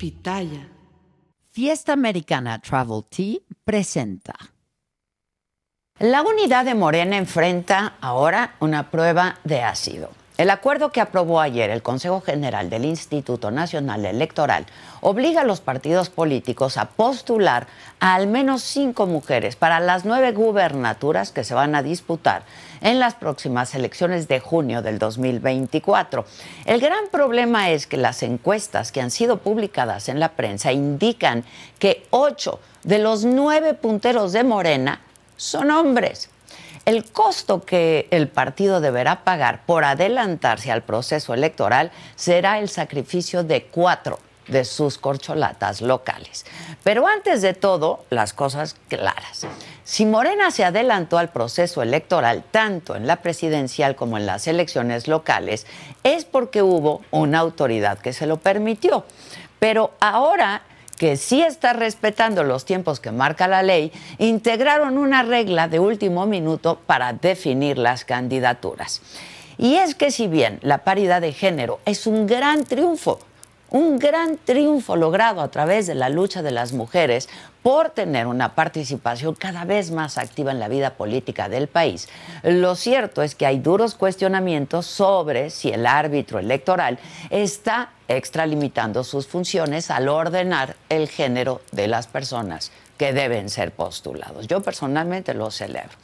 Pitaya. Fiesta Americana Travel Tea presenta. La unidad de Morena enfrenta ahora una prueba de ácido. El acuerdo que aprobó ayer el Consejo General del Instituto Nacional Electoral obliga a los partidos políticos a postular a al menos cinco mujeres para las nueve gubernaturas que se van a disputar en las próximas elecciones de junio del 2024. El gran problema es que las encuestas que han sido publicadas en la prensa indican que ocho de los nueve punteros de Morena son hombres. El costo que el partido deberá pagar por adelantarse al proceso electoral será el sacrificio de cuatro de sus corcholatas locales. Pero antes de todo, las cosas claras. Si Morena se adelantó al proceso electoral tanto en la presidencial como en las elecciones locales, es porque hubo una autoridad que se lo permitió. Pero ahora que sí está respetando los tiempos que marca la ley, integraron una regla de último minuto para definir las candidaturas. Y es que si bien la paridad de género es un gran triunfo, un gran triunfo logrado a través de la lucha de las mujeres por tener una participación cada vez más activa en la vida política del país. Lo cierto es que hay duros cuestionamientos sobre si el árbitro electoral está extralimitando sus funciones al ordenar el género de las personas que deben ser postulados. Yo personalmente lo celebro.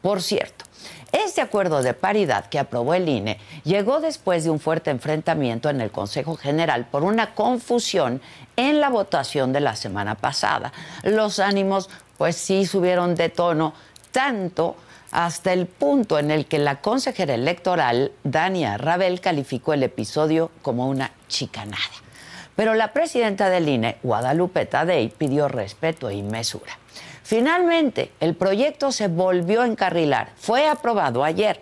Por cierto, este acuerdo de paridad que aprobó el INE llegó después de un fuerte enfrentamiento en el Consejo General por una confusión en la votación de la semana pasada. Los ánimos pues sí subieron de tono tanto hasta el punto en el que la consejera electoral, Dania Rabel, calificó el episodio como una chicanada. Pero la presidenta del INE, Guadalupe Tadei, pidió respeto y mesura. Finalmente, el proyecto se volvió a encarrilar. Fue aprobado ayer.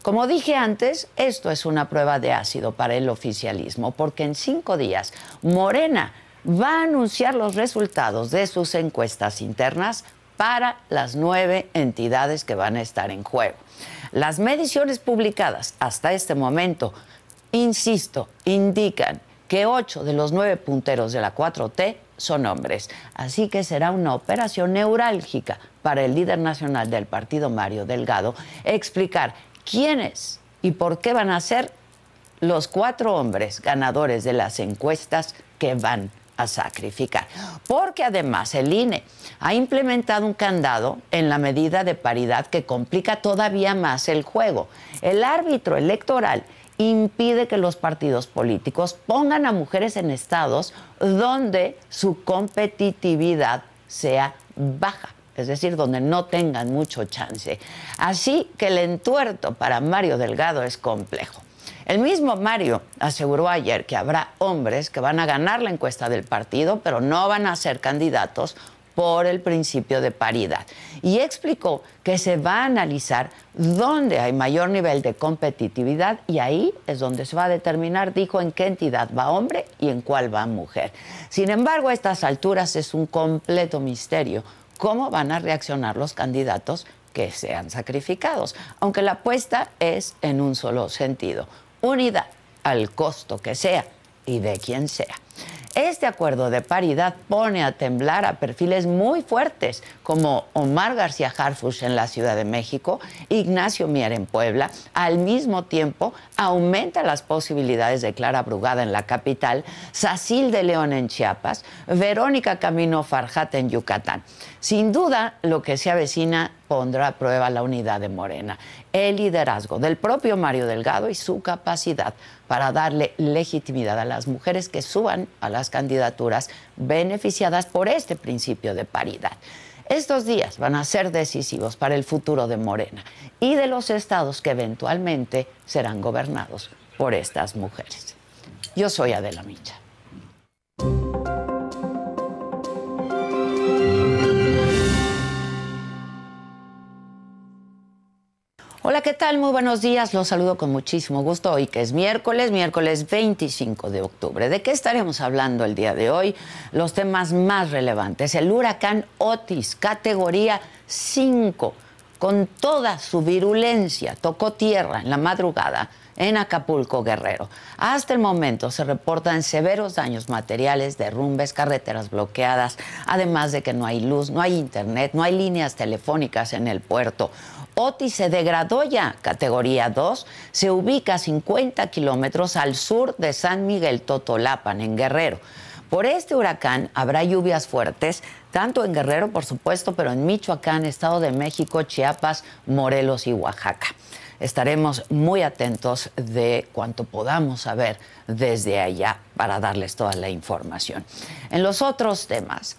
Como dije antes, esto es una prueba de ácido para el oficialismo, porque en cinco días Morena va a anunciar los resultados de sus encuestas internas para las nueve entidades que van a estar en juego. Las mediciones publicadas hasta este momento, insisto, indican que ocho de los nueve punteros de la 4T son hombres. Así que será una operación neurálgica para el líder nacional del partido, Mario Delgado, explicar quiénes y por qué van a ser los cuatro hombres ganadores de las encuestas que van a sacrificar. Porque además el INE ha implementado un candado en la medida de paridad que complica todavía más el juego. El árbitro electoral impide que los partidos políticos pongan a mujeres en estados donde su competitividad sea baja es decir, donde no tengan mucho chance. Así que el entuerto para Mario Delgado es complejo. El mismo Mario aseguró ayer que habrá hombres que van a ganar la encuesta del partido, pero no van a ser candidatos por el principio de paridad. Y explicó que se va a analizar dónde hay mayor nivel de competitividad y ahí es donde se va a determinar, dijo, en qué entidad va hombre y en cuál va mujer. Sin embargo, a estas alturas es un completo misterio cómo van a reaccionar los candidatos que sean sacrificados, aunque la apuesta es en un solo sentido unidad al costo que sea y de quien sea. Este acuerdo de paridad pone a temblar a perfiles muy fuertes como Omar García Harfush en la Ciudad de México, Ignacio Mier en Puebla. Al mismo tiempo, aumenta las posibilidades de Clara Brugada en la capital, Sacil de León en Chiapas, Verónica Camino Farjat en Yucatán. Sin duda, lo que se avecina pondrá a prueba la unidad de Morena, el liderazgo del propio Mario Delgado y su capacidad para darle legitimidad a las mujeres que suban a las candidaturas beneficiadas por este principio de paridad. Estos días van a ser decisivos para el futuro de Morena y de los estados que eventualmente serán gobernados por estas mujeres. Yo soy Adela Micha. Hola, ¿qué tal? Muy buenos días. Los saludo con muchísimo gusto hoy que es miércoles, miércoles 25 de octubre. ¿De qué estaremos hablando el día de hoy? Los temas más relevantes. El huracán Otis, categoría 5, con toda su virulencia, tocó tierra en la madrugada en Acapulco, Guerrero. Hasta el momento se reportan severos daños materiales, derrumbes, carreteras bloqueadas, además de que no hay luz, no hay internet, no hay líneas telefónicas en el puerto. Otis se degradó ya, categoría 2, se ubica a 50 kilómetros al sur de San Miguel Totolapan, en Guerrero. Por este huracán habrá lluvias fuertes, tanto en Guerrero, por supuesto, pero en Michoacán, Estado de México, Chiapas, Morelos y Oaxaca. Estaremos muy atentos de cuanto podamos saber desde allá para darles toda la información. En los otros temas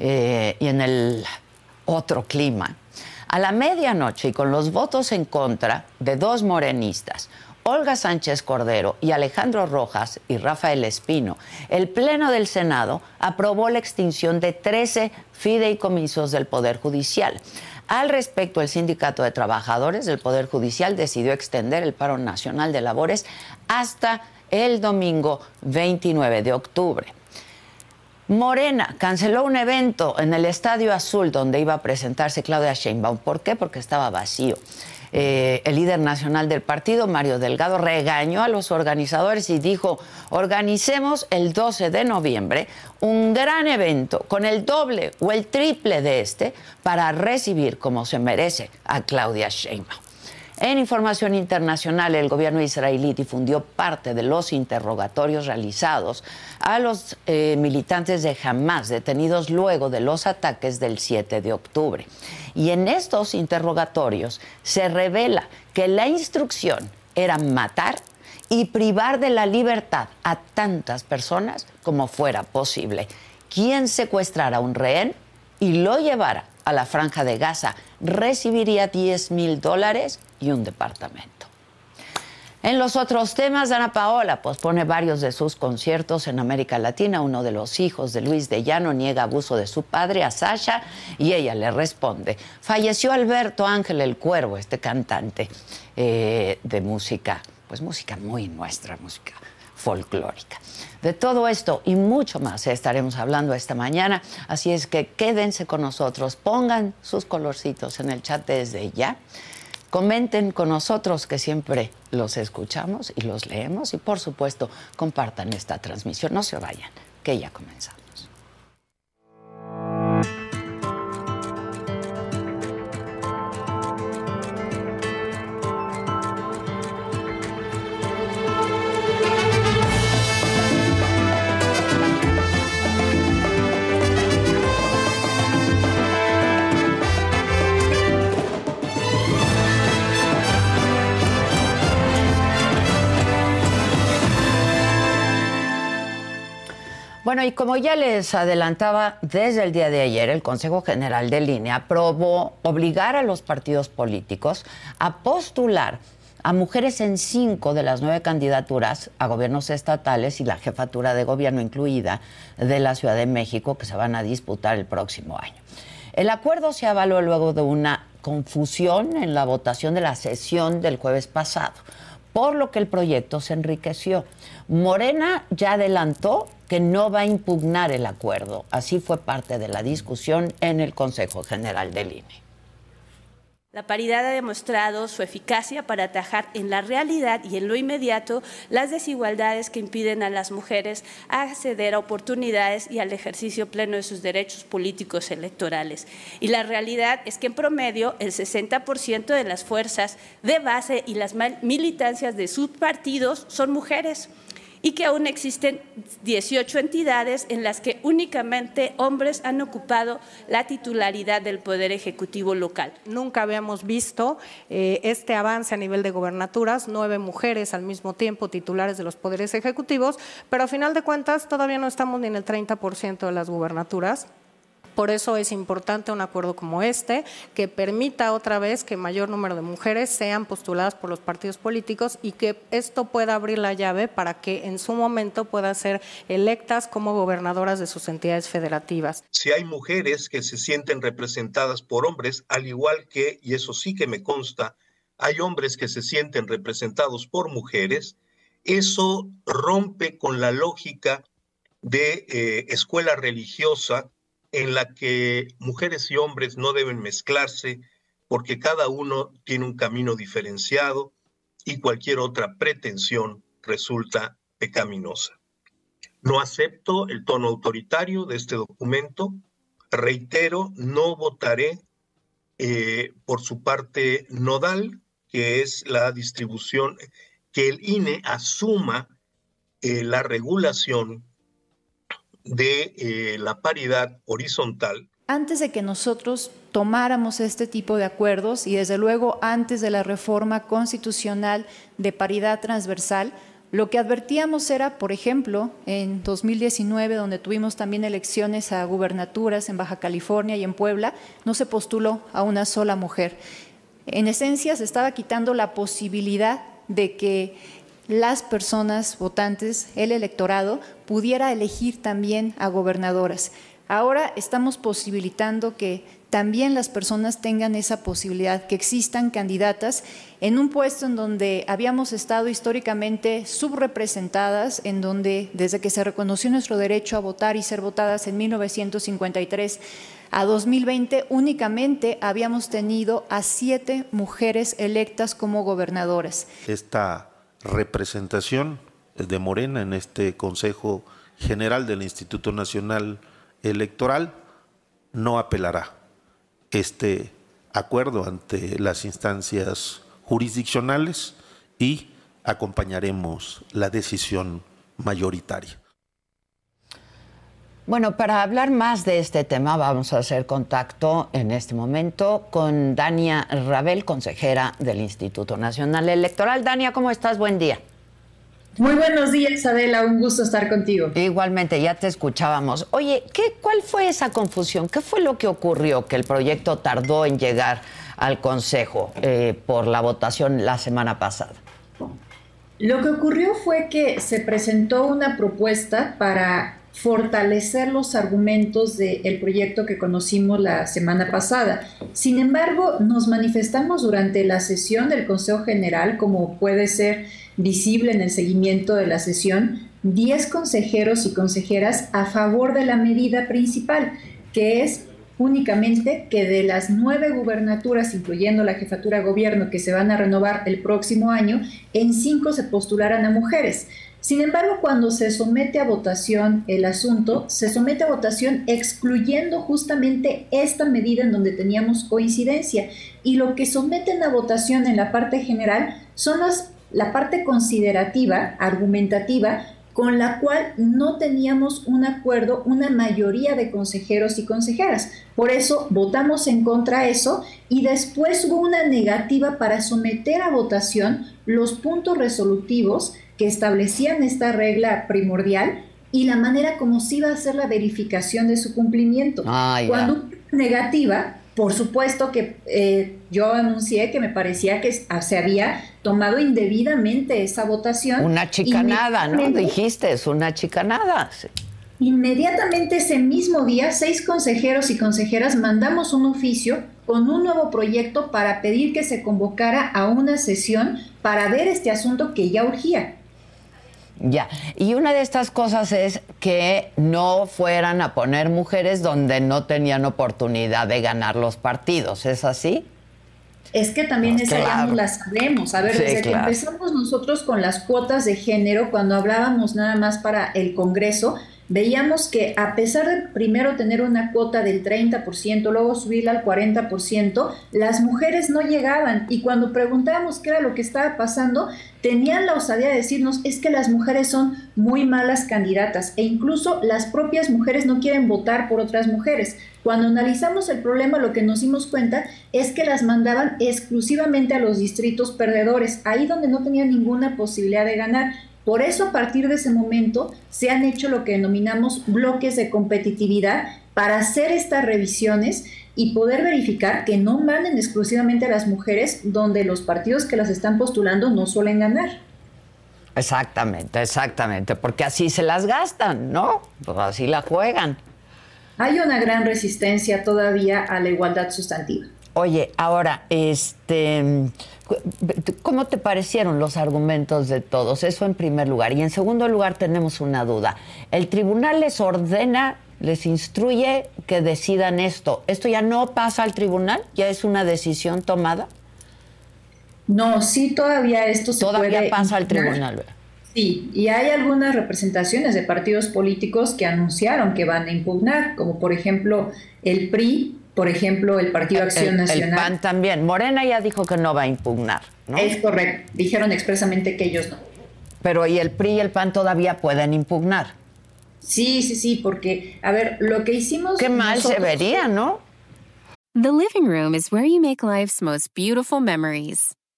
eh, y en el otro clima, a la medianoche y con los votos en contra de dos morenistas, Olga Sánchez Cordero y Alejandro Rojas y Rafael Espino, el Pleno del Senado aprobó la extinción de 13 fideicomisos del Poder Judicial. Al respecto, el Sindicato de Trabajadores del Poder Judicial decidió extender el paro nacional de labores hasta el domingo 29 de octubre. Morena canceló un evento en el Estadio Azul donde iba a presentarse Claudia Sheinbaum. ¿Por qué? Porque estaba vacío. Eh, el líder nacional del partido, Mario Delgado, regañó a los organizadores y dijo, organicemos el 12 de noviembre un gran evento con el doble o el triple de este para recibir como se merece a Claudia Sheinbaum. En información internacional, el gobierno israelí difundió parte de los interrogatorios realizados a los eh, militantes de Hamas detenidos luego de los ataques del 7 de octubre. Y en estos interrogatorios se revela que la instrucción era matar y privar de la libertad a tantas personas como fuera posible. Quien secuestrara a un rehén y lo llevara a la franja de Gaza recibiría 10 mil dólares y un departamento. En los otros temas, Ana Paola pospone varios de sus conciertos en América Latina. Uno de los hijos de Luis de Llano niega abuso de su padre a Sasha y ella le responde. Falleció Alberto Ángel el Cuervo, este cantante eh, de música, pues música muy nuestra, música folclórica. De todo esto y mucho más estaremos hablando esta mañana, así es que quédense con nosotros, pongan sus colorcitos en el chat desde ya. Comenten con nosotros que siempre los escuchamos y los leemos y por supuesto compartan esta transmisión. No se vayan, que ya comenzamos. Y como ya les adelantaba, desde el día de ayer el Consejo General de Línea aprobó obligar a los partidos políticos a postular a mujeres en cinco de las nueve candidaturas a gobiernos estatales y la jefatura de gobierno incluida de la Ciudad de México que se van a disputar el próximo año. El acuerdo se avaló luego de una confusión en la votación de la sesión del jueves pasado, por lo que el proyecto se enriqueció. Morena ya adelantó que no va a impugnar el acuerdo. Así fue parte de la discusión en el Consejo General del INE. La paridad ha demostrado su eficacia para atajar en la realidad y en lo inmediato las desigualdades que impiden a las mujeres acceder a oportunidades y al ejercicio pleno de sus derechos políticos electorales. Y la realidad es que en promedio el 60% de las fuerzas de base y las militancias de sus partidos son mujeres y que aún existen 18 entidades en las que únicamente hombres han ocupado la titularidad del Poder Ejecutivo local. Nunca habíamos visto eh, este avance a nivel de gobernaturas, nueve mujeres al mismo tiempo titulares de los poderes ejecutivos, pero a final de cuentas todavía no estamos ni en el 30% de las gubernaturas. Por eso es importante un acuerdo como este, que permita otra vez que mayor número de mujeres sean postuladas por los partidos políticos y que esto pueda abrir la llave para que en su momento puedan ser electas como gobernadoras de sus entidades federativas. Si hay mujeres que se sienten representadas por hombres, al igual que, y eso sí que me consta, hay hombres que se sienten representados por mujeres, eso rompe con la lógica de eh, escuela religiosa en la que mujeres y hombres no deben mezclarse porque cada uno tiene un camino diferenciado y cualquier otra pretensión resulta pecaminosa. No acepto el tono autoritario de este documento. Reitero, no votaré eh, por su parte nodal, que es la distribución, que el INE asuma eh, la regulación de eh, la paridad horizontal. Antes de que nosotros tomáramos este tipo de acuerdos y desde luego antes de la reforma constitucional de paridad transversal, lo que advertíamos era, por ejemplo, en 2019, donde tuvimos también elecciones a gubernaturas en Baja California y en Puebla, no se postuló a una sola mujer. En esencia, se estaba quitando la posibilidad de que las personas votantes, el electorado, pudiera elegir también a gobernadoras. Ahora estamos posibilitando que también las personas tengan esa posibilidad, que existan candidatas en un puesto en donde habíamos estado históricamente subrepresentadas, en donde desde que se reconoció nuestro derecho a votar y ser votadas en 1953 a 2020 únicamente habíamos tenido a siete mujeres electas como gobernadoras. Esta representación de Morena en este Consejo General del Instituto Nacional Electoral no apelará este acuerdo ante las instancias jurisdiccionales y acompañaremos la decisión mayoritaria. Bueno, para hablar más de este tema vamos a hacer contacto en este momento con Dania Rabel, consejera del Instituto Nacional Electoral. Dania, ¿cómo estás? Buen día. Muy buenos días, Adela. Un gusto estar contigo. Igualmente, ya te escuchábamos. Oye, ¿qué, ¿cuál fue esa confusión? ¿Qué fue lo que ocurrió que el proyecto tardó en llegar al Consejo eh, por la votación la semana pasada? Lo que ocurrió fue que se presentó una propuesta para fortalecer los argumentos del proyecto que conocimos la semana pasada. Sin embargo, nos manifestamos durante la sesión del Consejo General, como puede ser visible en el seguimiento de la sesión, 10 consejeros y consejeras a favor de la medida principal, que es únicamente que de las nueve gubernaturas, incluyendo la jefatura de gobierno, que se van a renovar el próximo año, en cinco se postularan a mujeres. Sin embargo, cuando se somete a votación el asunto, se somete a votación excluyendo justamente esta medida en donde teníamos coincidencia. Y lo que someten a votación en la parte general son las, la parte considerativa, argumentativa, con la cual no teníamos un acuerdo, una mayoría de consejeros y consejeras. Por eso votamos en contra eso y después hubo una negativa para someter a votación los puntos resolutivos que establecían esta regla primordial y la manera como se iba a hacer la verificación de su cumplimiento. Cuando negativa, por supuesto que eh, yo anuncié que me parecía que se había tomado indebidamente esa votación. Una chicanada, ¿no? Dijiste, es una chicanada. Inmediatamente ese mismo día, seis consejeros y consejeras mandamos un oficio con un nuevo proyecto para pedir que se convocara a una sesión para ver este asunto que ya urgía. Ya, y una de estas cosas es que no fueran a poner mujeres donde no tenían oportunidad de ganar los partidos, ¿es así? es que también esa ya no la sabemos. A ver, desde que empezamos nosotros con las cuotas de género, cuando hablábamos nada más para el Congreso, veíamos que a pesar de primero tener una cuota del 30%, luego subirla al 40%, las mujeres no llegaban y cuando preguntábamos qué era lo que estaba pasando, tenían la osadía de decirnos es que las mujeres son muy malas candidatas e incluso las propias mujeres no quieren votar por otras mujeres. Cuando analizamos el problema lo que nos dimos cuenta es que las mandaban exclusivamente a los distritos perdedores, ahí donde no tenían ninguna posibilidad de ganar por eso a partir de ese momento se han hecho lo que denominamos bloques de competitividad para hacer estas revisiones y poder verificar que no manden exclusivamente a las mujeres donde los partidos que las están postulando no suelen ganar. Exactamente, exactamente, porque así se las gastan, ¿no? Pues así la juegan. Hay una gran resistencia todavía a la igualdad sustantiva. Oye, ahora, este, ¿cómo te parecieron los argumentos de todos? Eso en primer lugar. Y en segundo lugar tenemos una duda. El tribunal les ordena, les instruye que decidan esto. ¿Esto ya no pasa al tribunal? ¿Ya es una decisión tomada? No, sí, todavía esto se todavía pasa al tribunal. Sí, y hay algunas representaciones de partidos políticos que anunciaron que van a impugnar, como por ejemplo el PRI por ejemplo, el Partido Acción Nacional. El PAN también. Morena ya dijo que no va a impugnar, ¿no? Es correcto. Dijeron expresamente que ellos no. Pero ¿y el PRI y el PAN todavía pueden impugnar? Sí, sí, sí, porque, a ver, lo que hicimos... Qué mal se vería, ¿no? The living room is where you make life's most beautiful memories.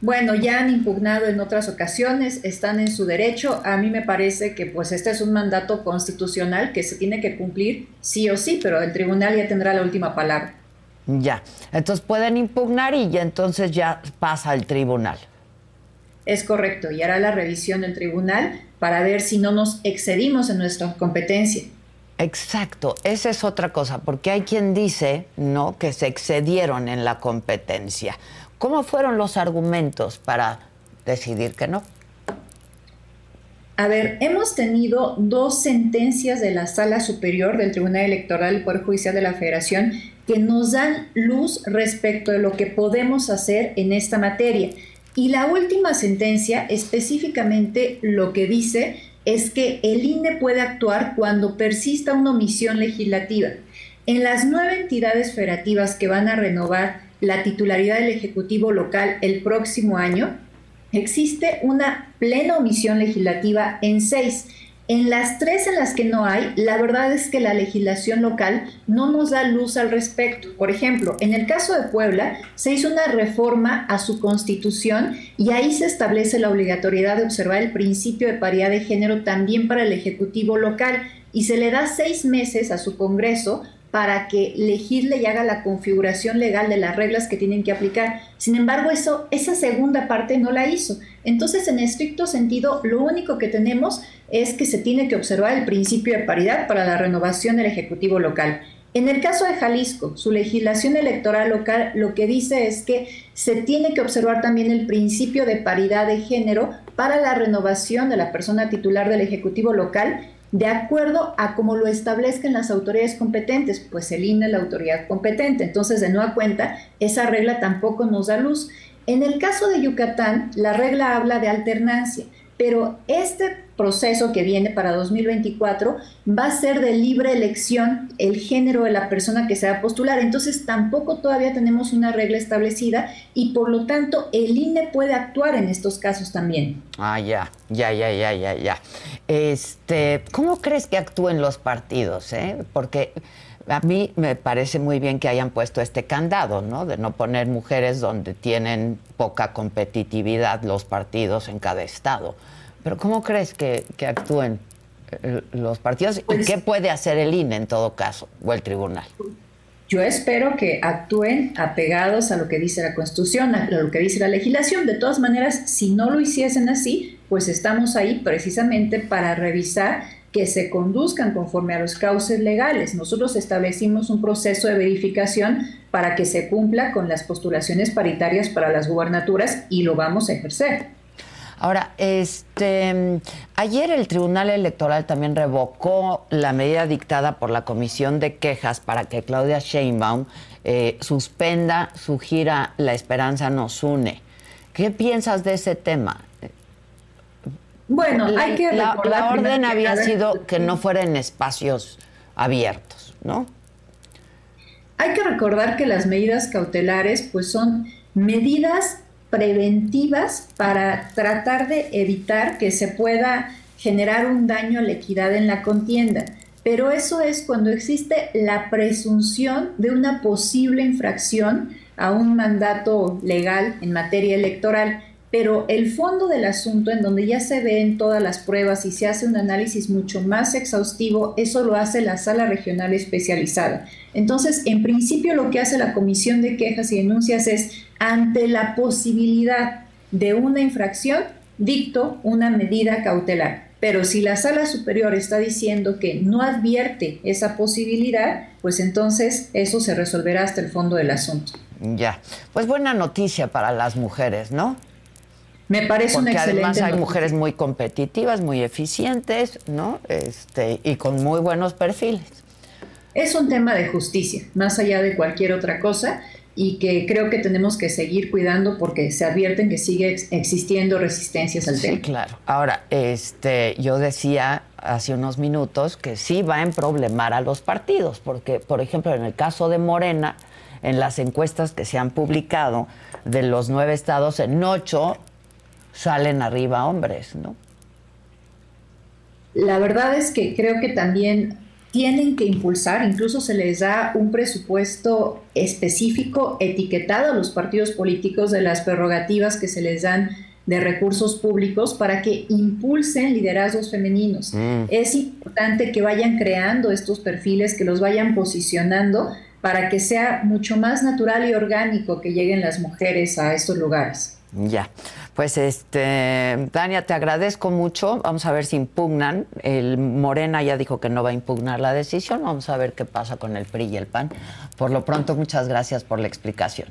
Bueno, ya han impugnado en otras ocasiones, están en su derecho. A mí me parece que pues este es un mandato constitucional que se tiene que cumplir sí o sí, pero el tribunal ya tendrá la última palabra. Ya, entonces pueden impugnar y ya entonces ya pasa al tribunal. Es correcto, y hará la revisión del tribunal para ver si no nos excedimos en nuestra competencia. Exacto, esa es otra cosa, porque hay quien dice, ¿no?, que se excedieron en la competencia. ¿Cómo fueron los argumentos para decidir que no? A ver, hemos tenido dos sentencias de la Sala Superior del Tribunal Electoral y Poder Judicial de la Federación que nos dan luz respecto de lo que podemos hacer en esta materia. Y la última sentencia específicamente lo que dice es que el INE puede actuar cuando persista una omisión legislativa. En las nueve entidades federativas que van a renovar la titularidad del Ejecutivo local el próximo año, existe una plena omisión legislativa en seis. En las tres en las que no hay, la verdad es que la legislación local no nos da luz al respecto. Por ejemplo, en el caso de Puebla, se hizo una reforma a su constitución y ahí se establece la obligatoriedad de observar el principio de paridad de género también para el Ejecutivo local y se le da seis meses a su Congreso para que legisle y haga la configuración legal de las reglas que tienen que aplicar. Sin embargo, eso, esa segunda parte no la hizo. Entonces, en estricto sentido, lo único que tenemos es que se tiene que observar el principio de paridad para la renovación del Ejecutivo local. En el caso de Jalisco, su legislación electoral local lo que dice es que se tiene que observar también el principio de paridad de género para la renovación de la persona titular del Ejecutivo local de acuerdo a cómo lo establezcan las autoridades competentes, pues el INE es la autoridad competente. Entonces, de nueva cuenta, esa regla tampoco nos da luz. En el caso de Yucatán, la regla habla de alternancia, pero este proceso que viene para 2024 va a ser de libre elección el género de la persona que se va a postular. Entonces tampoco todavía tenemos una regla establecida y por lo tanto el INE puede actuar en estos casos también. Ah, ya, ya, ya, ya, ya, ya. Este, ¿cómo crees que actúen los partidos? Eh? Porque a mí me parece muy bien que hayan puesto este candado, ¿no? De no poner mujeres donde tienen poca competitividad los partidos en cada estado. Pero ¿cómo crees que, actúen eh, los partidos? ¿Y pues qué puede hacer el INE en todo caso o el tribunal? Yo espero que actúen apegados a lo que dice la Constitución, a lo que dice la legislación. De todas maneras, si no lo hiciesen así, pues estamos ahí precisamente para revisar que se conduzcan conforme a los cauces legales. Nosotros establecimos un proceso de verificación para que se cumpla con las postulaciones paritarias para las gubernaturas y lo vamos a ejercer. Ahora, este, ayer el Tribunal Electoral también revocó la medida dictada por la Comisión de Quejas para que Claudia Sheinbaum eh, suspenda su gira La Esperanza nos une. ¿Qué piensas de ese tema? Bueno, hay que la, la orden había sido que no fuera en espacios abiertos, ¿no? Hay que recordar que las medidas cautelares pues son medidas preventivas para tratar de evitar que se pueda generar un daño a la equidad en la contienda. Pero eso es cuando existe la presunción de una posible infracción a un mandato legal en materia electoral. Pero el fondo del asunto, en donde ya se ven todas las pruebas y se hace un análisis mucho más exhaustivo, eso lo hace la sala regional especializada. Entonces, en principio lo que hace la Comisión de Quejas y Denuncias es, ante la posibilidad de una infracción, dicto una medida cautelar. Pero si la sala superior está diciendo que no advierte esa posibilidad, pues entonces eso se resolverá hasta el fondo del asunto. Ya, pues buena noticia para las mujeres, ¿no? Me parece Porque una excelente además hay mujeres muy competitivas, muy eficientes, ¿no? Este, y con muy buenos perfiles. Es un tema de justicia, más allá de cualquier otra cosa, y que creo que tenemos que seguir cuidando porque se advierten que sigue existiendo resistencias al tema. Sí, claro. Ahora, este, yo decía hace unos minutos que sí va a emproblemar a los partidos, porque, por ejemplo, en el caso de Morena, en las encuestas que se han publicado, de los nueve estados, en ocho salen arriba hombres, ¿no? La verdad es que creo que también tienen que impulsar, incluso se les da un presupuesto específico etiquetado a los partidos políticos de las prerrogativas que se les dan de recursos públicos para que impulsen liderazgos femeninos. Mm. Es importante que vayan creando estos perfiles, que los vayan posicionando para que sea mucho más natural y orgánico que lleguen las mujeres a estos lugares. Ya. Pues este, Dania, te agradezco mucho. Vamos a ver si impugnan. El Morena ya dijo que no va a impugnar la decisión. Vamos a ver qué pasa con el PRI y el PAN. Por lo pronto, muchas gracias por la explicación.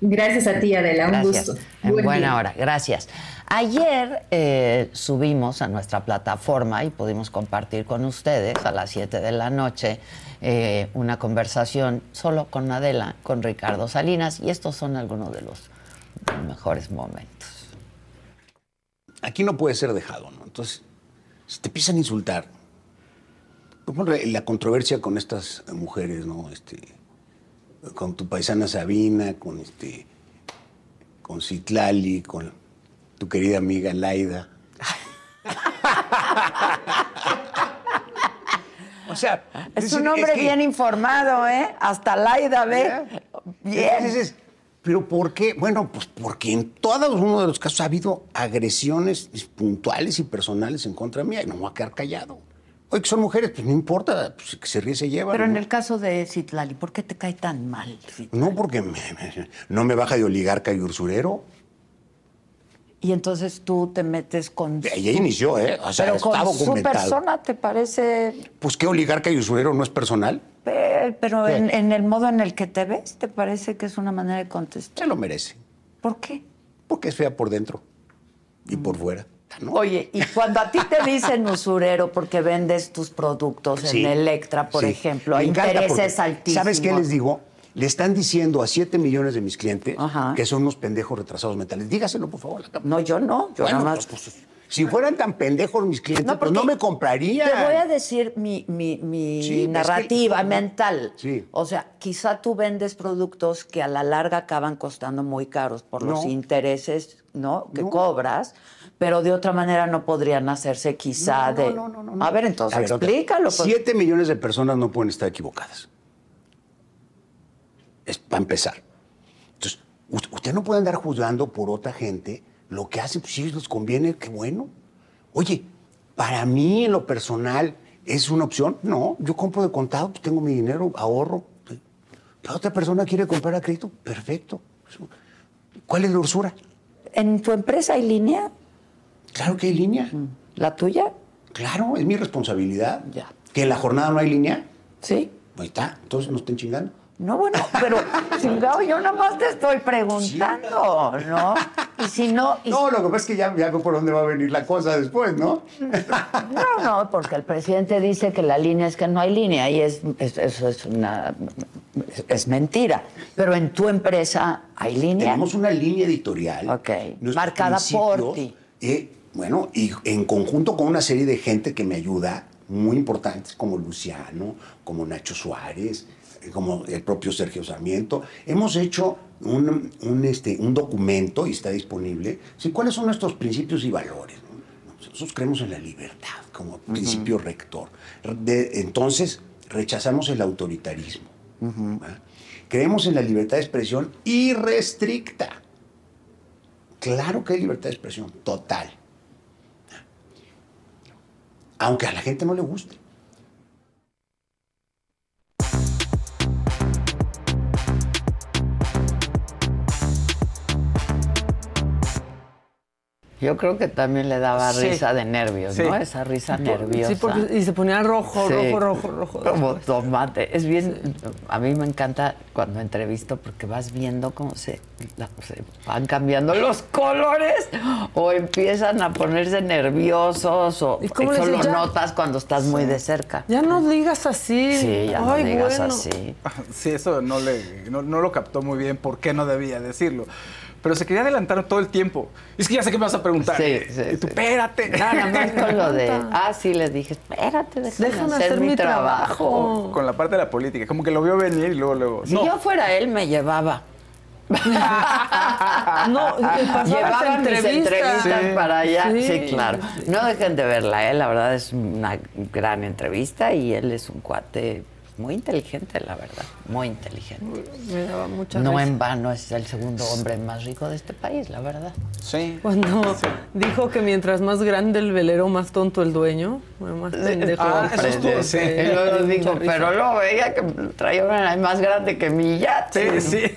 Gracias a ti, Adela. Un gusto. En buena hora. Gracias. Ayer eh, subimos a nuestra plataforma y pudimos compartir con ustedes a las 7 de la noche eh, una conversación solo con Adela, con Ricardo Salinas, y estos son algunos de los mejores momentos. Aquí no puede ser dejado, ¿no? Entonces, si te empiezan a insultar, la controversia con estas mujeres, ¿no? Este, con tu paisana Sabina, con este, con Citlali, con tu querida amiga Laida. o sea, es un hombre bien informado, ¿eh? Hasta Laida, ¿ve? Bien. ¿Pero por qué? Bueno, pues porque en todos uno de los casos ha habido agresiones puntuales y personales en contra mía y no me voy a quedar callado. Oye, que son mujeres, pues no importa, pues, que se ríe se lleva. Pero en el caso de Citlali, ¿por qué te cae tan mal? No, porque no me baja de oligarca y usurero. Y entonces tú te metes con. Ella inició, ¿eh? O sea, Pero con su persona te parece. Pues qué oligarca y usurero no es personal. Pero en, el modo en el que te ves, ¿te parece que es una manera de contestar? Se lo merece. ¿Por qué? Porque es fea por dentro y por fuera. Oye, y cuando a ti te dicen usurero porque vendes tus productos en Electra, por ejemplo, hay intereses altísimos. ¿Sabes qué les digo? Le están diciendo a 7 millones de mis clientes que son unos pendejos retrasados mentales. Dígaselo, por favor. No, yo no. Yo nada más... Pues, pues, Si fueran tan pendejos mis clientes, No, pues no me comprarían. Te voy a decir mi, mi- mi Sí, es que- narrativa mental. sí. O sea, quizá tú vendes productos que a la larga acaban costando muy caros por los intereses ¿no? que No. cobras, pero de otra manera no podrían hacerse quizá de... no, no, no, no. A ver, entonces A ver, explícalo. pues. Siete millones de personas no pueden estar equivocadas. Es para empezar. Entonces, usted no puede andar juzgando por otra gente lo que hacen, pues si les conviene, qué bueno. Oye, para mí en lo personal, ¿es una opción? No, yo compro de contado, pues tengo mi dinero, ahorro. La otra persona quiere comprar a crédito, perfecto. ¿Cuál es la usura? ¿En tu empresa hay línea? Claro que hay línea. ¿La tuya? Claro, es mi responsabilidad. Ya. ¿Que en la jornada no hay línea? Sí. Ahí está, entonces no estén chingando. No, bueno, pero chingado, yo nada más te estoy preguntando, ¿no? Y si no, y No, lo que pasa es que ya, ya veo por dónde va a venir la cosa después, ¿no? No, no, porque el presidente dice que la línea es que no hay línea y es, es- eso es una es, es mentira. Pero en tu empresa hay línea. Tenemos una línea editorial. Ok, marcada por ti. eh, bueno, y en conjunto con una serie de gente que me ayuda, muy importantes, como Luciano, como Nacho Suárez, como el propio Sergio Sarmiento. Hemos hecho un, un, este, un documento y está disponible. Sí, ¿Cuáles son nuestros principios y valores? no? Nosotros creemos en la libertad como principio rector. De- entonces, rechazamos el autoritarismo. Creemos en la libertad de expresión irrestricta. Claro que hay libertad de expresión, total. Aunque a la gente no le guste. Yo creo que también le daba Sí. risa de nervios, Sí. ¿no? Esa risa nerviosa. Sí, porque, y se ponía rojo, Sí. rojo, rojo, rojo. Como tomate. Es bien, a mí me encanta cuando entrevisto porque vas viendo cómo se, van cambiando los colores o empiezan a ponerse nerviosos o ¿Y cómo le eso lo? Ya- notas cuando estás muy de cerca. Ya no digas así. Sí, ya no Ay, digas bueno. así. Sí, eso no, le, no, no lo captó muy bien, por qué no debía decirlo. Pero se quería adelantar todo el tiempo. Es que ya sé qué me vas a preguntar. Sí, sí, y tú, sí. espérate. Nada más con lo de, ah, sí, le dije, espérate, déjame, Déjame hacer, hacer mi mi trabajo. trabajo. Con la parte de la política. Como que lo vio venir y luego, luego. Si no. yo fuera él, me llevaba. No, Llevaba mis entrevistas. entrevistas Sí. para allá. Sí. Sí. claro. No dejen de verla, ¿eh? la verdad es una gran entrevista y él es un cuate muy inteligente, la verdad. Muy inteligente. Me daba mucha No risa. en vano es el segundo hombre más rico de este país, la verdad. Sí. Cuando dijo que mientras más grande el velero, más tonto el dueño. Bueno, más pendejo. Ah, eso estuvo, sí. Lo pero luego veía que traía una más grande que mi yate. Sí, sí.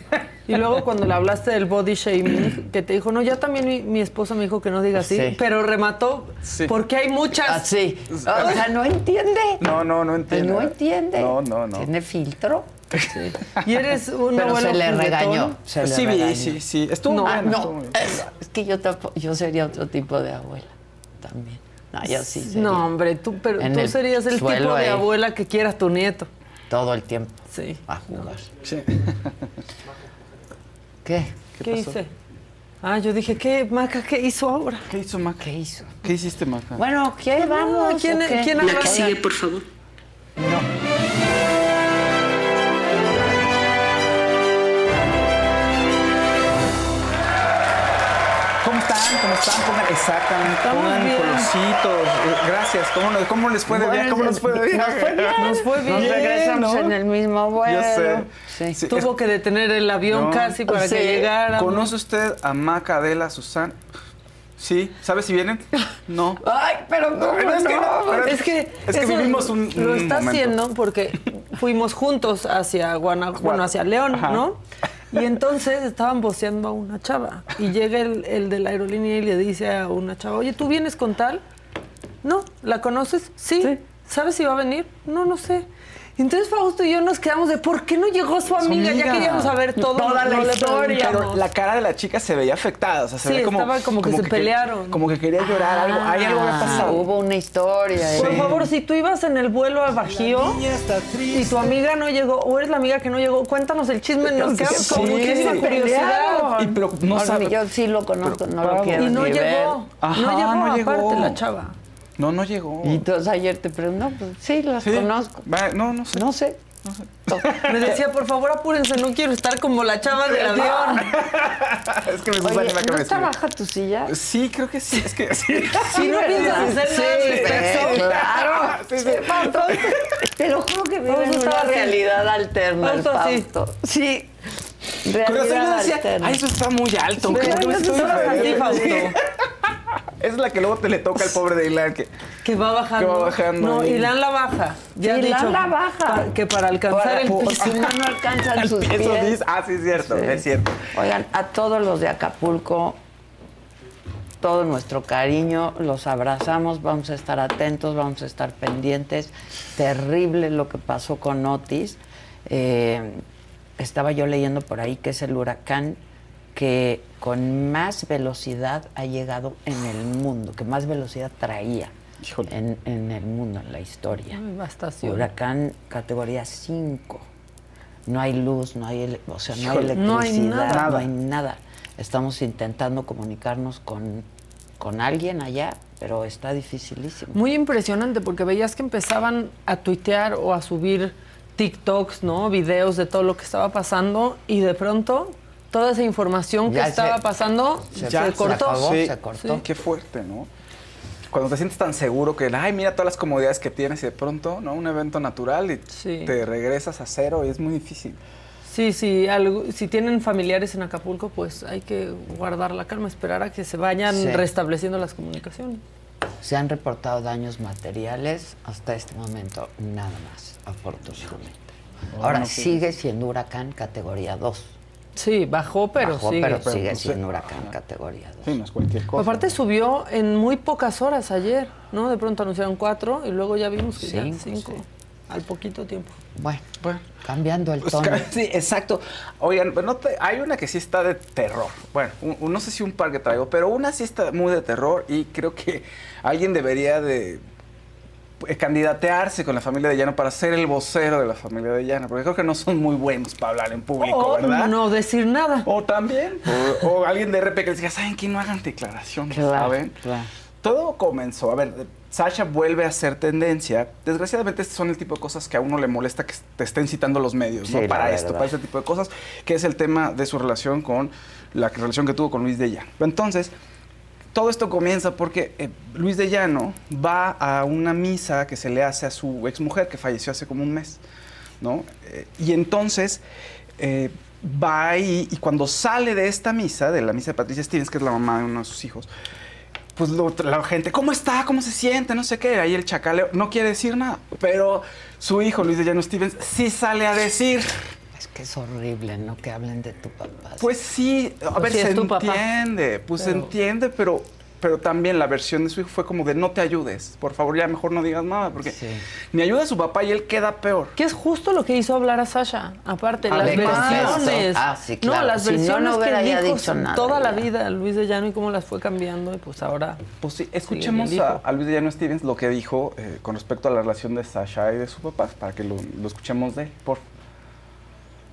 Y luego cuando le hablaste del body shaming, que te dijo, no, ya también mi, mi esposa me dijo que no diga así, Sí. pero remató, Sí. porque hay muchas. Así. O sea, no entiende. No, no, no entiende. No entiende. No, no, no. Tiene filtro. Y eres un Pero abuelo se le regañó. Se le sí, regañó. sí, sí. Estuvo No, Ah, bueno, no, estuvo es, es que yo tampoco, yo sería otro tipo de abuela también. No, yo sí sería. No, hombre, tú, pero En tú el serías el tipo de ahí. abuela que quiera a tu nieto. Todo el tiempo Sí. a jugar. Sí. ¿Qué? ¿Qué, hice? Ah, yo dije, ¿qué, Maca, qué hizo ahora? ¿Qué hizo Maca? ¿Qué hizo? ¿Qué hiciste, Maca? Bueno, ¿qué vamos? ¿quién- qué? quién La que sigue, por favor. ¿Cómo están? ¿Cómo están? Pongan, exactamente. Pongan colorcitos. Eh, Gracias. ¿Cómo, nos- cómo les fue de? ¿Cómo nos fue de bien? Nos fue bien. Nos regresamos ¿no? en el mismo vuelo. Yo sé. Sí. Sí, Tuvo que detener el avión No. casi para Sí. que llegara. ¿Conoce usted a Maca, Adela, Susana? Sí. ¿Sabe si vienen? No. Ay, pero ¿cómo Pero es que no? no, pero- Es que, Es que vivimos un- lo está momento. haciendo porque fuimos juntos hacia Guanajuato, bueno, hacia León, Ajá. ¿no? Y entonces estaban voceando a una chava y llega el, el de la aerolínea y le dice a una chava, oye, ¿tú vienes con tal? No, ¿la conoces? Sí. ¿Sabes si va a venir? No, no sé. Entonces Fausto y yo nos quedamos de ¿por qué no llegó su amiga? Ya queríamos saber todo. Toda la historia. Pero la cara de la chica se veía afectada. O sea, se Sí, veía como, estaba como que se que- pelearon. Como que quería llorar. algo, hay algo que ha pasado. Hubo una historia. Por ¿eh? favor, si tú ibas en el vuelo al Bajío y tu amiga no llegó, o eres la amiga que no llegó, cuéntanos el chisme, nos quedamos con Sí. muchísima curiosidad. Y, pero no No, sabe. Yo sí lo conozco, no lo quiero Y no ni ver. llegó, Ajá, no llegó no llegó. aparte la chava. No, no llegó. Y entonces ayer te pregunté, no, pues sí, las Sí. conozco. Va, No, no sé. No sé. Me decía, por favor, apúrense, no quiero estar como la chava del avión. es que me Oye, Susana la ¿no cabeza. está baja tu silla? Sí, creo que sí. Es que sí. Si no piensas hacer Sí, nada sí, claro. Sí, sí. Te lo juro que vive en una realidad alterna el Fausto. Sí. Con razón yo Realidad decía, alterna. ay, eso está muy alto. Sí, creo pero que no estoy Esa es la que luego te le toca al pobre de Ilan. Que, Que va bajando. Que va bajando No. Irán la baja. Ya Irán dicho la baja. pa- que para alcanzar Para- el piso. si no, no alcanzan sus Eso pies. dice- ah, sí, es cierto, Sí. es cierto. Oigan, a todos los de Acapulco, todo nuestro cariño, los abrazamos, vamos a estar atentos, vamos a estar pendientes. Terrible lo que pasó con Otis. Eh, estaba yo leyendo por ahí que es el huracán que con más velocidad ha llegado en el mundo, que más velocidad traía en, en el mundo, en la historia. Devastación. Huracán categoría 5. No hay luz, no hay, o sea, no hay Híjole, no hay electricidad, nada. no hay nada. Estamos intentando comunicarnos con, con alguien allá, pero está dificilísimo. Muy impresionante porque veías que empezaban a tuitear o a subir TikToks, ¿no? Videos de todo lo que estaba pasando y de pronto toda esa información que se- estaba pasando se, se cortó. acabó. Sí, se cortó. sí, qué fuerte, ¿no? Cuando te sientes tan seguro que, ay, mira todas las comodidades que tienes y de pronto, ¿no? Un evento natural y Sí. te regresas a cero y es muy difícil. Sí, sí, algo- si tienen familiares en Acapulco, pues hay que guardar la calma, esperar a que se vayan Sí. restableciendo las comunicaciones. Se han reportado daños materiales hasta este momento, nada más, afortunadamente. Ahora sigue siendo huracán categoría 2. Sí, bajó, pero Bajó, sigue. pero pero sigue pues, siendo huracán categoría 2. Sí, no es cualquier cosa. Aparte subió en muy pocas horas ayer, ¿no? De pronto anunciaron cuatro y luego ya vimos que ya Cinco, cinco. sí. Al poquito tiempo. Bueno, Bueno. cambiando el Pues, tono. sí, exacto. Oigan, no te- hay una que sí está de terror. Bueno, un- un- no sé si un par que traigo, pero una sí está muy de terror y creo que alguien debería de candidatearse con la familia de Llano para ser el vocero de la familia de Llano, porque creo que no son muy buenos para hablar en público, o ¿verdad? no decir nada. O también, o, o alguien de RP que les diga, ¿saben qué? No hagan declaraciones, Claro, ¿saben? claro. Todo comenzó, a ver, Sasha vuelve a ser tendencia. Desgraciadamente, estos son el tipo de cosas que a uno le molesta que te estén citando los medios, Sí, ¿no? Para esto, para este tipo de cosas, que es el tema de su relación con la relación que tuvo con Luis de Llano. Entonces, todo esto comienza porque eh, Luis de Llano va a una misa que se le hace a su exmujer que falleció hace como un mes, ¿no? Eh, y entonces eh, va ahí y cuando sale de esta misa, de la misa de Patricia Stevens, que es la mamá de uno de sus hijos, pues la gente, ¿cómo está? ¿Cómo se siente? No sé qué. Ahí el chacaleo no quiere decir nada. Pero su hijo, Luis de Llano Stevens, sí sale a decir. Es que es horrible, ¿no? Que hablen de tu papá. Pues sí, a Pues ver, sí, se entiende, pues se entiende, pero, pero también la versión de su hijo fue como de no te ayudes, por favor ya mejor no digas nada, porque Sí. ni ayuda a su papá y él queda peor. Que es justo lo que hizo hablar a Sasha. Aparte, Ah, las versiones. Ah, sí, claro. No, las Si no, no versiones que dijo dicho nada, toda la vida Luis de Llano y cómo las fue cambiando y pues ahora... Pues sí, escuchemos a, a Luis de Llano Stevens lo que dijo eh, con respecto a la relación de Sasha y de su papá, para que lo, lo escuchemos de él, por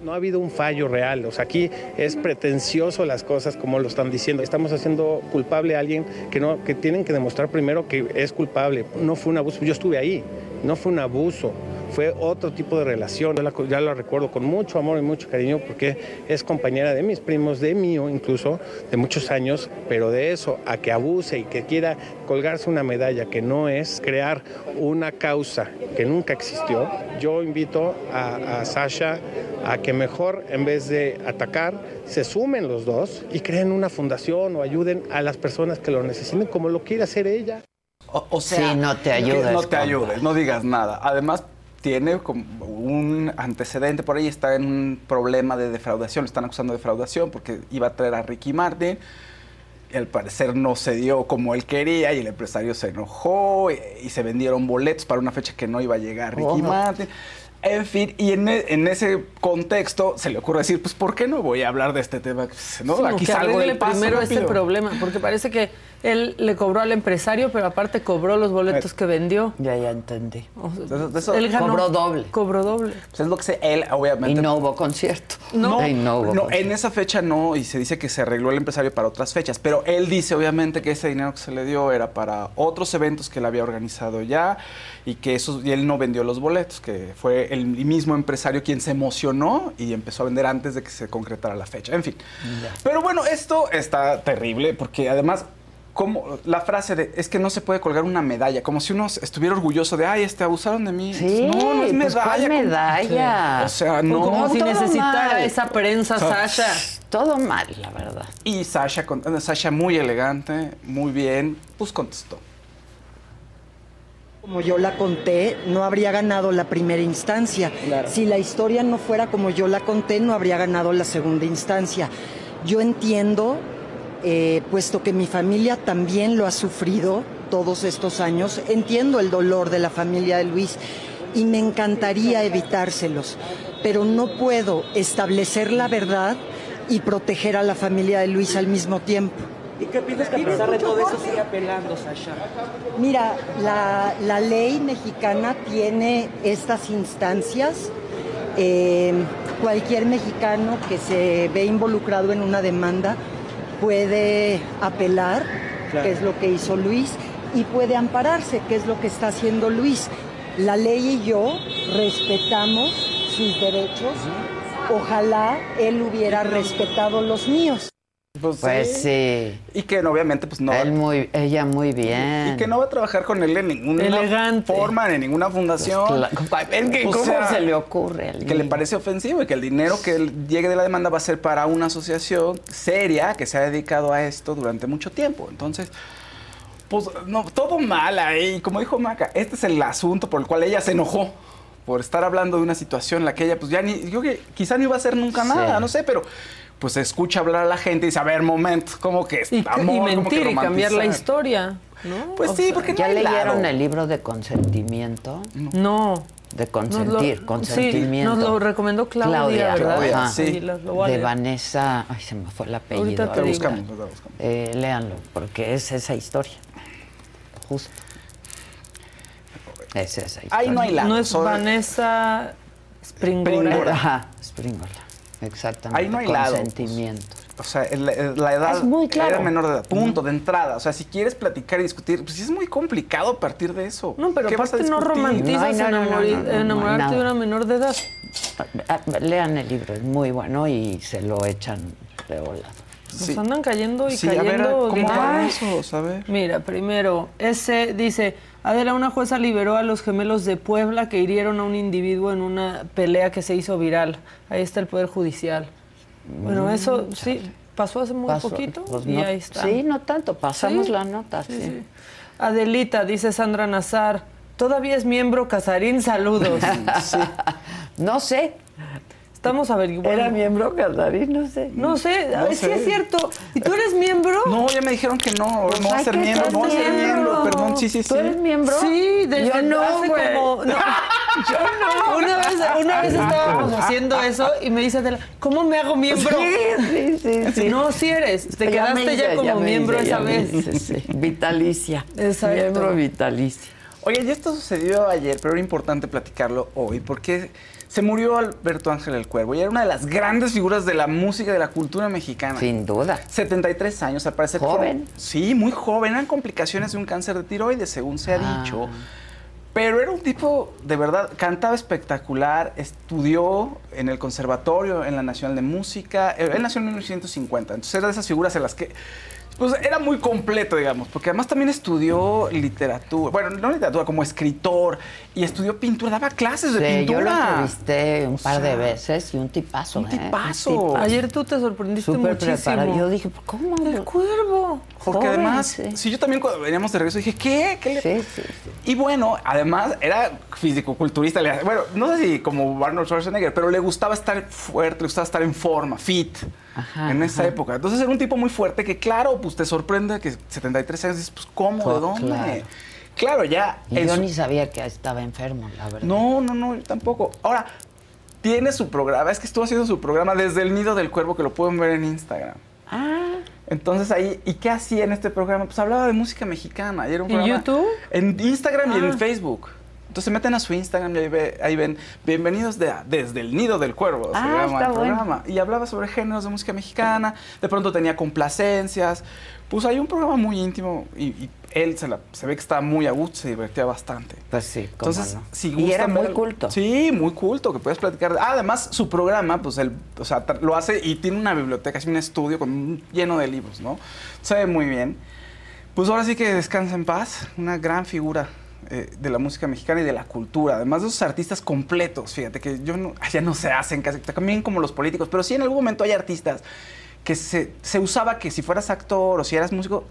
No ha habido un fallo real, o sea, aquí es pretencioso las cosas como lo están diciendo. Estamos haciendo culpable a alguien que no que tienen que demostrar primero que es culpable. No fue un abuso, yo estuve ahí, no fue un abuso, fue otro tipo de relación. Yo la, ya la recuerdo con mucho amor y mucho cariño porque es compañera de mis primos, de mío incluso, de muchos años, pero de eso a que abuse y que quiera colgarse una medalla que no es crear una causa que nunca existió, yo invito a, a Sasha a que mejor en vez de atacar, se sumen los dos y creen una fundación o ayuden a las personas que lo necesiten como lo quiere hacer ella. O, o sea, Sí, no te ayudes, No te compa. ayudes, no digas nada. Además, tiene como un antecedente por ahí, está en un problema de defraudación, lo están acusando de defraudación porque iba a traer a Ricky Martin. al parecer no se dio como él quería y el empresario se enojó y, y se vendieron boletos para una fecha que no iba a llegar Ricky Oh. Martin. En fin, y en, e- en ese contexto se le ocurre decir, pues ¿por qué no voy a hablar de este tema? Pues, ¿no? Sí, Aquí que salgo del paso primero este problema, porque parece que él le cobró al empresario, pero aparte cobró los boletos que vendió. Ya, ya entendí. O sea, De eso- de eso- él ganó- Cobró doble. Cobró doble. Pues es lo que sé, él obviamente... Y no hubo concierto. No, Y no hubo no, concierto. en esa fecha no, y se dice que se arregló el empresario para otras fechas, pero él dice obviamente que ese dinero que se le dio era para otros eventos que él había organizado ya y que eso, y él no vendió los boletos, que fue el mismo empresario quien se emocionó y empezó a vender antes de que se concretara la fecha, en fin. Pero bueno, esto está terrible porque además... Como la frase de es que no se puede colgar una medalla, como si uno estuviera orgulloso de ay, este abusaron de mí. Sí, no, no es pues, medalla. ¿cuál compadre. medalla? O sea, Pues no. como si necesitara mal. esa prensa, Sasha. Todo mal, la verdad. Y Sasha, con- eh, Sasha muy elegante, muy bien, pues contestó. Como yo la conté, no habría ganado la primera instancia. Si la historia no fuera como yo la conté, no habría ganado la segunda instancia. Yo entiendo, eh, puesto que mi familia también lo ha sufrido todos estos años, entiendo el dolor de la familia de Luis y me encantaría evitárselos, pero no puedo establecer la verdad y proteger a la familia de Luis al mismo tiempo. ¿Y qué piensas que a pesar de todo eso sigue apelando, Sasha? Mira, la, la ley mexicana tiene estas instancias. Eh, cualquier mexicano que se ve involucrado en una demanda puede apelar, Claro. que es lo que hizo Luis, y puede ampararse, que es lo que está haciendo Luis. La ley y yo respetamos sus derechos. Ojalá él hubiera respetado los míos. Pues, Pues sí. Y que no, obviamente, pues no. Él muy, ella muy bien. Y que no va a trabajar con él en ninguna Elegante. forma, en ninguna fundación. Pues a ver, ¿qué- O ¿Cómo sea, se le ocurre? al Que le parece ofensivo y que el dinero que él llegue de la demanda va a ser para una asociación seria que se ha dedicado a esto durante mucho tiempo. Entonces, pues no, todo mal ahí. Como dijo Maca, este es el asunto por el cual ella se enojó. Por estar hablando de una situación en la que ella, pues ya ni, yo que quizá no iba a hacer nunca Sí. nada, no sé, pero pues escucha hablar a la gente y dice, a ver, momento, como que es Y, amor, y como que mentir y cambiar la historia. ¿no? Pues O sí, sea, porque no ¿Ya hay leyeron lado. el libro de consentimiento? No. De Nos consentir, lo- consentimiento. Sí, nos lo recomendó Claudia, ¿verdad? ajá. Sí, Sí. lo- lo voy a de. Vanessa, ay, se me fue el apellido. Ahorita te buscamos, lo buscamos. Eh, léanlo, porque es esa historia. Justo. Es esa historia. Ahí no hay lado. No es Vanessa Springora. Springora. Ajá, Springora. Exactamente. Ahí no hay lado, Consentimiento. O sea, la, la edad Es muy claro. era menor de edad. Punto, de entrada. O sea, si quieres platicar y discutir, pues sí es muy complicado a partir de eso. No, pero ¿Qué vas a aparte no romantizas No, no, no, enamorarte de una menor de edad. Ah, Lean el libro, es muy bueno y se lo echan de volado. Nos andan cayendo y Sí, a ver, cayendo ¿cómo va eso? Mira, primero, ese dice, Adela, una jueza liberó a los gemelos de Puebla que hirieron a un individuo en una pelea que se hizo viral. Ahí está el Poder Judicial. Bueno, eso sí, pasó hace muy Pasó, poquito pues y no- ahí está. Sí, no tanto, pasamos Sí, la nota. sí. Adelita, dice Sandra Nazar, todavía es miembro Casarín, saludos. No sé, Estamos averiguando. era miembro Casarín, no sé. No sé, No sé. es cierto. ¿Y tú eres miembro? No, ya me dijeron que no, no va a ser miembro, no va a ser miembro. perdón, sí, sí, sí. ¿Tú eres miembro? Sí, desde Yo no, hace güey. como... No, yo no. Una vez, una vez estábamos haciendo eso y me dice Adela, ¿cómo me hago miembro? Sí, sí, sí. No, sí eres. Te Ya quedaste ya hice, como miembro hice, esa ya vez. hice, sí. Vitalicia. Exacto. Miembro vitalicia. Oye, y esto sucedió ayer, pero era importante platicarlo hoy, porque se murió Alberto Ángel el Cuervo y era una de las grandes figuras de la música y de la cultura mexicana. Sin duda. 73 años, al parecer. Joven. sí, muy joven. Eran complicaciones de un cáncer de tiroides, según se ha Ah. dicho. Pero era un tipo, de verdad, cantaba espectacular, estudió en el conservatorio, en la Nacional de Música. Eh, Él nació en 1950, entonces era de esas figuras en las que, pues era muy completo, digamos, porque además también estudió literatura, bueno, no literatura, como escritor, y estudió pintura, daba clases de Sí, yo lo pintura. entrevisté un O par de veces y un tipazo. un ¿eh? tipazo. Ayer tú te sorprendiste Súper muchísimo. preparado. Yo dije, ¿cómo? El cuervo. Porque además, sí. si yo también cuando veníamos de regreso dije, ¿qué? ¿Qué le Sí, sí, sí. Y bueno, además era físico-culturista. Bueno, no sé si como Arnold Schwarzenegger, pero le gustaba estar fuerte, le gustaba estar en forma, fit, en esa ajá. época. Entonces era un tipo muy fuerte que, claro, pues te sorprende que 73 años dices, pues, ¿cómo? ¿De dónde? Claro. Claro, ya. Y yo su- ni sabía que estaba enfermo, la verdad. No, no, no, yo tampoco. Ahora, tiene su programa, es que estuvo haciendo su programa desde el Nido del Cuervo, que lo pueden ver en Instagram. Ah. Entonces ahí, ¿y qué hacía en este programa? Pues hablaba de música mexicana. Y era un ¿En programa- YouTube? En Instagram y Ah. en Facebook. Entonces se meten a su Instagram y ahí, ve- ahí ven, bienvenidos de- desde el Nido del Cuervo, se Ah, llama está el bueno. programa. Y hablaba sobre géneros de música mexicana, de pronto tenía complacencias. Pues hay un programa muy íntimo y, y él se, la- se ve que estaba muy a gusto, se divertía bastante. Pues sí, cómo Entonces, no. si Y era muy culto. Sí, muy culto, que puedes platicar. Ah, además, su programa, pues él, o sea, tra- lo hace y tiene una biblioteca, así un estudio con lleno de libros, ¿no? Se ve muy bien. Pues ahora sí que descansa en paz, una gran figura eh, de la música mexicana y de la cultura. Además de esos artistas completos, fíjate que yo no, ya no se hacen casi, también como los políticos, pero sí en algún momento hay artistas que se, se usaba que si fueras actor o si eras músico,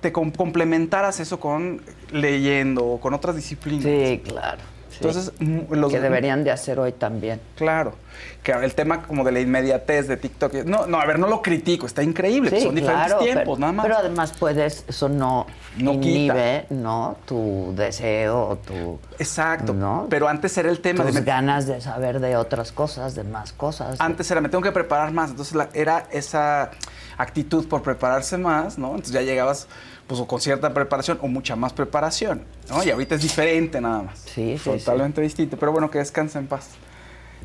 te com- complementaras eso con leyendo o con otras disciplinas. Sí, claro. sí. Entonces, mm, los que deberían de hacer hoy también. Claro. Que el tema como de la inmediatez de TikTok. No, no, a ver, no lo critico, está increíble. Sí, son diferentes claro, tiempos, pero, nada más. Pero además puedes, eso no, No inhibe, ¿no? Tu deseo o tu... Exacto. ¿no? Pero antes era el tema Tus de... ganas de saber de otras cosas, de más cosas. de- Antes era, me tengo que preparar más. Entonces la- era esa actitud por prepararse más, ¿no? Entonces ya llegabas pues o con cierta preparación o mucha más preparación, ¿no? Y ahorita es diferente nada más. Sí, sí, Totalmente distinto. Pero bueno, que descanse en paz.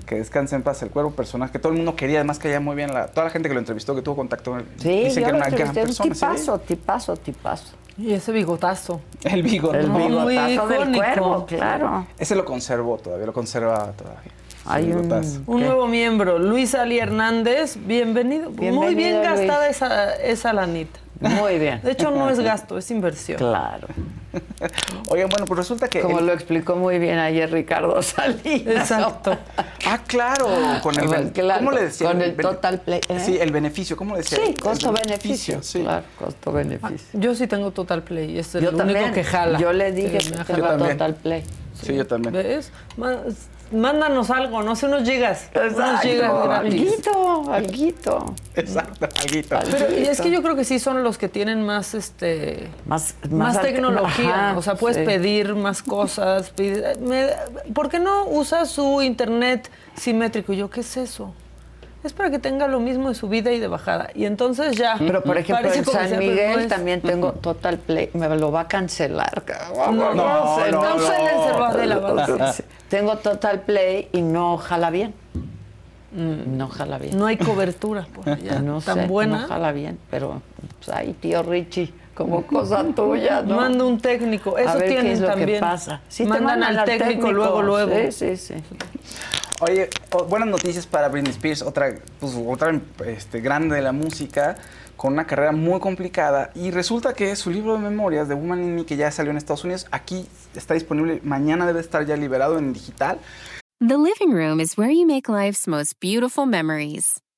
Que descanse en paz el cuervo, personaje que todo el mundo quería, además caía muy bien. La, toda la gente que lo entrevistó, que tuvo contacto con él, Sí, dicen yo que era una gran persona. sí. tipazo, tipazo, tipazo. Y ese bigotazo. El bigote. El Muy bigotazo del icónico. cuervo, claro. Ese lo conservó todavía, lo conserva todavía. Hay un- nuevo miembro, Luis Ali Hernández, bienvenido. Muy bien Luis. gastada esa, esa lanita. Muy bien. De hecho, no es gasto, es inversión. Claro. Oigan, bueno, pues resulta que... Como el- lo explicó muy bien ayer Ricardo Salinas. Exacto. Ah, claro, con el... Claro, ¿Cómo le decía? con el total play, ¿eh? Sí, el beneficio, ¿cómo le decía? Sí, costo-beneficio. sí. Claro, costo-beneficio. Yo sí tengo Total Play, es el Yo único también. que jala. Yo le dije Sí, que también. total play. Sí, yo también. ¿Ves? Ma- Mándanos algo, no sé, unos gigas. Unos gigas gratis. Alguito, alguito. Exacto, alguito. Pero y es que yo creo que sí son los que tienen más este Más, más, tecnología, Ajá, o sea, puedes sí. pedir más cosas. pide- me- ¿Por qué no usa su internet simétrico? Y yo, ¿qué es eso? Es para que tenga lo mismo de subida y de bajada. Y entonces ya. Pero por ejemplo, en San Miguel también tengo Total Play. Me lo va a cancelar. No, no, sé, no, Cáncélenselo a Adela, va. Sí, sí. Tengo Total Play y no jala bien. No jala bien. No hay cobertura por allá. No tan sé, buena. no jala bien, pero pues, ahí, tío Richie, como cosa tuya, ¿no? Manda un técnico. Eso a ver tienen qué es lo también. que pasa. Sí, te mandan, al técnico, luego, luego. Sí, sí, sí. Oye, buenas noticias para Britney Spears, otra, pues, otra este, grande de la música, con una carrera muy complicada. Y resulta que su libro de memorias, The Woman in Me, que ya salió en Estados Unidos, aquí está disponible, mañana debe estar ya liberado en digital. The living room is where you make life's most beautiful memories.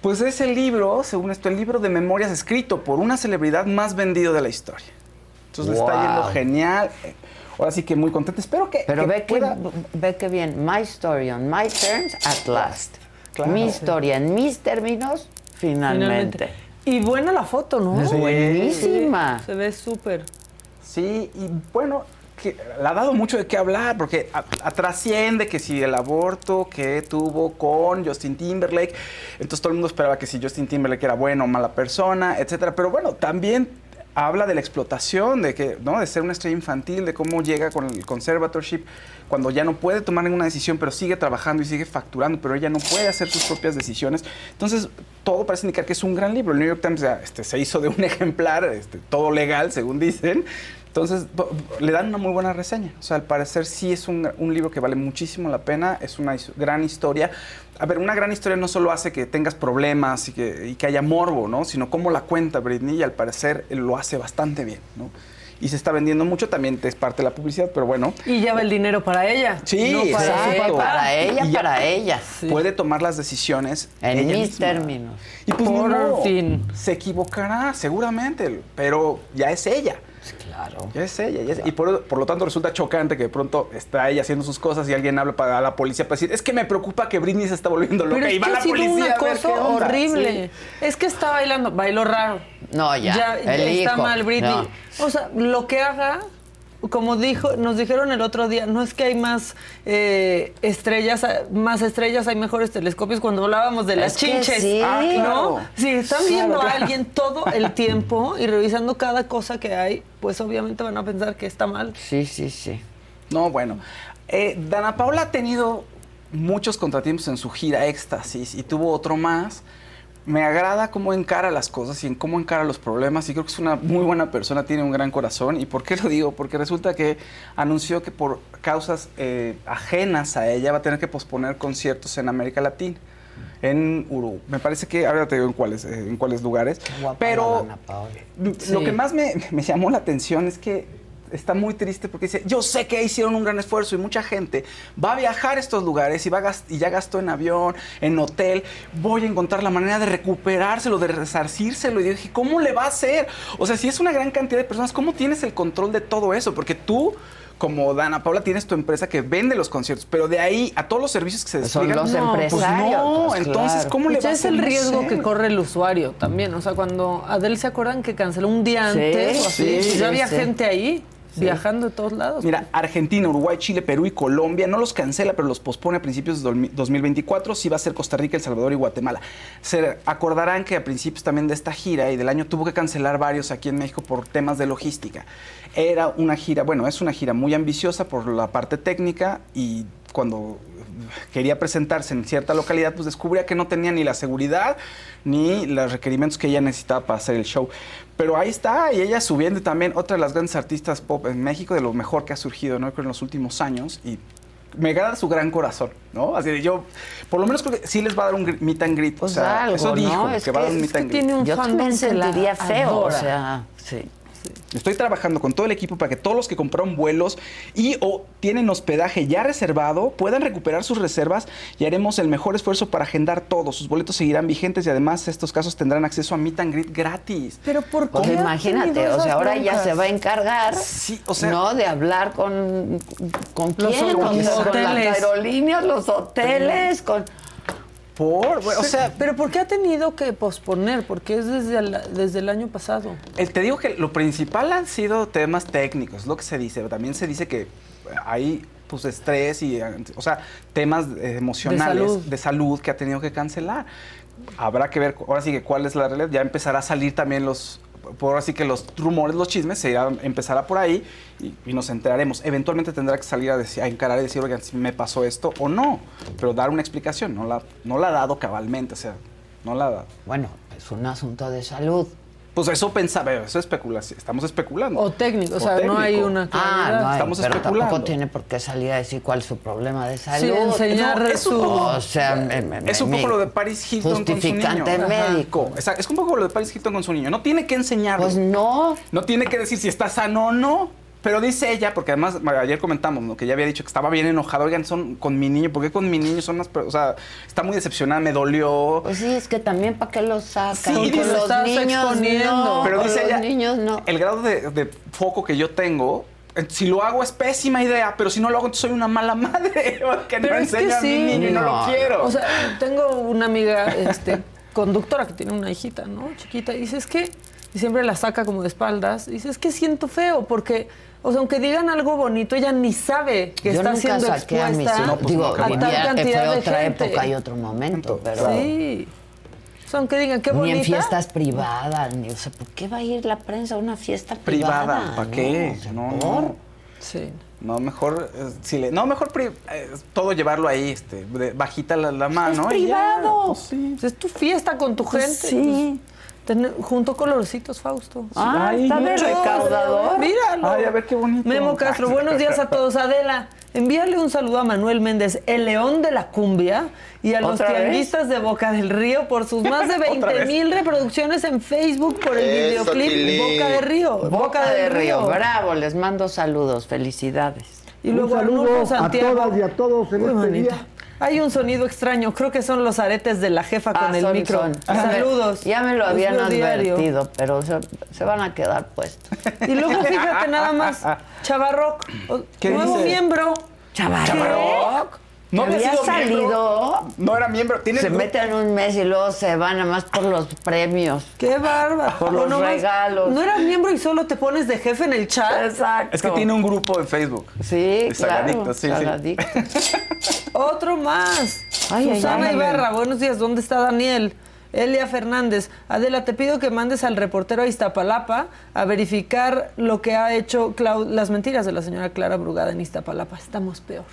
Pues es el libro, según esto, el libro de memorias escrito por una celebridad más vendido de la historia. Entonces le está yendo genial. Ahora sí que muy contento. Espero que, Pero que ve que, ve que bien, my story on my terms at last. Claro. Mi historia en mis términos, finalmente. Y buena la foto, ¿no? Es buenísima. Se ve súper. Sí, y bueno, que le ha dado mucho de qué hablar, porque a- trasciende que si el aborto que tuvo con Justin Timberlake, entonces todo el mundo esperaba que si Justin Timberlake era bueno o mala persona, etcétera. Pero bueno, también habla de la explotación, de que, ¿no? De ser una estrella infantil, de cómo llega con el conservatorship cuando ya no puede tomar ninguna decisión, pero sigue trabajando y sigue facturando, pero ella no puede hacer sus propias decisiones. Entonces, todo parece indicar que es un gran libro. El New York Times ya, este, se hizo de un ejemplar, este, todo legal, según dicen. Entonces, le dan una muy buena reseña. O sea, al parecer sí es un, un libro que vale muchísimo la pena, es una gran historia. A ver, una gran historia no solo hace que tengas problemas y que, y que haya morbo, ¿no? Sino cómo la cuenta Britney y al parecer lo hace bastante bien, ¿no? Y se está vendiendo mucho, también es parte de la publicidad, pero bueno. Y ya va el dinero para ella. Sí, no para su exacto. papá. Para ella, Y para ella. Puede tomar las decisiones En ella mis misma. términos. Y pues ni Por modo, fin. se equivocará, seguramente, pero ya es ella. Claro. Ya es ella. ya es- Y por, por lo tanto resulta chocante que de pronto está ella haciendo sus cosas y alguien habla para la policía para decir, es que me preocupa que Britney se está volviendo loca. Pero es y va que la policía un a ver qué acoso onda. horrible. Es que está bailando, bailó raro. No, ya, el está hijo, mal Britney. no. O sea, lo que haga, como dijo, nos dijeron el otro día, no es que hay más eh, estrellas, más estrellas, hay mejores telescopios cuando hablábamos de las Es que chinches. sí. Ah, ¿no? claro. Si están Claro, viendo a alguien todo el tiempo y revisando cada cosa que hay, pues obviamente van a pensar que está mal. Sí, sí, sí. No, bueno. Eh, Dana Paula ha tenido muchos contratiempos en su gira Éxtasis y tuvo otro más. Me agrada cómo encara las cosas y en cómo encara los problemas y creo que es una muy buena persona, tiene un gran corazón. ¿Y por qué lo digo? Porque resulta que anunció que por causas eh, ajenas a ella va a tener que posponer conciertos en América Latina. En Uruguay. Me parece que, ahora te digo en cuáles, eh, en cuáles lugares. Pero lo Sí. que más me, me llamó la atención es que está muy triste porque dice, yo sé que hicieron un gran esfuerzo y mucha gente va a viajar a estos lugares y, va a y ya gastó en avión, en hotel, voy a encontrar la manera de recuperárselo, de resarcírselo. Y yo dije, ¿cómo le va a hacer? O sea, si es una gran cantidad de personas, ¿cómo tienes el control de todo eso? Porque tú... Como Dana Paula tienes tu empresa que vende los conciertos, pero de ahí a todos los servicios que se Son despliegan. los no, pues empresarios, no, pues, entonces, claro. ¿cómo le Pues va a es hacer? el riesgo que corre el usuario también. O sea, cuando Adele se acuerdan que canceló un día Sí, antes, o así, sí, ya había sí. gente ahí viajando de todos lados. Mira, Argentina, Uruguay, Chile, Perú y Colombia no los cancela, pero los pospone a principios de dolmi- 2024. Sí va a ser Costa Rica, El Salvador y Guatemala. Se acordarán que a principios también de esta gira y del año tuvo que cancelar varios aquí en México por temas de logística. Era una gira, bueno, es una gira muy ambiciosa por la parte técnica y cuando quería presentarse en cierta localidad, pues descubría que no tenía ni la seguridad ni los requerimientos que ella necesitaba para hacer el show. Pero ahí está, y ella subiendo también otra de las grandes artistas pop en México, de lo mejor que ha surgido, ¿no? Creo en los últimos años. Y me agrada su gran corazón, ¿no? Así de yo, por lo menos creo que sí les va a dar un meet and greet. Pues o sea, algo, eso ¿no? dijo, Es que, va a dar un que- meet and que greet. tiene un Yo que la sentiría feo, o sea, sí. Estoy trabajando con todo el equipo para que todos los que compraron vuelos y o tienen hospedaje ya reservado puedan recuperar sus reservas y haremos el mejor esfuerzo para agendar todo. Sus boletos seguirán vigentes y además estos casos tendrán acceso a Meet and Greet gratis. Pero ¿por qué imagínate, o sea, ahora ya se va a encargar, Sí, o sea- ¿no? De hablar con, con quién, con, los con las aerolíneas, los hoteles, con... Por, bueno, o sea, Pero ¿por qué ha tenido que posponer? Porque es desde el, desde el año pasado. Te digo que lo principal han sido temas técnicos, lo que se dice. pero También se dice que hay pues estrés y, o sea, temas eh, emocionales salud. de salud que ha tenido que cancelar. Habrá que ver, ahora sí que cuál es la realidad. Ya empezará a salir también los, por ahora sí que los rumores, los chismes, se empezará por ahí y, y nos enteraremos. Eventualmente tendrá que salir a, decir, a encarar y decir, oigan, si me pasó esto o no. Pero dar una explicación, no la, no la ha dado cabalmente, o sea, no la ha dado. Bueno, es un asunto de salud. Pues eso pensaba, eso es especulación, estamos especulando. O técnico, o sea, no hay técnico. una Ah, claridad. no hay, Estamos pero especulando. tampoco tiene por qué salir a decir cuál es su problema de salud. enseñar No, su- O sea, me- me- Es un poco lo de Paris Hilton con su Justificante niño. médico. Es un poco lo de Paris Hilton con su niño. No tiene que enseñarlo. Pues no. No tiene que decir si está sano o no. Pero dice ella, porque además ayer comentamos ¿no? que ella había dicho que estaba bien enojada. Oigan, son con mi niño. ¿Por qué con mi niño son las... per- O sea, está muy decepcionada, me dolió. Pues sí, es que también para qué lo sacan. Sí, con dice, los estás niños exponiendo. no, Pero dice los ella, niños no. el grado de, de foco que yo tengo, si lo hago es pésima idea, pero si no lo hago, entonces soy una mala madre. Que no Pero es que enseño a sí. mi niño y no, No. lo quiero. O sea, tengo una amiga este, conductora que tiene una hijita, ¿no? Chiquita, y dice, es que y siempre la saca como de espaldas. Y dice, es que siento feo, porque, o sea, aunque digan algo bonito, ella ni sabe que Yo está nunca siendo saqué a mis expuesta hijos. a Digo, tal vivía- cantidad fue de otra gente. época y otro momento, pero... Sí. O sea, aunque digan, qué Ni bonita. en fiestas privadas, ni, o sea, ¿por qué va a ir la prensa a una fiesta privada? Privada, ¿para no? qué? O sea, No, no. Sí. No, mejor, eh, si le- no, mejor pri- eh, todo llevarlo ahí, este, de- bajita la, la mano. es y ya. privado. Pues sí. Es tu fiesta con tu Pues gente. sí. Pues, tener- junto colorcitos, Fausto. Ah, está de recaudador. Míralo. Ay, a ver qué bonito. Memo Castro, buenos días a todos. Adela, envíale un saludo a Manuel Méndez, el león de la cumbia, y a los tianguistas de Boca del Río por sus más de ¿Otra 20 vez? mil reproducciones en Facebook por el Eso, videoclip. Boca de Río. Boca, de Río. bravo, les mando saludos, felicidades. Y luego Arnulfo Santiago. y a todos en Muy este bonito. día. Hay un sonido extraño, creo que son los aretes de la jefa con Ah, el son, micro. son. Saludos. Ya me lo habían diario. advertido, pero se, se van a quedar puestos. Y luego fíjate nada más, Chavarroc, o- ¿Qué nuevo dice? miembro. Chavarroc. No había había sido salido. miembro. No era miembro. Tiene Se meten un mes y luego se van nada más por los premios. Qué bárbaro. Por los nomás, regalos. No eras miembro y solo te pones de jefe en el chat. Exacto. Es que tiene un grupo en Facebook. Sí, claro. Sí, sí. Otro más. Ay, ay, Susana ay. Ibarra, buenos días. ¿Dónde está Daniel? Elia Fernández. Adela, te pido que mandes al reportero a Iztapalapa a verificar lo que ha hecho Clau- las mentiras de la señora Clara Brugada en Iztapalapa. Estamos peor.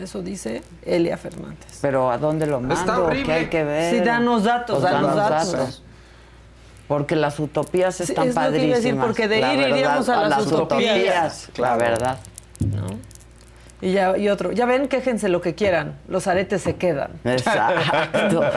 Eso dice Elia Fernández. Pero ¿a dónde lo Está mando? horrible. ¿Qué hay que ver? Sí, danos datos, Pues danos danos datos. Porque las utopías Sí, están es lo que iba a padrísimas. decir, porque de la ir verdad, iríamos a las utopías. utopías, La verdad. Y, ya, y otro, ya ven, quéjense lo que quieran. Los aretes se quedan. Exacto.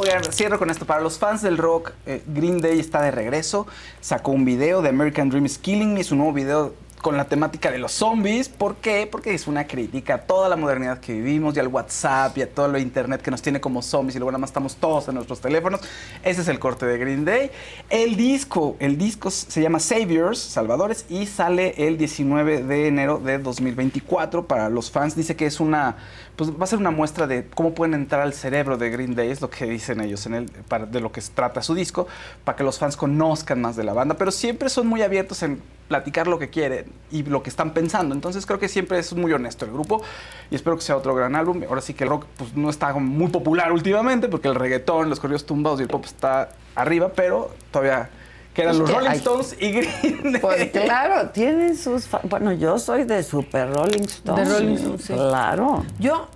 Oigan, cierro con esto. Para los fans del rock, eh, Green Day está de regreso. Sacó un video de American Dream is Killing Me. Es un nuevo video con la temática de los zombies. ¿Por qué? Porque es una crítica a toda la modernidad que vivimos y al WhatsApp y a todo lo internet que nos tiene como zombies y luego nada más estamos todos en nuestros teléfonos. Ese es el corte de Green Day. El disco, el disco se llama Saviors, Salvadores, y sale el 19 de enero de 2024. Para los fans dice que es una, pues va a ser una muestra de cómo pueden entrar al cerebro de Green Day, es lo que dicen ellos en el, de lo que trata su disco, para que los fans conozcan más de la banda, pero siempre son muy abiertos en platicar lo que quieren y lo que están pensando. Entonces creo que siempre es muy honesto el grupo y espero que sea otro gran álbum. Ahora sí que el rock pues, no está muy popular últimamente porque el reggaetón, los corridos tumbados y el pop está arriba, pero todavía quedan Es los que Rolling hay- Stones y Green Day. Pues claro, tienen sus... fa- Bueno, yo soy de Super Rolling Stones. De Rolling Stones, sí. Claro. Yo,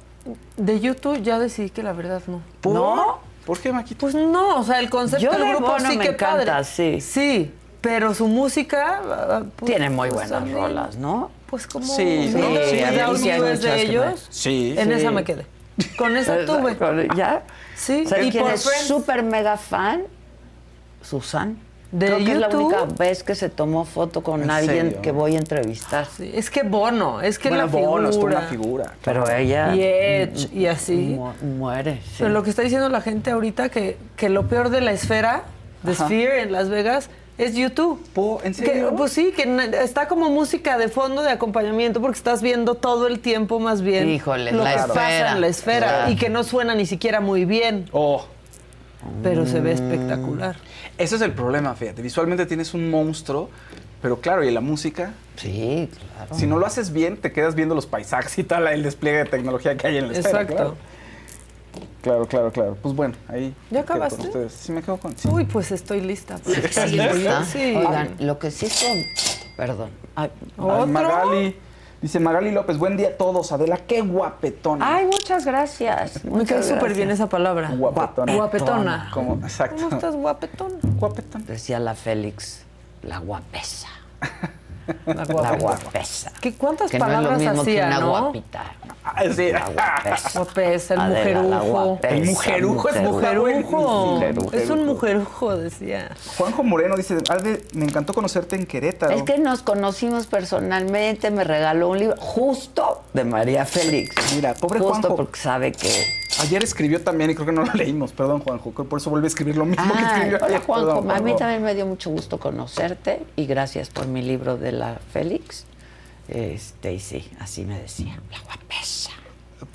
de YouTube, ya decidí que la verdad no. ¿No? ¿Por qué, Maquito? Pues no, o sea, el concepto Yo del de grupo Bono sí me que encanta, padre. sí. Sí, pero su música... ah, pues, Tiene muy pues, buenas rolas, ¿no? Pues como... Sí, ¿no? sí, Sí, sí hay muchas de que me- ellos. Sí. En Sí. esa me quedé. Con esa tuve. ¿Ya? Sí, ¿Sabes y quién por es súper mega fan? Susan. ¿De Creo que es la única vez que se tomó foto con ¿En alguien serio? que voy a entrevistar. Sí, es que Bono, es que Bueno, la figura. Bono es por una figura. Pero ella Y Edge, y así. mu- muere. sí. Pero lo que está diciendo la gente ahorita que, que lo peor de la esfera, de. Sphere en Las Vegas, es YouTube. ¿En Que, serio? pues sí, que está como música de fondo de acompañamiento porque estás viendo todo el tiempo más bien Híjole, lo la que esfera. pasa en la esfera Claro. y que no suena ni siquiera muy bien, Oh. pero se ve espectacular. Ese es el problema, fíjate. Visualmente tienes un monstruo, pero claro, ¿y la música? Sí, claro. Si no lo haces bien, te quedas viendo los paisajes y tal, el despliegue de tecnología que hay en la esfera. Exacto. Claro. claro, claro, claro. Pues bueno, ahí. ¿Ya quedo con acabaste? ustedes. Sí, me quedo con. sí. Uy, pues estoy lista. ¿Estás lista? Sí. Oigan, lo que sí son... Perdón. Ay, Ay, ¿Otro? Magali. Dice Magali López, buen día a todos. Adela, qué guapetona. Ay, muchas gracias. Me muchas cae súper gracias. bien esa palabra. Guapetona. Guapetona. Como, exacto. ¿Cómo estás, guapetona? Guapetona. Decía la Félix, la guapesa. La La guapetona. guapesa. ¿Qué, ¿Cuántas Que no es lo palabras mismo que hacía, una no? guapita. Ah, sí. La guapesa. Guapesa, el Adela, la mujerujo. guapesa, El mujerujo es Mujerujo. Mujerujo. Es un mujerujo, decía. Juanjo Moreno dice, Alde, me encantó conocerte en Querétaro. Es que nos conocimos personalmente, me regaló un libro justo de María Félix. Mira, pobre Justo Juanjo. porque sabe que... Ayer escribió también y creo que no lo leímos. Perdón, Juanjo. creo que Por eso vuelve a escribir lo mismo que Ah, escribió hola ayer. Juanjo, Perdón, a mí Juanjo. también me dio mucho gusto conocerte y gracias por mi libro de la Félix. Este, y sí, así me decía, la guapesa.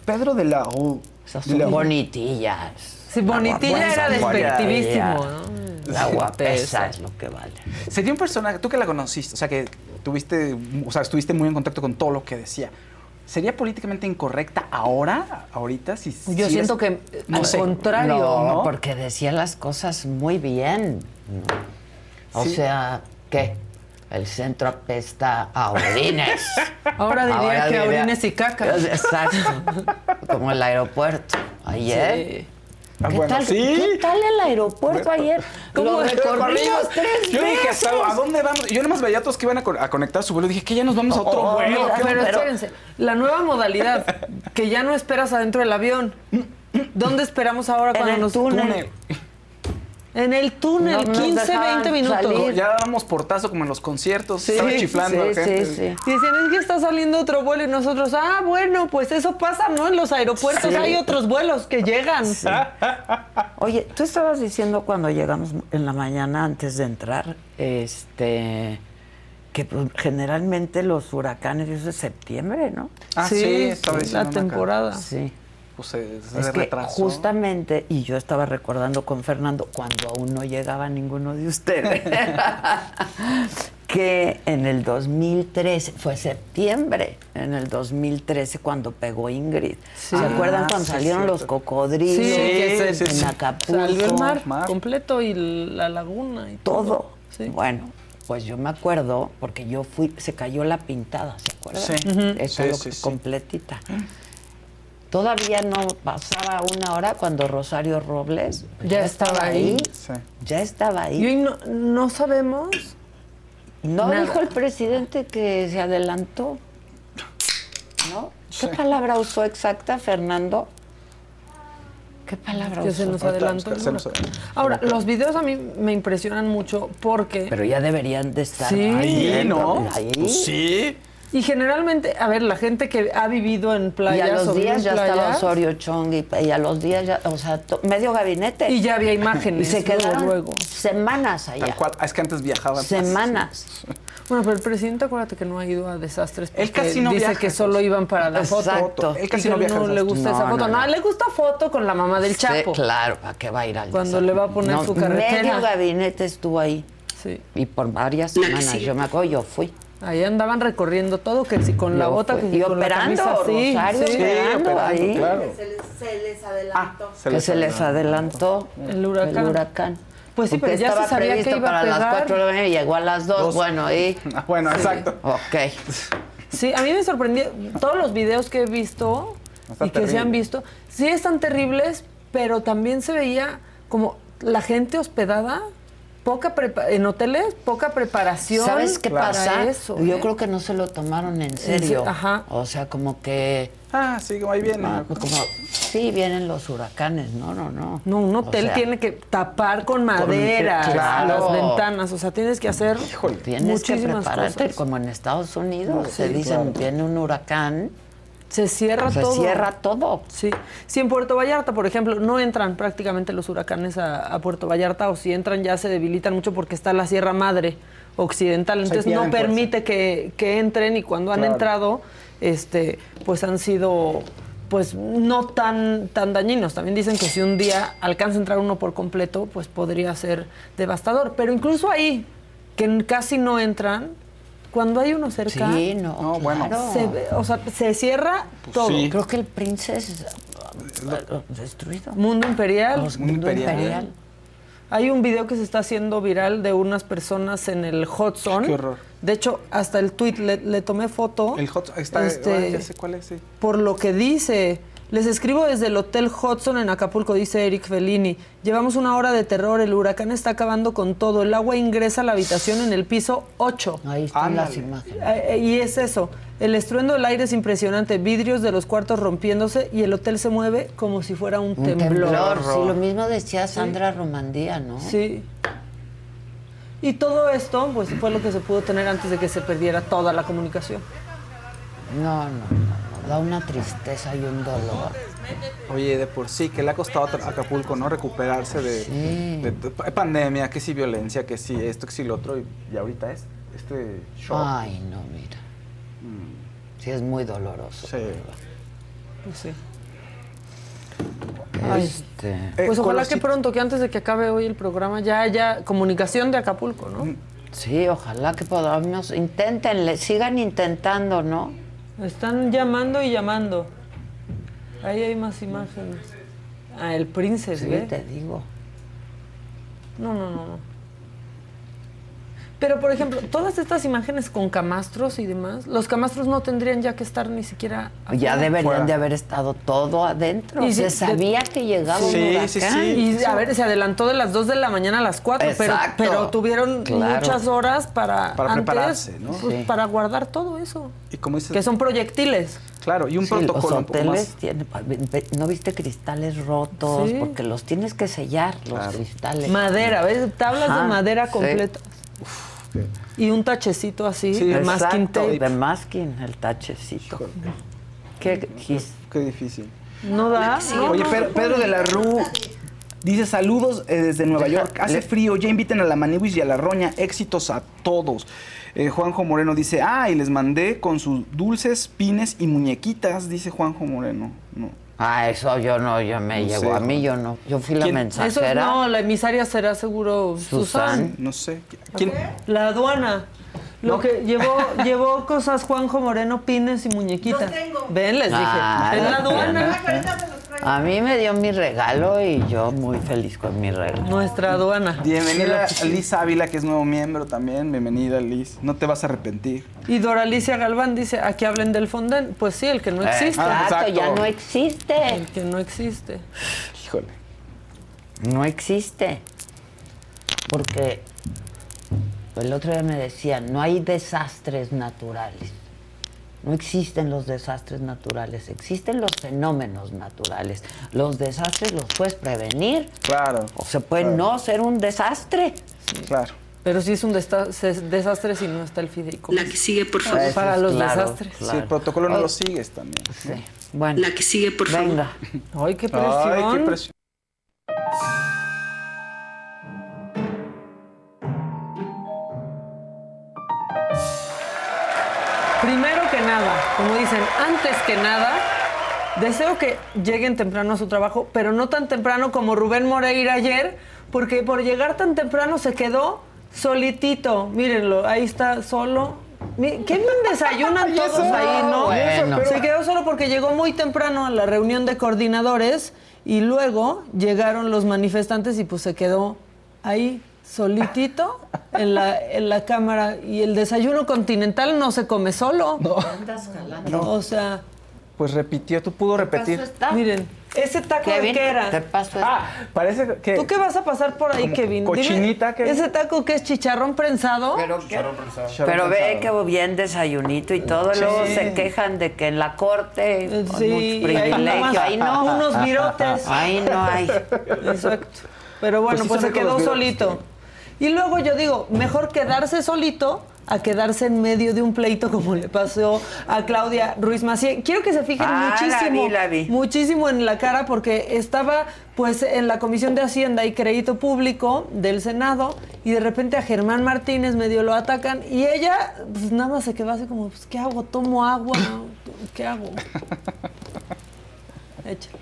Pedro de la O. Esas la son bonitillas. Sí, bonitilla era despectivísimo, ¿no? La guapesa es lo que vale. Sería un personaje, tú que la conociste, o sea, que tuviste, o sea, estuviste muy en contacto con todo lo que decía. ¿Sería políticamente incorrecta ahora, ahorita? Si, Yo si siento eres- que no al sé. contrario, ¿no? porque decía las cosas muy bien. ¿no? O Sí. sea, ¿qué? El centro apesta a orines. Ahora diría que diría- orines y caca. Exacto. Como el aeropuerto. Ayer. Sí. ¿Qué, bueno, tal, sí. ¿Qué tal el aeropuerto ayer? Lo recorrimos tres Yo dije. ¿a dónde vamos? Yo nomás veía a todos que iban a, co- a conectar su vuelo. Dije, que ya nos vamos a otro Oh, vuelo. mira, ¿qué Pero, onda? espérense, la nueva modalidad, que ya no esperas adentro del avión. ¿Dónde esperamos ahora En cuando el nos túnel. En el túnel, No nos 15, dejaban 20 minutos. salir. Ya dábamos portazo como en los conciertos. Sí, Estaba chiflando. sí, gente. sí, sí. Y decían, es que está saliendo otro vuelo y nosotros, ah, bueno, pues eso pasa, ¿no? En los aeropuertos Sí. hay otros vuelos que llegan. Oye, tú estabas diciendo cuando llegamos en la mañana antes de entrar, este que pues, generalmente los huracanes es de septiembre, ¿no? Ah, sí, estaba diciendo la acá. temporada. Sí. Pues se, se Es que retrasó. justamente, y yo estaba recordando con Fernando, cuando aún no llegaba ninguno de ustedes, que en el 2013, fue septiembre, en el 2013 cuando pegó Ingrid. Sí. ¿Se acuerdan Ah, cuando sí, salieron los cocodrilos en sí, sí. Acapulco? Salió el mar, mar. completo y la laguna y todo. todo. Sí. Bueno, pues yo me acuerdo porque yo fui, se cayó la pintada, ¿se acuerdan? Sí. Sí, lo- sí, sí. Todavía no pasaba una hora cuando Rosario Robles Ya estaba ahí. Sí. Ya estaba Y hoy ahí. no, no sabemos. ¿No nada. dijo el presidente que se adelantó? ¿No? ¿Qué palabra usó exacta, Fernando? ¿Qué palabra Que usó? se nos adelantó. Ahora, los videos a mí me impresionan mucho porque... Pero ya deberían de estar Sí, ahí, ¿no? Ahí. Pues sí. Y generalmente, a ver, la gente que ha vivido en Y playas a los días ya estaba Osorio Chong y, y a los días ya, o sea, to- medio gabinete. Y ya había Y imágenes. se luego, quedaron luego. semanas allá. Tal cual. Es que antes viajaban. Semanas. Bueno, pero el presidente, acuérdate que no ha ido a desastres. Él porque casi no dice viaja, que solo iban para la foto. Exacto. Él Y casi no viaja no le gusta esa No, foto. no, No, no. le gusta foto con la mamá del Chapo. Sí, claro, ¿para qué va a ir al Cuando desastre? le va a poner su carretera. Medio gabinete estuvo ahí. Sí. Y por varias semanas. Yo me acuerdo, yo fui. Ahí andaban recorriendo todo, que si con la bota, fui. que si y con la operando, camisa. Rosario, sí. operando operando, ahí. claro. Se les adelantó. que se les adelantó El huracán. el huracán. Pues sí, Porque pero ya se estaba sabía que previsto iba a para las pegar. 4 de la mañana y llegó a las 2. Dos. Bueno, y... Ah, bueno, exacto. Ok. Sí, a mí me sorprendió. Todos los videos que he visto Está y que se terrible. han visto, sí están terribles, pero también se veía como la gente hospedada, poca prepa- en hoteles, poca preparación. ¿Sabes qué pasa? Eso, Yo ¿eh? creo que no se lo tomaron en serio. ajá. O sea, como que... Ah, sí, como ahí viene. ah, como, sí, vienen los huracanes. No, no, no. No, un O hotel sea, tiene que tapar con madera claro. las ventanas, o sea, tienes que hacer Híjole. Tienes que muchísimas prepararte, cosas. como en Estados Unidos. No, se sí, dicen, claro. viene un huracán, Se cierra se todo. cierra todo. Sí. Si en Puerto Vallarta, por ejemplo, no entran prácticamente los huracanes a, a Puerto Vallarta, o si entran ya se debilitan mucho porque está la Sierra Madre Occidental, entonces no permite que, que entren y cuando han Claro. entrado, este, pues han sido pues no tan tan dañinos. También dicen que si un día alcanza a entrar uno por completo, pues podría ser devastador. Pero incluso ahí, que casi no entran, cuando hay uno cerca, Sí, no, No, bueno. claro. se, ve- o sea, se cierra todo. sí. Creo que el Princess eh, destruido. Mundo Imperial. Los Mundo Imperial. Imperial. Hay un video que se está haciendo viral de unas personas en el Hudson. Qué horror. De hecho, hasta el tweet le, le tomé foto. El hot está. Este- ah, ya sé cuál es, sí. Por lo que dice. Les escribo desde el Hotel Hudson en Acapulco, dice Eric Fellini. Llevamos una hora de terror, el huracán está acabando con todo. El agua ingresa a la habitación en el piso 8. Ahí están las imágenes. Eh, eh, Y es eso. El estruendo del aire es impresionante. Vidrios de los cuartos rompiéndose y el hotel se mueve como si fuera un, Un temblor. temblor. Sí, lo mismo decía Sandra Romandía, ¿no? Sí. Y todo esto, pues, fue lo que se pudo tener antes de que se perdiera toda la comunicación. No, no, no. Da una tristeza y un dolor. Oye, de por sí, que le ha costado a Acapulco, ¿no? Recuperarse de, Sí. de- de pandemia, que si violencia, que si esto, que si lo otro, y, y ahorita es este shock. Ay, no, mira. Sí, es muy doloroso. Sí. Pues sí. Este, Pues Eh, ojalá con que pronto, que antes de que acabe hoy el programa, ya haya comunicación de Acapulco, ¿no? Sí, ojalá que podamos. Inténtenle, sigan intentando, ¿no? Están llamando y llamando. Ahí hay más imágenes. Ah, el príncipe, Sí, ¿ve? te digo. No, no, no, no. Pero, por ejemplo, todas estas imágenes con camastros y demás, los camastros no tendrían ya que estar ni siquiera. Ya deberían de haber estado todo adentro. Y Se sí, sabía que llegaba un huracán. Y a ver, se adelantó de las 2 de la mañana a las 4, pero, Exacto. pero tuvieron Claro. muchas horas para, Para antes, prepararse, ¿no? pues, Sí. para guardar todo eso. Y como dices, Que son proyectiles. Claro, y un Sí, protocolo los hoteles más. tienen, ¿no viste cristales rotos? Sí. Porque los tienes que sellar, los cristales. Madera, ¿ves? Tablas Ajá, de madera sí. Y un tachecito así, Sí, de masking tape. de masking, el tachecito. Qué difícil. No da. no, Oye, no, Pedro, de la Rú dice saludos eh, desde Nueva York. Hace frío, ya inviten a la Maniwis y a la Roña. Éxitos a todos. Eh, Juanjo Moreno dice, ah, y les mandé con sus dulces, pines y muñequitas, dice Juanjo Moreno. No. Ah, eso yo no, yo me No llegó sé, a mí, yo no. Yo fui la mensajera. Eso no, la emisaria será seguro Susan. Susan. No sé. ¿Quién? La aduana. Lo que llevó, llevó cosas Juanjo Moreno, pines y muñequitas. Ven, les dije. Ah, es la aduana. A mí me dio mi regalo y yo muy feliz con mi regalo. Nuestra aduana. Bienvenida a Liz Ávila, que es nuevo miembro también. Bienvenida, Liz. No te vas a arrepentir. Y Doralicia Galván dice, aquí hablen del fondén. Pues sí, el que no Eh, existe. exacto, ya no existe. El que no existe. Híjole. No existe. Porque el otro día me decían, no hay desastres naturales. No existen los desastres naturales, existen los fenómenos naturales. Los desastres los puedes prevenir. Claro. O se puede Claro. no ser un desastre. Claro. Pero sí es un desastre si no está el fideicomiso. La que sigue, por Para- favor. Para los claro, desastres. claro. Si el protocolo no Ay. lo sigues también. Sí. Bueno. La que sigue, por favor. Venga. Ay, qué presión. Ay, qué presión. Como dicen, antes que nada, deseo que lleguen temprano a su trabajo, pero no tan temprano como Rubén Moreira ayer, porque por llegar tan temprano se quedó solitito. Mírenlo, ahí está solo. Qué bien desayunan ¿Y todos eso? ahí, ¿no? Bueno. Se quedó solo porque llegó muy temprano a la reunión de coordinadores y luego llegaron los manifestantes y pues se quedó ahí solitito en la, en la cámara y el desayuno continental no se come solo. No. O sea, Pues repitió, tú pudo repetir. miren, ese taco de Kevin, qué era. te paso Ah, parece que. ¿Tú qué vas a pasar por ahí, Kevin? Dime, cochinita, Kevin. ¿Ese taco que es chicharrón prensado? Pero, Chicharrón pero ve prensado. que bien desayunito y todo. Sí. Luego se quejan de que en la corte con sí, mucho privilegio. Ahí no. unos virotes. Ahí no hay. Exacto. Pero bueno, Pues pues, se quedó solito. Y luego yo digo, mejor quedarse solito a quedarse en medio de un pleito como le pasó a Claudia Ruiz Macié. Quiero que se fijen Ah, la muchísimo, vi, la vi. muchísimo en la cara porque estaba pues en la Comisión de Hacienda y Crédito Público del Senado y de repente a Germán Martínez medio lo atacan y ella pues nada más se quedó así como, pues ¿qué hago? ¿Tomo agua? ¿Qué hago? Échale.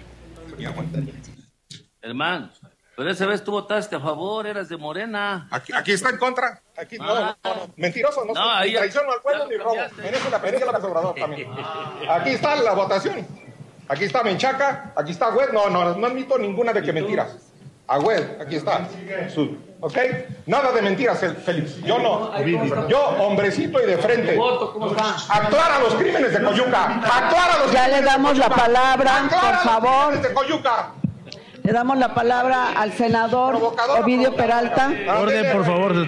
Hermano, pero esa vez tú votaste a favor, eras de Morena. Aquí, aquí está en contra. Aquí, no, no, no, no. Mentiroso, no, No, ni traiciono al pueblo ni robo. Merece la perencia López Obrador también. Aquí está la votación. Aquí está Menchaca, aquí está Agüed. No, no, no admito ninguna de que mentiras. Agüed, aquí está. Su- ¿Ok? Nada de mentiras, Félix. Yo no. Yo, hombrecito y de frente. Actuar a los crímenes de Coyuca. Actuar a los Ya le crímenes de damos la palabra, Actuar por a los favor. crímenes de Coyuca. Le damos la palabra al senador Ovidio Peralta. Orden, por favor,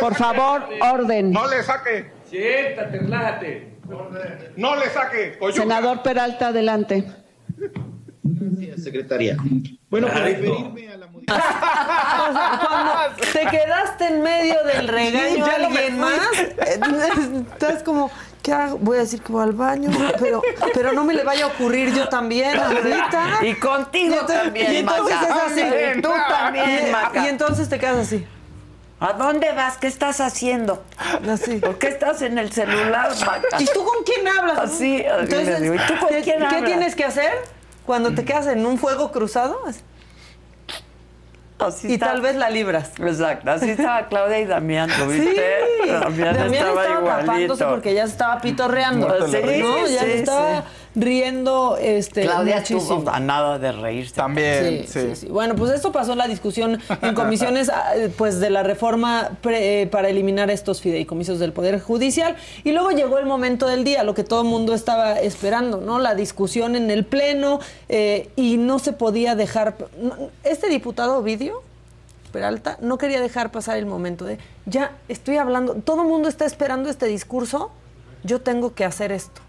Por favor, orden. No le saque. Siéntate, relájate. No le saque. Senador Peralta, adelante. Secretaria. Bueno, para referirme a la O sea, cuando te quedaste en medio del regaño Sí, a alguien más, estás como, ¿qué hago? Voy a decir que voy al baño, pero, pero no me le vaya a ocurrir yo también ahorita. Y contigo Y entonces- también, y entonces Maca. es así. Y tú también, Y- Maca. Y entonces te quedas así. ¿A dónde vas? ¿Qué estás haciendo? Así. ¿Por qué estás en el celular, Maca? ¿Y tú con quién hablas? Así, así le digo, ¿y tú con ¿qué- quién ¿Qué hablas? tienes que hacer? cuando te quedas en un fuego cruzado. Así y está. tal vez la libras. Exacto, así estaba Claudia y Damián, ¿lo viste? Sí, Damián, Damián estaba, estaba tapándose porque ya se estaba pitorreando. La Sí. ¿no? Ya sí, se estaba riendo este, Claudia muchísimo. estuvo a nada de reírse. También, Sí, sí, sí. Bueno, pues esto pasó en la discusión en comisiones ah, pues de la reforma pre- eh, para eliminar estos fideicomisos del Poder Judicial y luego llegó el momento del día, lo que todo el mundo estaba esperando, ¿no? La discusión en el Pleno eh, y no se podía dejar... Este diputado Ovidio Peralta no quería dejar pasar el momento de, ya estoy hablando, todo el mundo está esperando este discurso, yo tengo que hacer esto.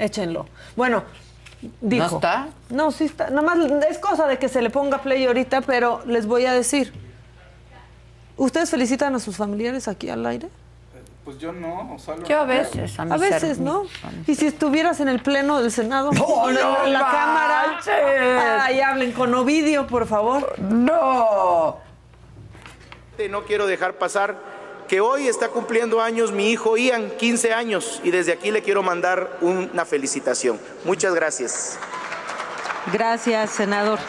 Échenlo. Bueno, dijo. ¿No está? No, sí está. Nada más es cosa de que se le ponga play ahorita, pero les voy a decir. ¿Ustedes felicitan a sus familiares aquí al aire? Pues yo no, solo... Yo a veces, a A veces, ¿no? Y si estuvieras en el pleno del Senado, ¡No, en la- no en la cámara, ay, hablen con Ovidio, por favor. ¡No! No quiero dejar pasar que hoy está cumpliendo años mi hijo Ian, 15 años, y desde aquí le quiero mandar una felicitación. Muchas gracias. Gracias, senador.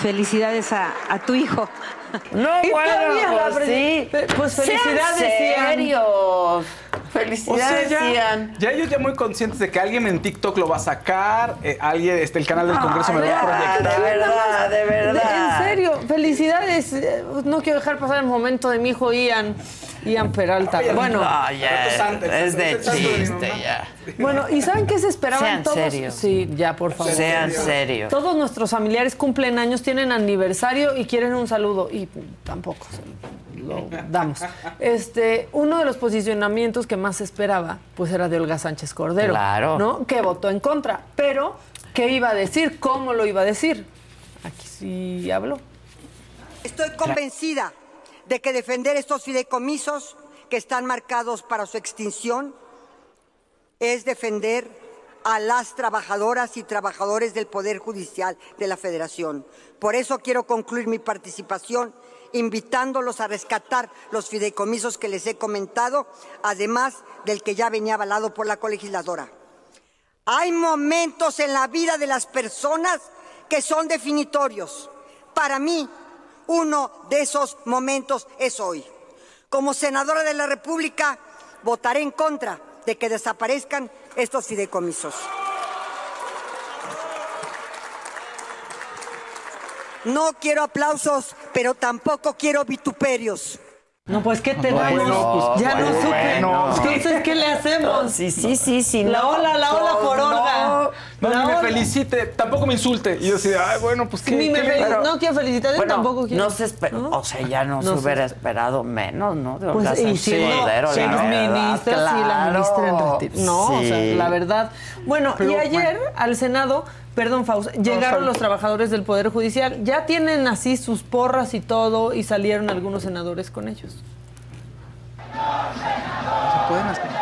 Felicidades a, a tu hijo. No, bueno, pues sí. Pues felicidades, Sean Ian. O Felicidades, sea, ya, Ian. ya ellos ya muy conscientes de que alguien en TikTok lo va a sacar, eh, alguien, este, el canal del Congreso me lo va a proyectar. de verdad, de verdad. En serio, felicidades. Eh, No quiero dejar pasar el momento de mi hijo Ian, Ian Peralta. Bueno, No, ya, Tantos antes, es de chiste, ya. bueno, ¿y saben qué se esperaban Sean todos? serios. Sí, ya, por favor. Sean serios. Todos nuestros familiares cumplen años, tienen aniversario y quieren un saludo. Y tampoco lo damos. Este, uno de los posicionamientos que más se esperaba, pues era de Olga Sánchez Cordero. Claro. ¿No? Que votó en contra. Pero, ¿qué iba a decir? ¿Cómo lo iba a decir? Aquí sí habló. Estoy convencida de que defender estos fideicomisos que están marcados para su extinción es defender a las trabajadoras y trabajadores del Poder Judicial de la Federación. Por eso quiero concluir mi participación invitándolos a rescatar los fideicomisos que les he comentado, además del que ya venía avalado por la colegisladora. Hay momentos en la vida de las personas que son definitorios. Para mí, uno de esos momentos es hoy. Como senadora de la República, votaré en contra de que desaparezcan estos fideicomisos. No quiero aplausos, pero tampoco quiero vituperios. No, pues ¿qué te Bueno, damos? ya no bueno, supe. bueno. Entonces, ¿qué le hacemos? Sí, sí, sí, sí. La no, ola, la ola por no. Olga. No, La ni me felicite, tampoco me insulte. Y yo así, ay, bueno, pues qué. Ni me fel- Pero- no quiero felicitar, yo Bueno, tampoco quiero. no se espera, o sea, ya no, No se se hubiera espera. esperado menos, ¿no? De Pues, Olga y Sánchez siendo Cordero, la siendo verdad, ministra, sí, la ministra en claro. retiro. No, o sea, Sí. la verdad. Bueno, Pero, y ayer bueno. al Senado, perdón, Faust, llegaron los trabajadores del Poder Judicial. Ya tienen así sus porras y todo, y salieron algunos senadores con ellos. Se pueden hacer.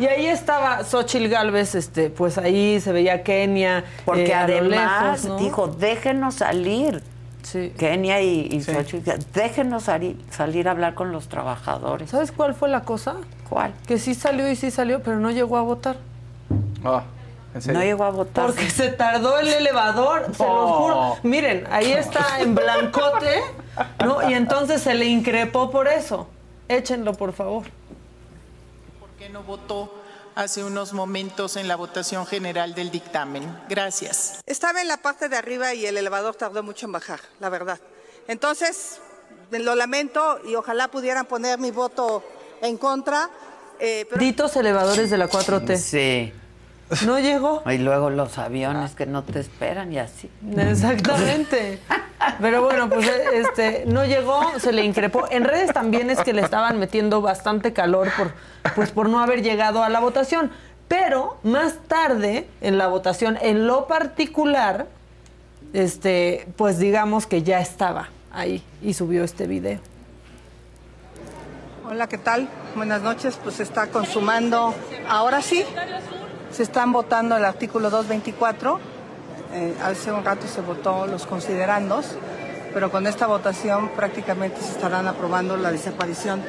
Y ahí estaba Xochil Gálvez, este, pues ahí se veía Kenia. Porque eh, además lejos, ¿no? dijo, déjenos salir. Sí. Kenia y, y Xochitl, déjenos salir, salir a hablar con los trabajadores. ¿Sabes cuál fue la cosa? ¿Cuál? Que sí salió y sí salió, pero no llegó a votar. Ah, en serio. No llegó a votar. Porque se tardó el elevador, se los Oh. juro. Miren, ahí está en blancote, ¿no? Y entonces se le increpó por eso. Échenlo, por favor. ¿Por qué no votó hace unos momentos en la votación general del dictamen? Gracias. Estaba en la parte de arriba y el elevador tardó mucho en bajar, la verdad. Entonces, lo lamento y ojalá pudieran poner mi voto en contra. eh, pero- Ditos elevadores de la 4T. Sí. No llegó. Y luego los aviones que no te esperan y así. Exactamente. Pero bueno, pues este no llegó, se le increpó. En redes también es que le estaban metiendo bastante calor por pues por no haber llegado a la votación. Pero más tarde en la votación, en lo particular, este, pues digamos que ya estaba ahí y subió este video. Hola, ¿qué tal? Buenas noches. Pues se está consumando. Ahora sí, se están votando el artículo 224 Eh, hace un rato se votó los considerandos, pero con esta votación prácticamente se estarán aprobando la desaparición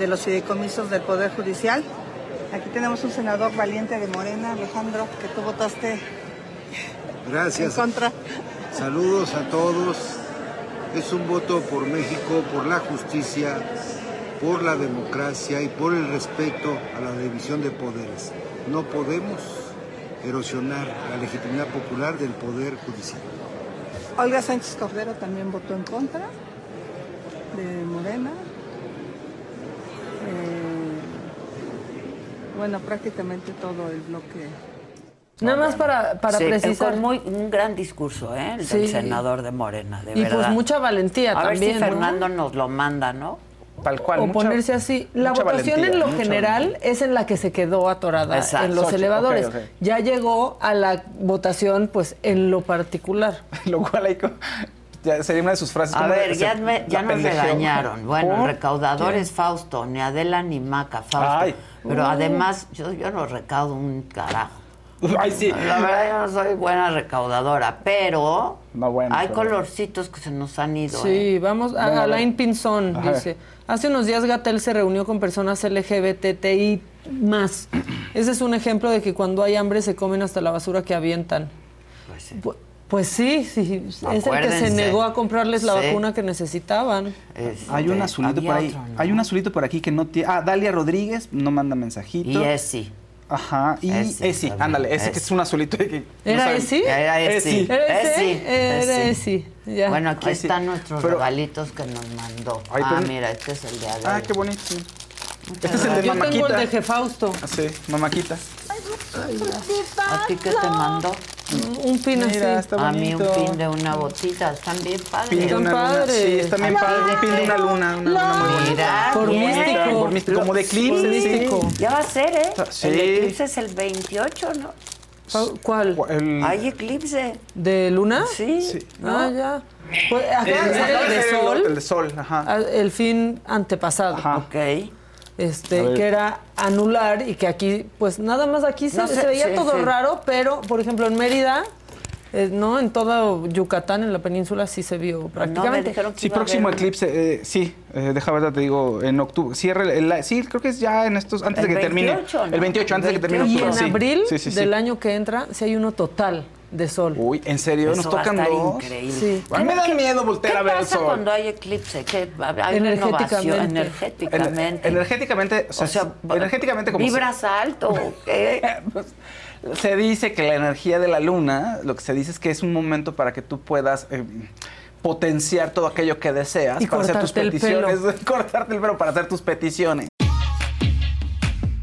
de los fideicomisos del Poder Judicial. Aquí tenemos un senador valiente de Morena, Alejandro, que tú votaste Gracias. en contra. Saludos a todos. Es un voto por México, por la justicia, por la democracia y por el respeto a la división de poderes. No podemos erosionar la legitimidad popular del Poder Judicial. Olga Sánchez Cordero también votó en contra de Morena. Eh, bueno, prácticamente todo el bloque. Nada más para, para Sí, precisar. con muy, un gran discurso, ¿eh? El Sí. del senador de Morena, de Y pues verdad. mucha valentía A también, ver si ¿no? Fernando nos lo manda, ¿no? Tal cual. o mucha- ponerse así. La votación valentía, en lo general valentía. es en la que se quedó atorada Exacto. en los Xochitl, elevadores. ok, ok. Ya llegó a la votación, pues, en lo particular. Lo cual hay ya sería una de sus frases. A ver, se- ya, me- ya nos pendejeó. regañaron. Bueno, ¿Por? recaudador ¿Qué? es Fausto, ni Adela ni Maca, Fausto. Ay. Pero Uh. además, yo, yo no recaudo un carajo. Ay, sí. La verdad, yo no soy buena recaudadora, pero No, bueno, hay pero- colorcitos que se nos han ido. Sí, ¿eh? vamos a. Alain Pinzón, Ajá. dice. Hace unos días Gatel se reunió con personas LGBTI más. Ese es un ejemplo de que cuando hay hambre se comen hasta la basura que avientan. Pues sí. Pu- Pues sí, sí, es el que se negó a comprarles la Sí. vacuna que necesitaban. Este, Hay un azulito por ahí. otro, ¿no? Hay un azulito por aquí que no tiene. Ah, Dalia Rodríguez no manda mensajito. Y Esi. Ajá. Y Esi, ándale. Ese que es un azulito de que. ¿Era saben. Esi? Era Esi. Esi, Era Esi. Ya. Bueno, aquí Ay, sí. están nuestros Pero- regalitos que nos mandó. Ay, ah, mira, este es el de Adela. Ah, qué bonito. sí. Muchas Este es el de Yo tengo Mamaquita. el de Jefausto. Ah, sí, Mamaquita. ¿A ti qué te mandó? Un pin Mira, así. está A mí un pin de una botita. Están bien padres. Pin de Están una luna. padres. Sí, está bien Ay, padre. Un pin de una luna. Una luna muy bonita. Mira, Por bien. místico. Por místico, como de eclipse, sí. Ya va a ser, ¿eh? Sí. El eclipse es el 28, ¿no? ¿Cuál? El- Hay eclipse. ¿De luna? Sí. Sí. Ah, ya. Pues, El- de sol. El de sol, ajá. ah, El fin antepasado. Ajá. Ok. Este, que era anular y que aquí, pues nada más aquí se, No sé, se veía sí, todo sí. raro, pero por ejemplo en Mérida, eh, no, en todo Yucatán, en la península sí se vio No, me prácticamente. que Sí, a próximo eclipse, eh, sí, eh, deja verdad, te digo, en octubre. Cierra el, el- sí, creo que es ya en estos, antes El de que termine. 28, ¿no? El 28, antes de que termine y octubre. en sí. abril Sí, sí, sí. del año que entra, sí hay uno total de sol. Uy, ¿en serio? Eso ¿Nos va a tocan estar dos? increíble. Sí. A mí me da ¿Qué- miedo voltear ¿Qué a ver el pasa sol. cuando hay eclipse? ¿Qué, hay Energéticamente. renovación energéticamente? energéticamente, o sea, o sea, energéticamente como ¿Vibras alto o qué? se, se dice que la energía de la luna, lo que se dice es que es un momento para que tú puedas eh, potenciar todo aquello que deseas Y para hacer tus cortarte el peticiones, pelo. cortarte el pelo para hacer tus peticiones.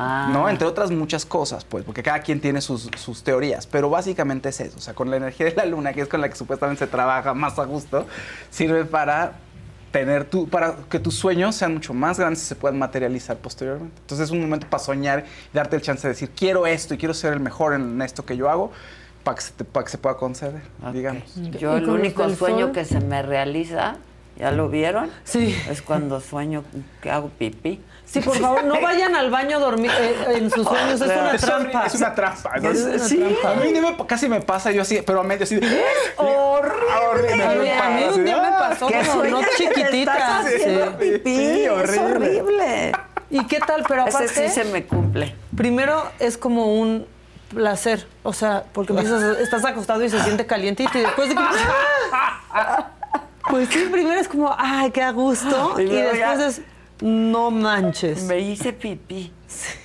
Ah. ¿no? Entre otras muchas cosas, pues, porque cada quien tiene sus, sus teorías, pero básicamente es eso, o sea, con la energía de la luna, que es con la que supuestamente se trabaja más a gusto, sirve para tener tu, para que tus sueños sean mucho más grandes y se puedan materializar posteriormente. Entonces es un momento para soñar y darte el chance de decir, quiero esto y quiero ser el mejor en esto que yo hago, para que se, te- para que se pueda conceder, digamos. Yo ¿Y el único sueño sol? que se me realiza, ¿ya lo vieron? Sí. Es cuando sueño que hago pipí. Sí, por favor, no vayan al baño a dormir eh, en sus sueños, es una Es horrible, trampa. Es una trampa. Es entonces- una sí. trampa. A mí casi me pasa yo así, pero a medio así. de- horrible. A mí- a mí un día me pasó ¿Qué como no chiquitita. Sí. pipí? Sí, es horrible. horrible. ¿Y qué tal? Pero Ese aparte, sí se me cumple. primero es como un placer. O sea, porque empiezas- estás acostado y se siente calientito y después de que... ¡Ah! Pues sí, primero es como, ay, qué a gusto. Y Y, luego ya- después es, no manches. Me hice pipí.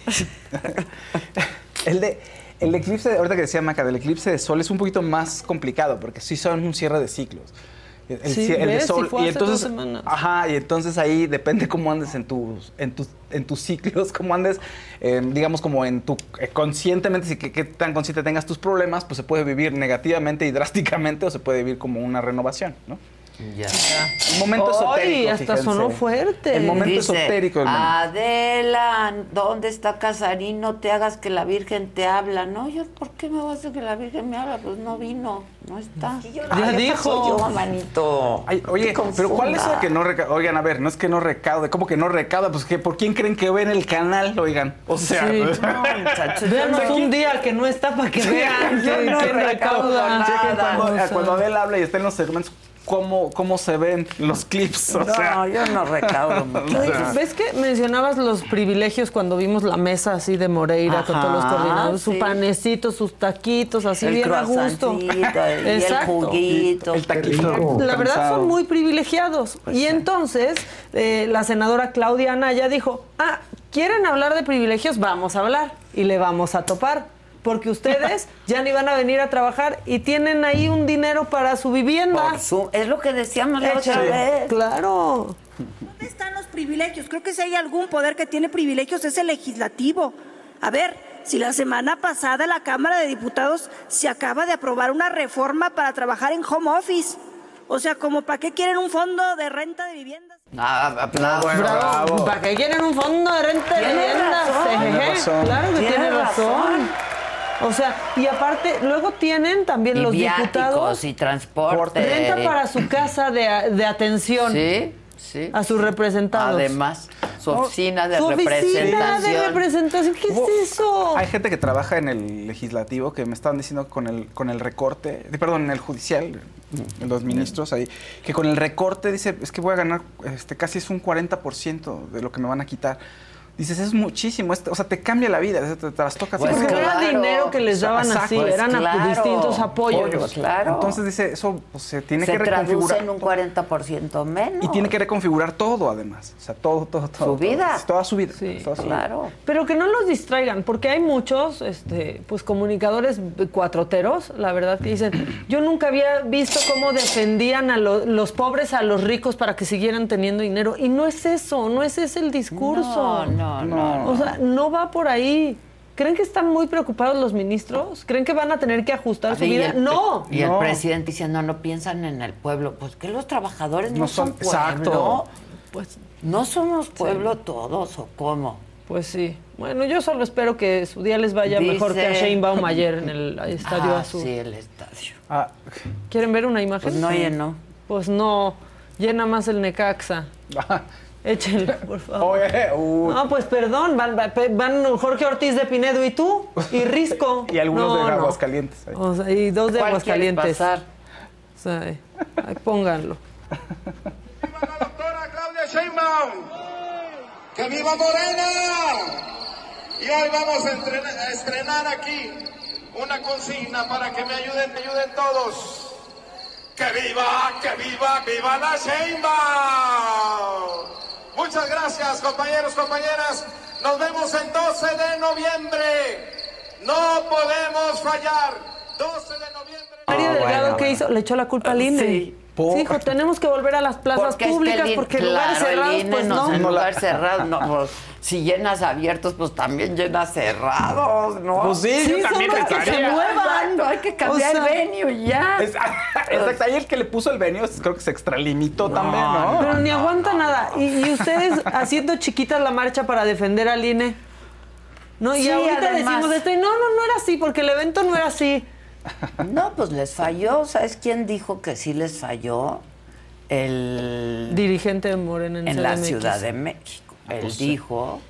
El de el eclipse, ahorita que decía Maca, del eclipse de sol es un poquito más complicado porque sí son un cierre de ciclos. El, Sí, el de sol fue y hace dos entonces semanas. ajá, y entonces ahí depende cómo andes en tus en tus en tus ciclos, cómo andes eh, digamos como en tu eh, conscientemente si que, qué tan consciente tengas tus problemas, pues se puede vivir negativamente y drásticamente o se puede vivir como una renovación, ¿no? Ya. Un momento Ay, esotérico. hasta fíjense. sonó fuerte. El momento Dice, esotérico. Adela, ¿dónde está Casarín? No te hagas que la Virgen te habla. No, yo, ¿por qué me voy a hacer que la Virgen me habla? Pues no vino, no está. Ya Ay, dijo. yo, manito. Ay, oye, pero ¿cuál es el que no recauda? Oigan, a ver, no es que no recaude, ¿cómo que no recauda? Pues que ¿por quién creen que ven el canal? Oigan, o sea, Sí. No, muchachos, no- un día que no está para que vean yo que, no que recaudo recauda. nada. chequen cuando, cuando Adela habla y está en los segmentos, cómo, cómo se ven los clips. O No, sea, yo no recaudo mucho. ¿Ves que mencionabas los privilegios cuando vimos la mesa así de Moreira con todos los coordinadores? Su sí. panecito, sus taquitos, así el bien a gusto. el Exacto. juguito. el taquito. La verdad son muy privilegiados. y entonces eh, la senadora Claudia Anaya dijo, ah, ¿quieren hablar de privilegios? Vamos a hablar y le vamos a topar. Porque ustedes ya ni van a venir a trabajar y tienen ahí un dinero para su vivienda. Por su- es lo que decíamos la otra vez. Claro. ¿Dónde están los privilegios? Creo que si hay algún poder que tiene privilegios es el legislativo. A ver, si la semana pasada la Cámara de Diputados se acaba de aprobar una reforma para trabajar en home office. O sea, como para qué quieren un fondo de renta de viviendas. Ah, aplausos. bueno, Bravo. bravo. ¿Para qué quieren un fondo de renta de viviendas? razón. Ejeje. Tiene razón. Claro que Tiene tiene, razón. razón. O sea, y aparte, luego tienen también Y los diputados y transporte. renta para su casa de, de atención Sí, sí. a sus representados. Además, su oficina de su oficina representación. de representación. ¿Qué Hubo- es eso? Hay gente que trabaja en el legislativo que me estaban diciendo con el, con el recorte, de- perdón, en el judicial, los ministros ahí, que con el recorte dice, es que voy a ganar, este, casi es un 40% de lo que me van a quitar. Dices, es muchísimo, es- o sea, te cambia la vida, te, te trastoca. Pues Porque no era claro. dinero que les daban Exacto. así, Pues eran a- claro. distintos apoyos. Apoyos, claro. Entonces dice, eso pues, se tiene se que traduce reconfigurar. en un 40% menos. Y tiene que reconfigurar todo, además. O sea, todo, todo, todo. Su vida. todo. Toda su vida. Sí, toda su vida. Claro. Pero que no los distraigan, porque hay muchos este, pues comunicadores cuatroteros, la verdad, que dicen, yo nunca había visto cómo defendían a lo- los pobres a los ricos para que siguieran teniendo dinero. Y no es eso, no es ese el discurso. No, no, no. O sea, no va por ahí. ¿Creen que están muy preocupados los ministros? ¿Creen que van a tener que ajustar su vida? el- no. Y el No. presidente diciendo, no piensan en el pueblo. Pues que los trabajadores no, No son, pueblo. exacto. Pues, No somos pueblo todos, ¿o cómo? pues sí. Bueno, yo solo espero que su día les vaya mejor que a Dice- Sheinbaum ayer en el Estadio ah, Azul. sí, el estadio. Ah, ¿Quieren ver una imagen? Pues no llenó. Pues no, llena más el Necaxa. Échenla, por favor. oye, No, pues perdón, van, van Jorge Ortiz de Pinedo y tú, y Risco. y algunos No, de no. Aguascalientes. ahí. O sea, y dos de ¿Cuál Aguascalientes. pasar? O sea, ahí, ahí pónganlo. la doctora Claudia Sheinbaum. ¡Que viva Morena! Y hoy vamos a, entrenar- a estrenar aquí una consigna para que me ayuden, me ayuden todos. ¡Que viva, que viva, viva la Sheinbaum! Muchas gracias, compañeros, compañeras. Nos vemos el 12 de noviembre. No podemos fallar. 12 de noviembre. Mario Ah, Delgado, bueno, ¿qué hizo? Le echó la culpa al INE. Sí. Sí, dijo, tenemos que volver a las plazas Porque es que públicas el porque lugares claro, el cerrados, INE pues no, en lugares cerrados, no, pues, si llenas abiertos, pues también llenas cerrados, ¿no? Pues sí, yo Sí, también son los que se pensaría. Hay que cambiar O sea, el venue ya. Es- Exacto, ahí el que le puso el venio creo que se extralimitó también, ¿no? Pero ni aguanta nada. Y, y ustedes haciendo chiquitas la marcha para defender al INE. No, y Sí, ahorita además. decimos esto, y no, no, no era así, porque el evento no era así. No, pues les falló. ¿Sabes quién dijo que sí les falló? El... Dirigente de Morena en, en la. Ciudad de México. Él dijo...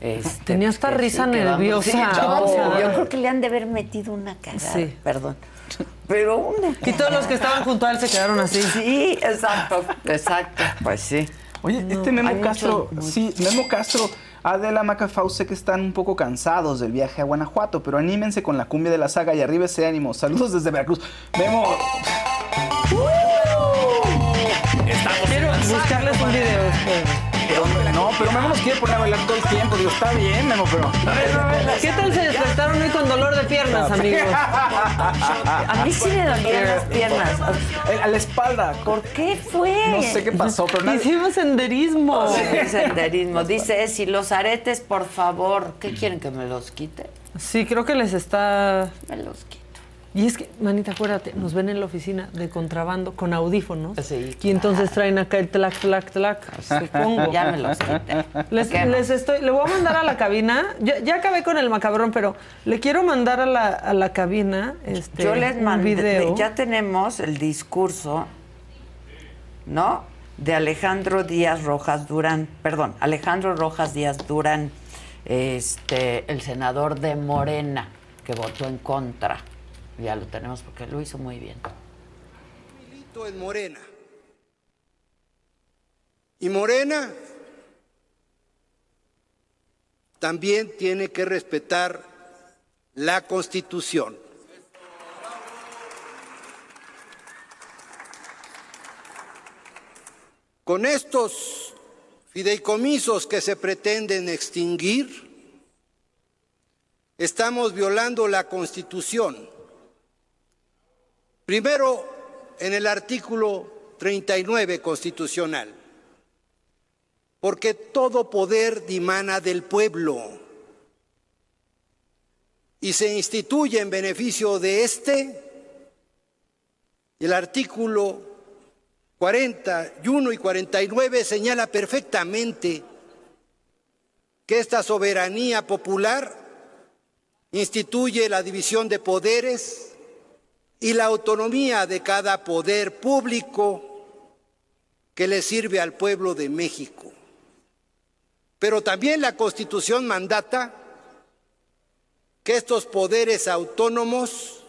este, Tenía esta risa vamos- nerviosa. Sí, no, yo creo que le han de haber metido una cagada. Sí. Perdón. Pero una Y todos los que estaban junto a él se quedaron así. Sí, exacto, exacto. Pues sí. Oye, este Memo Castro, muchos- sí, Memo Castro Adela Macafau, sé que están un poco cansados del viaje a Guanajuato, pero anímense con la cumbia de la saga y arriba ese ánimo. Saludos desde Veracruz. Memo. Quiero buscarles un video. Pero, no, pero Memo nos quiere poner a bailar todo el tiempo. Digo, está bien, Memo, pero. ¿Qué tal se despertaron hoy con dolor de piernas, amigos? A mí sí me dolían las piernas. Eh, A la espalda. ¿Por qué fue? No sé qué pasó, pero nadie- Hicimos senderismo. Sí, senderismo. Dice, si los aretes, por favor, ¿qué quieren que me los quite? Sí, creo que les está. Me los quito. Y es que, manita, acuérdate, nos ven en la oficina de contrabando con audífonos. Sí, Y entonces traen acá el tlac, tlac, tlac. Supongo. Ya me los quité. Les, ¿Qué les estoy, le voy a mandar a la cabina. Ya, ya acabé con el macabrón, pero le quiero mandar a la, a la cabina este, Yo les un mandé, video. ya tenemos el discurso, ¿no? De Alejandro Díaz Rojas Durán, perdón, Alejandro Rojas Díaz Durán, este, el senador de Morena, que votó en contra. Ya lo tenemos porque lo hizo muy bien. milito en Morena. Y Morena también tiene que respetar la Constitución. Con estos fideicomisos que se pretenden extinguir, estamos violando la Constitución. Primero, en el artículo 39 constitucional, porque todo poder dimana del pueblo y se instituye en beneficio de éste. El artículo 41 y 49 señala perfectamente que esta soberanía popular instituye la división de poderes y la autonomía de cada poder público que le sirve al pueblo de México. Pero también la Constitución mandata que estos poderes autónomos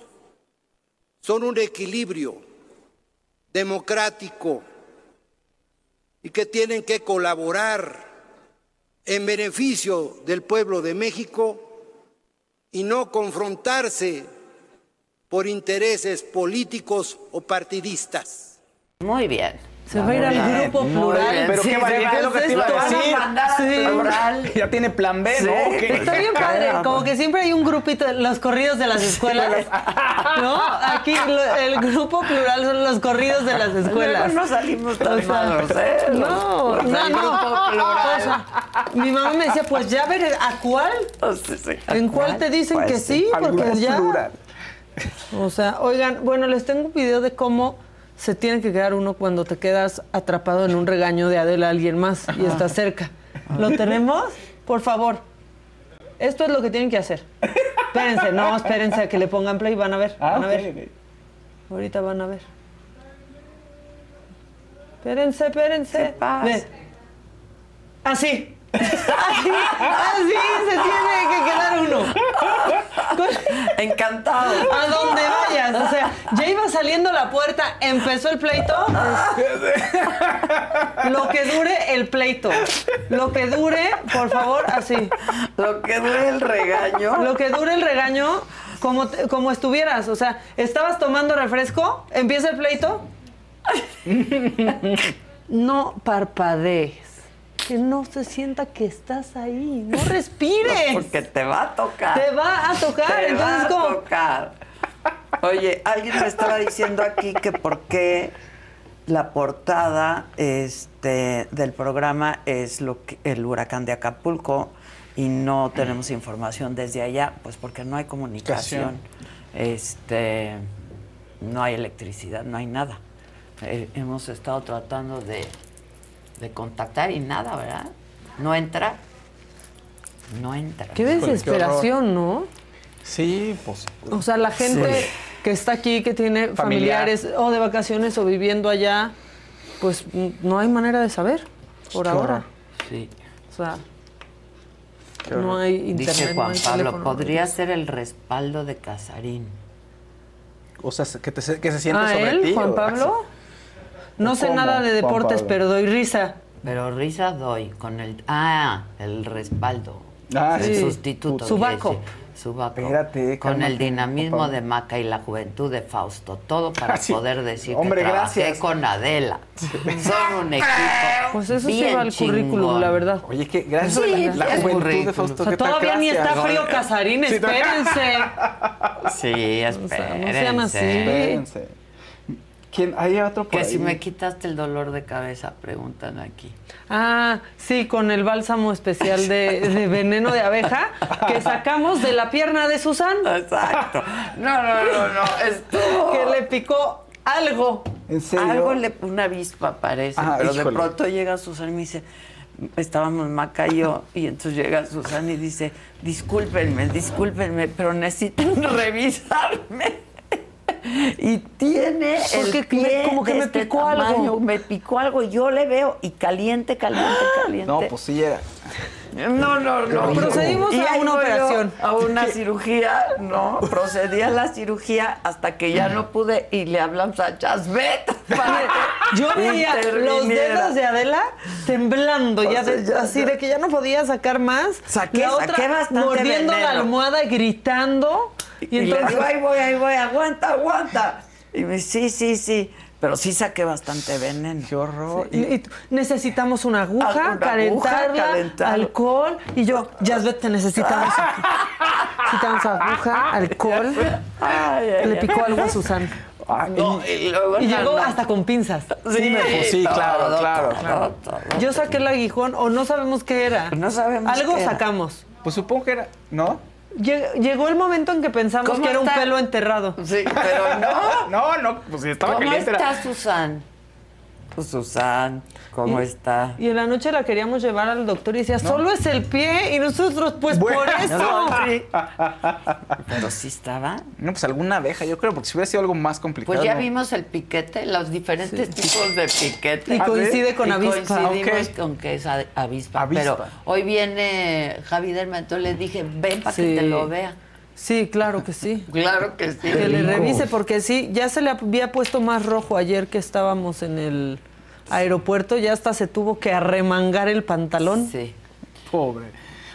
son un equilibrio democrático y que tienen que colaborar en beneficio del pueblo de México y no confrontarse por intereses políticos o partidistas. Muy bien. Se va a ir al grupo plural. Pero Sí, qué valiente es lo que te iba a decir. Sí. Ya tiene plan B, ¿no? Está bien padre, como que siempre hay un grupito, los corridos de las escuelas, ¿no? Aquí lo- el grupo plural son los corridos de las escuelas. Luego no salimos tan O sea, malos, ¿eh? No, los no, no. grupo plural. O sea, mi mamá me decía, pues ya ver, ¿a cuál? Oh, sí, sí. ¿En cuál te dicen Pues que sí? Porque ya. plural. O sea, oigan, bueno, les tengo un video de cómo se tiene que quedar uno cuando te quedas atrapado en un regaño de Adela a alguien más y está cerca. ¿Lo tenemos? Por favor. Esto es lo que tienen que hacer. Espérense, no, espérense a que le pongan play, van a ver, Ah, van a ver. Ahorita van a ver. Espérense, espérense. Así. Así, así se tiene que quedar uno. Encantado. A donde vayas. O sea, ya iba saliendo la puerta, empezó el pleito. Lo que dure el pleito. Lo que dure, por favor, así. Lo que dure el regaño. Lo que dure el regaño, como, como estuvieras. O sea, estabas tomando refresco, empieza el pleito. No parpadees. Que no se sienta que estás ahí. No respires. Porque te va a tocar. Te va a tocar. Te Entonces, va a como. tocar. Oye, alguien me estaba diciendo aquí que por qué la portada este, del programa es lo que, el huracán de Acapulco y no tenemos información desde allá, pues porque no hay comunicación, este, no hay electricidad, no hay nada. Eh, hemos estado tratando de, de contactar y nada, ¿verdad? No entra. No entra. Qué desesperación, ¿no? Sí, pues. O sea, la gente Sí. que está aquí, que tiene Familiar. familiares o de vacaciones o viviendo allá, pues no hay manera de saber por Qué ahora. horror. Sí. O sea, Qué no hay internet. Dice no Juan hay Pablo, teléfono. podría ser el respaldo de Casarín. O sea, que, te- que se siente ¿Ah, sobre él, ti. Juan o- Pablo? No sé ¿Cómo, nada de deportes, Pablo? pero doy risa. Pero risa doy con el. Ah, el respaldo. Ah, el sí. sustituto. Su quiere backup. decir. Su backup. Espérate, Con el dinamismo papá. de Maca y la juventud de Fausto. Todo para Ah, sí. poder decir Hombre, que trabajé gracias. con Adela. Son un equipo. Pues eso sí bien va al currículum, la verdad. Oye, que gracias Sí, a la, la es juventud de. Fausto. Todavía ni está frío Casarín, Sí, espérense. Sí, no sean espérense. así. Espérense. ¿Quién? Hay otro por Que ahí. si me quitaste el dolor de cabeza, preguntan aquí. Ah, sí, con el bálsamo especial de, de veneno de abeja que sacamos de la pierna de Susan. Exacto. No, no, no, no. Que le picó algo. ¿En serio? Algo le una avispa parece, Ah, pero de pronto llega Susana y me dice, estábamos Maca y yo, y entonces llega Susana y dice, discúlpenme, discúlpenme, pero necesitan revisarme. Y tiene Porque el pie me- como que de me este picó algo. Me picó algo y yo le veo y caliente, caliente, caliente. No, pues sí era. No, no, no. Procedimos Y a una operación. A una cirugía, no. Procedí a la cirugía hasta que ya no pude y le hablamos a Chasbet que Yo veía los dedos de Adela temblando, ya O sea, de- ya así de que ya no podía sacar más. Saqué- la otra saqué bastante mordiendo la almohada y gritando. Y, Y, le entonces digo, ahí voy, ahí voy, aguanta, aguanta. Y me dice, sí, sí, sí. Pero sí saqué bastante veneno. Qué horror. y- necesitamos una aguja, Ah, una calentarla, alcohol. Y yo, Jasbet, te necesitamos aquí. Necesitamos aguja, alcohol. Ay, ay, Le picó algo a Susan. No, y luego Y no, llegó no. hasta con pinzas. Sí, me- pues sí, claro, todo, claro, todo, claro. todo. Yo saqué el aguijón o no sabemos qué era. No sabemos Algo qué era. sacamos. Pues supongo que era. ¿No? Lleg- Llegó el momento en que pensamos ¿Cómo que era un está? pelo enterrado. Sí, pero no. No, no, pues si estaba ¿Cómo caliente. era- está Susan? Pues Susan, ¿cómo Y- está? Y en la noche la queríamos llevar al doctor y decía, solo es el pie. Y nosotros, pues Bueno. por eso. No, sí. Pero sí estaba. No, pues alguna abeja, yo creo, porque si hubiera sido algo más complicado. Pues ya ¿no? vimos el piquete, los diferentes tipos de piquete. Y coincide con Y avispa. Coincidimos Ok. con que es avispa. Avispa. Pero hoy viene Javi Derma, entonces le dije, ven para Sí. que te lo vea. Sí, claro que sí. Claro que sí. Que le revise, porque sí, ya se le había puesto más rojo ayer que estábamos en el aeropuerto. Ya hasta se tuvo que arremangar el pantalón. Sí. Pobre.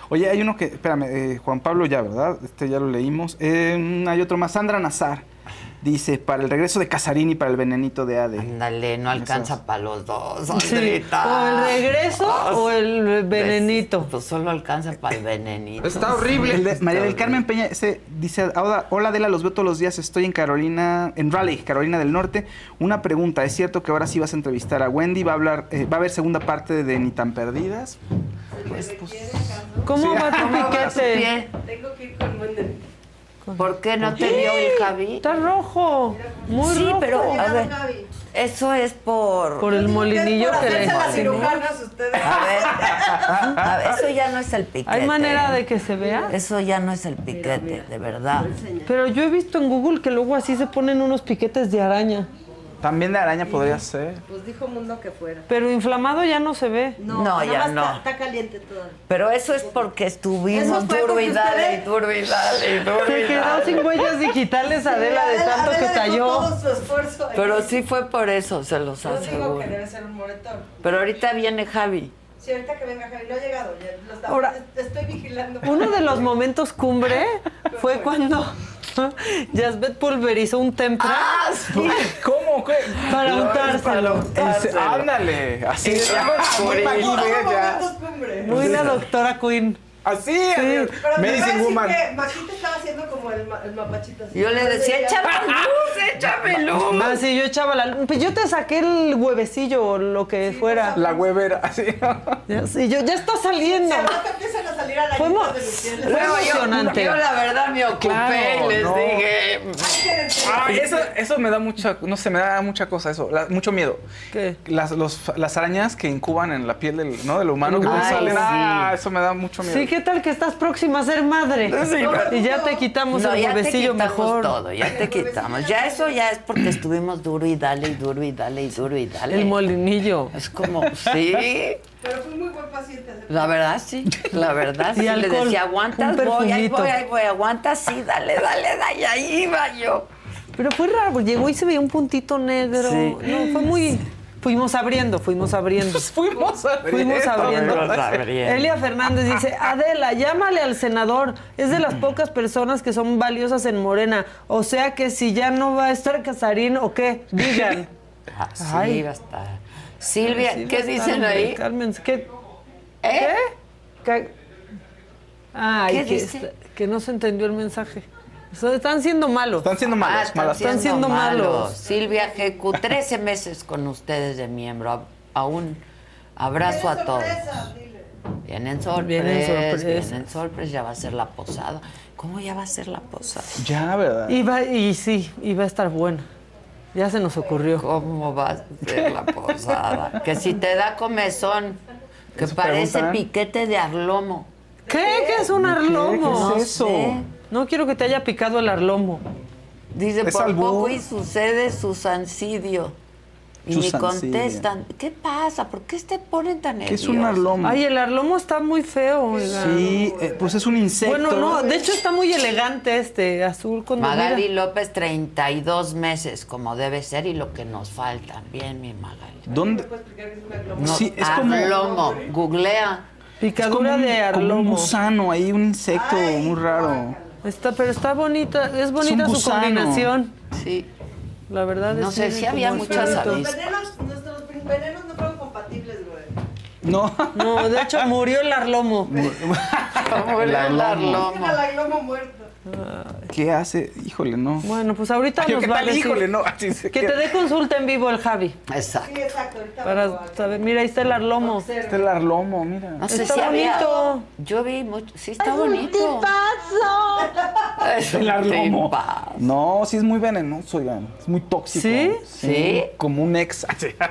Oye, hay uno que, espérame, eh, Juan Pablo ya, ¿verdad? Este ya lo leímos. Eh, hay otro más, Sandra Nazar. Dice, para el regreso de Casarín y para el venenito de Ade. Ándale, no alcanza para los dos, Sí, Andrita. O el regreso o el venenito. Pues solo alcanza para el venenito. Está horrible. El de María del Carmen Peña ese, dice, hola, hola Adela, los veo todos los días, estoy en Carolina, en Raleigh, Carolina del Norte. Una pregunta, ¿es cierto que ahora sí vas a entrevistar a Wendy? ¿Va a hablar, eh, va a haber segunda parte de Ni tan perdidas? ¿Cómo Sí. va tu ¿Cómo va su piquete? pie? Tengo que ir con Wendy. ¿Por qué no te vio el Javi? Está rojo, muy sí, rojo. pero a ver, Javi. eso es por... Por el molinillo Por que le... las cirujanas ustedes. A ver, a ver, eso ya no es el piquete. ¿Hay manera de que se vea? Eso ya no es el piquete, de verdad. Pero yo he visto en Google que luego así se ponen unos piquetes de araña. También de araña podría ser. Pues dijo Mundo que fuera. Pero inflamado ya no se ve. No, nada ya más no. Está, está caliente todo. Pero eso es porque estuvimos duro y dale, y duro y dale, y duro Se quedó sin huellas digitales Adela de tanto que Adela dejó talló. todo su esfuerzo. ahí. Pero sí fue por eso, se los Yo digo aseguro. que debe ser un moretón. Pero ahorita viene Javi. Sí, ahorita que venga Javi, no ha llegado. ya lo está- Ahora- estoy vigilando. Uno de los momentos cumbre fue cuando Jasbet pulverizó un tempra Ah, ¿Cómo? ¿Qué? para es untárselo. ándale, así Sí. Momentos cumbre. Muy la doctora Queen. Así, Pero me Medicine parece Woman. que Maquita estaba haciendo como el, ma- el mapachito así. Yo le decía, échame luz, échame luz. Ah, sí, yo echaba la... Pues yo te saqué el huevecillo o lo que fuera. La huevera, así. Ya, sí, yo, ya está saliendo. Se nota empiezan a salir arañitas Fue mo- de fue Luego yo, emocionante. yo la verdad me ocupé Claro, y les no. dije, Ay, eso, eso me da mucha, no sé, me da mucha cosa eso, la- mucho miedo. ¿Qué? Las, los- las arañas que incuban en la piel del, ¿no? del humano que Ay, salen. sí. Ah, eso me da mucho miedo. Sí, ¿qué tal que estás próxima a ser madre? Sí, pero- y ya te quitamos no, el ya te huevecillo quitamos mejor. todo, ya te quitamos. Ya eso ya es porque estuvimos duro y dale y duro y dale y duro y dale. El molinillo. Es como, sí, Pero fui muy buen paciente. la verdad sí, la verdad Y sí. Le alcohol, decía, un aguantas, voy, ahí voy, ahí voy, aguantas, sí, dale, dale, dale, ahí iba yo. Pero fue raro, llegó y se veía un puntito negro. Sí. No, fue muy... Fuimos abriendo, fuimos abriendo. fuimos abriendo. Fuimos abriendo. Fuimos abriendo. Elia Fernández dice, Adela, llámale al senador. Es de las pocas personas que son valiosas en Morena. O sea que si ya no va a estar Casarín o qué, digan. Ah, sí, Ay. va a estar. Silvia, Sí, ¿qué estar, dicen ahí? Carmen, ¿qué? ¿Eh? ¿Qué? Ay, ¿Qué que, dice? está- que no se entendió el mensaje. O sea, Están siendo malos. Están siendo Ah, malos, están, malas. Están siendo malos. Silvia GQ, 13 meses con ustedes de miembro. A- Aún abrazo a todos. Vienen sorpresas, Vienen sorpresas. vienen sorpresas, ya va a ser la posada. ¿Cómo ya va a ser la posada? Ya, ¿verdad? Y, va, y sí, y va a estar buena. Ya se nos ocurrió. ¿Cómo va a ser la posada? que si te da comezón, que parece preguntan. piquete de arlomo. ¿Qué? ¿Qué es un arlomo? ¿Qué es eso? sé. No quiero que te haya picado el arlomo. Dice, Es por albur. poco y sucede susancidio. Y ni Susancidio. contestan. ¿Qué pasa? ¿Por qué te ponen tan ¿Qué nerviosos? es un arlomo? Ay, el arlomo está muy feo. oiga. Sí, eh, pues es un insecto. Bueno, no, de hecho está muy elegante este, azul con Magali mira. López, 32 meses, como debe ser, y lo que nos falta. Bien, mi Magali. ¿Dónde? No, Sí, es como- arlomo. Googlea. Picadura un, de como un arlomo. gusano ahí, un insecto muy raro. Está, pero está bonita, es bonita su gusano. combinación. Sí. La verdad No es sé si había muchas avis. Venenos, nuestros venenos no fueron compatibles, güey. No. No, de hecho murió el arlomo. El arlomo. Era la glomo muerto. ¿Qué hace? Híjole, no. Bueno, pues ahorita Yo, nos ¿qué va a tal? decir. Híjole, no. Así se Que queda. te dé consulta en vivo el Javi. Exacto. Sí, exacto. Ahorita Para saber, mira, ahí está el arlomo. Este el arlomo, mira. No sé Está si había- bonito. Yo vi mucho. Sí, está bonito. Es El un arlomo. tipazo. No, sí es muy venenoso, oigan. Es muy tóxico. ¿Sí? ¿Sí? Como un ex.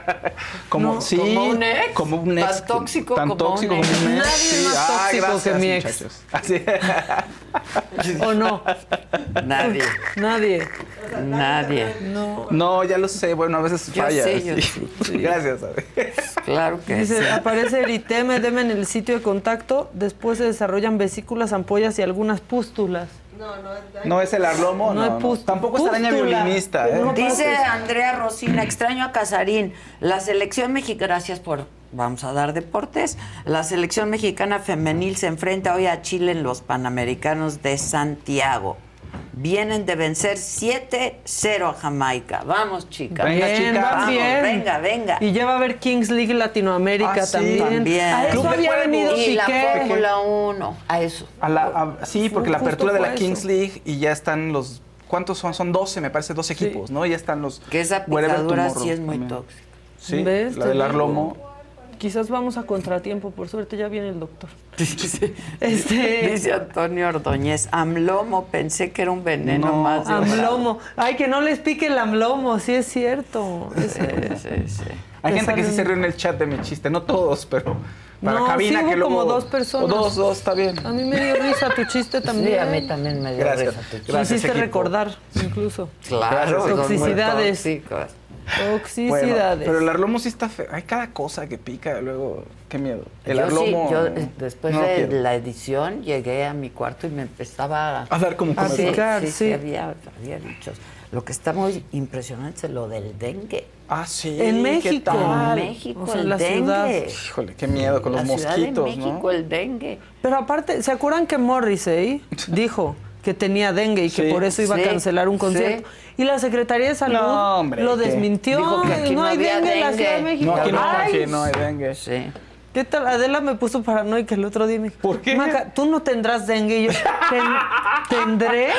como, No, sí, ¿como un ex? Como un ex. Tan tóxico tan como tóxico un como ex. un ex. Nadie sí. más tóxico gracias, que mi ex. muchachos. Así. ¿O no? Nadie. Nadie. Nadie. No. No, ya lo sé. Bueno, a veces Yo falla. sé, yo sí. sé. Gracias. Abe. Claro que Dice, sí. aparece eritema, edema en el sitio de contacto, después se desarrollan vesículas, ampollas y algunas pústulas. No, no, No es el arlomo. No No, hay no. Tampoco es araña violinista, ¿eh? No. Dice Andrea Rosina, extraño a Casarín. La selección mexicana, gracias por, vamos a dar deportes. La selección mexicana femenil se enfrenta hoy a Chile en los Panamericanos de Santiago. Vienen de vencer 7-0 a Jamaica. Vamos, chicas. Venga, Bien, chicas. Vamos, bien. venga, venga. Y ya va a haber Kings League Latinoamérica Ah, sí, también. también. A eso Club de había venido Y la. Fórmula 1, a eso. A la, a- sí, porque la apertura de la Kings eso. League y ya están los. ¿Cuántos son? Son 12, me parece, 12 Sí. equipos, ¿no? Ya están los. Que esa picadura sí es muy también. tóxica. Sí, ¿Ves? la del digo. arlomo. Quizás vamos a contratiempo, por suerte ya viene el doctor. Este, Dice Antonio Ordóñez, amlomo, pensé que era un veneno No. más. de amlomo. Ay, que no les pique el amlomo, sí es cierto. Es-. Sí, sí, sí. Hay Te gente que sí se ríe en el chat de mi chiste, no todos, pero para No, cabina sí hubo que luego. como dos personas. O dos, dos, está bien. A mí me dio risa tu chiste también. Sí, a mí también me dio Gracias. risa tu chiste. Gracias, hiciste equipo. recordar, incluso. Claro, son muy Toxicidades. Bueno, pero el arlomo sí está feo. Hay cada cosa que pica, luego, qué miedo. El yo arlomo. sí, yo eh, después no de quiero. la edición llegué a mi cuarto y me empezaba A dar como A sí, picar, sí, sí, sí. había, había bichos. Lo que está muy impresionante es lo del dengue. Ah, sí. En ¿qué México. tal? En México, O sea, el la ciudad. Híjole, qué miedo con la los Ciudad mosquitos, de México, ¿no? el dengue. Pero aparte, ¿se acuerdan que Morrissey dijo que tenía dengue y que por eso iba Sí, a cancelar un concierto? Y la Secretaría de Salud No, hombre, lo desmintió. Dijo que aquí no no hay había dengue en la. Ciudad de México. No, aquí no, aquí no hay dengue. Sí. ¿Qué tal? Adela me puso paranoica el otro día. y Me dijo, ¿Por qué? Maca, tú no tendrás dengue. Y yo, "Ten- ¿tendré?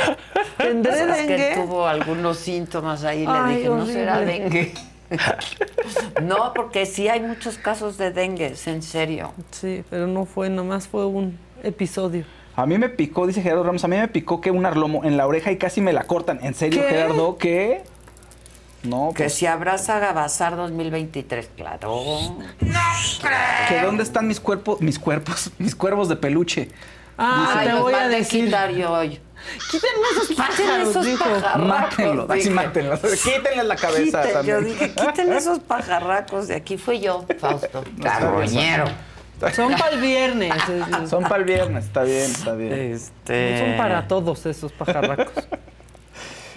¿Tendré Es que dengue? tuvo algunos síntomas ahí, le Ay, dije, no será dengue. no, porque sí hay muchos casos de dengue, es en serio. Sí, pero no fue, nomás fue un episodio. A mí me picó, dice Gerardo Ramos, a mí me picó que un arlomo en la oreja y casi me la cortan. ¿En serio, ¿Qué? Gerardo? ¿Qué? No, Que pues, si abraza Gabazar 2023, claro. ¿que dónde están mis cuerpos, mis cuerpos, mis cuervos de peluche? Ah, Ay, te los voy a decir. quitar yo hoy. Quítenme esos pájaros, esos dijo. pajarracos. Mátenlos, así mátenlos. La cabeza Quiten, yo dije, quiten esos pajarracos de aquí. Fui yo, Fausto. Carroñero. Son para el viernes. es- Son para el viernes, está bien, está bien. Este... No son para todos esos pajarracos.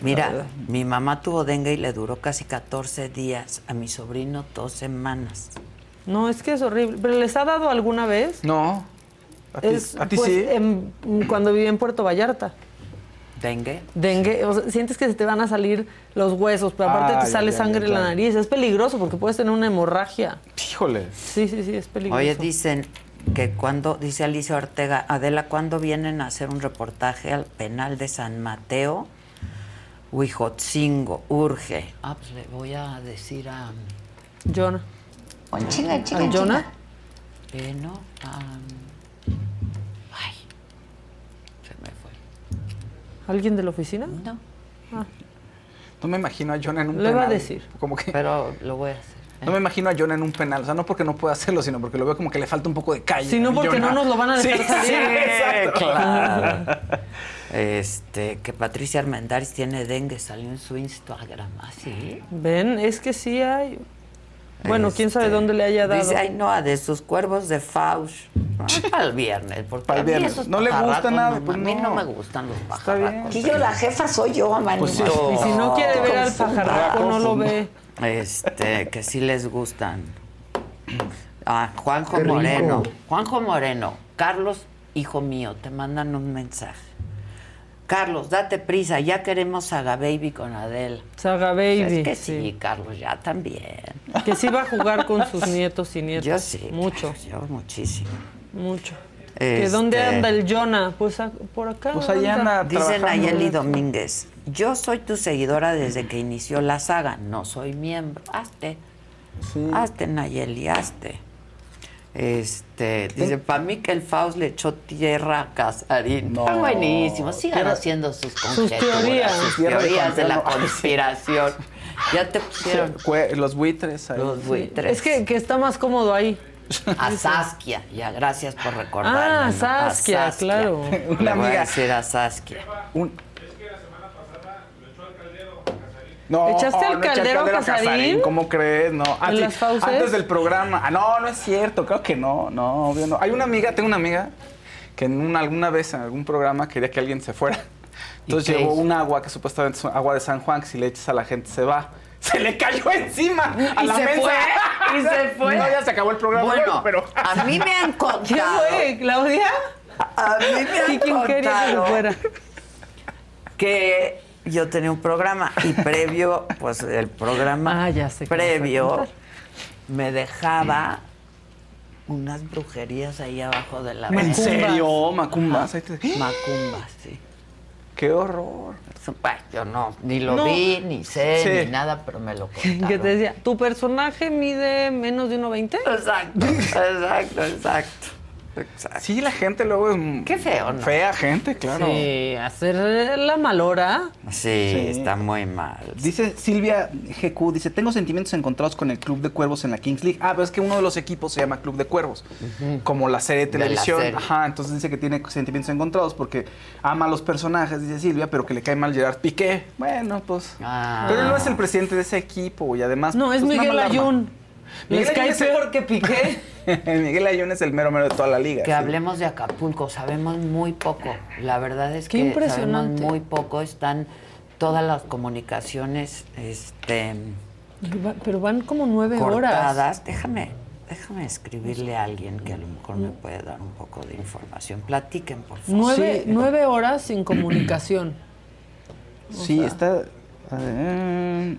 Mira, mi mamá tuvo dengue y le duró casi 14 días. A mi sobrino dos semanas. No, es que es horrible. ¿Pero les ha dado alguna vez? No. A ti, Es, a ti pues, sí. en- cuando viví en Puerto Vallarta. ¿Dengue? Dengue, o sea, sientes que se te van a salir los huesos, pero aparte Ah, te sale ya, sangre ya, en la nariz. Es peligroso porque puedes tener una hemorragia. Híjole. Sí, sí, sí, es peligroso. Oye, dicen que cuando, dice Alicia Ortega, Adela, ¿cuándo vienen a hacer un reportaje al penal de San Mateo? Huijotzingo, urge. Ah, pues le voy a decir a... Jonah. Chinga, en chinga, ¿Al en Jonah? chinga. Eh, ¿Alguien de la oficina? No. Ah, No me imagino a Jonah en un Le iba a penal. decir. Como que... Pero lo voy a hacer. No me imagino a Jonah en un penal. O sea, no porque no pueda hacerlo, sino porque lo veo como que le falta un poco de calle. Si no, a porque Jonah. no nos lo van a dejar Sí, salir. sí, exacto. Claro. Este, que Patricia Armendáriz tiene dengue, salió en su Instagram. ¿Ah, sí? Ven, es que sí hay. Bueno, quién sabe Este, dónde le haya dado. Dice, ay, no, a de sus cuervos de Fausch. Ah, para el viernes, porque Para el viernes. No le gusta nada, no, pues a mí no no. me gustan los pajarracos. Aquí yo la jefa soy yo, manito. Pues sí. Y si no quiere ver al pajarraco, no lo ve. Este, que sí les gustan. Ah, Juanjo. Moreno. Juanjo Moreno. Carlos, hijo mío, te mandan un mensaje. Carlos, date prisa, ya queremos Saga Baby con Adele. Saga Baby. Es que sí, Carlos, ya también. Que sí va a jugar con sus nietos y nietas. Yo sí. Mucho, Yo muchísimo. mucho. ¿Que Este, dónde anda el Jonah? Pues a- por acá. Pues ahí anda Dice. Nayeli Domínguez, yo soy tu seguidora desde que inició la saga, no soy miembro. Hazte, hazte Nayeli, hazte. Este, dice, para mí que el Faust le echó tierra a Casarín. No. Está buenísimo, sigan Tierra- haciendo sus teorías. sus de teorías de la conspiración. Ya te pusieron Los buitres ahí. los buitres. Es que, que está más cómodo ahí. A Saskia, ya gracias por recordarme. Ah, ¿no? A Saskia, claro. Le Una voy a decir a Saskia. Un- No, ¿Echaste al no caldero Casarín? ¿Cómo crees? No. Ah. Antes del programa. Ah, no, no es cierto. Creo que no. No, obvio no. Hay una amiga, tengo una amiga que en una, alguna vez en algún programa quería que alguien se fuera. Entonces qué llevó un agua que supuestamente es agua de San Juan, que si le echas a la gente se va. Se le cayó encima a Y la se mesa. fue, y se fue. No, ya se acabó el programa. Bueno, pero. a mí me han ¿Qué contado. fue, Claudia? A mí me han ¿Y quién quería que fuera? que yo tenía un programa y previo, pues el programa Ah, ya sé previo me dejaba unas brujerías ahí abajo de la ¿En serio? Macumbas. Te- Macumbas, sí. Qué horror. Bueno, yo no, ni lo No. vi, ni sé, Sí. ni nada, pero me lo contaron. Que te decía, ¿tu personaje mide menos de 1,20? Exacto, exacto, exacto. Exacto. Sí, la gente luego es. Qué feo, ¿no? Fea gente, claro. Sí, hacer la malora. Sí, Sí. está muy mal. Dice Silvia GQ, dice, tengo sentimientos encontrados con el Club de Cuervos en la Kings League. Ah, pero es que uno de los equipos se llama Club de Cuervos, como la serie de televisión. serie. Ajá, entonces dice que tiene sentimientos encontrados porque ama a los personajes, dice Silvia, pero que le cae mal Gerard Piqué. Bueno, pues... Ah. Pero él no es el presidente de ese equipo y además... No, es pues, Miguel. Ayun. Miguel Les cae Ayun es el- peor que Piqué. Miguel Ayun es el mero mero de toda la liga. Que sí. hablemos de Acapulco, sabemos muy poco. La verdad es Qué que impresionante. sabemos muy poco. Están todas las comunicaciones este, Pero van como nueve horas. cortadas. Déjame, déjame escribirle a alguien que a lo mejor me puede dar un poco de información. Platiquen, por favor. Nueve, Sí. nueve horas sin comunicación. Sí, está...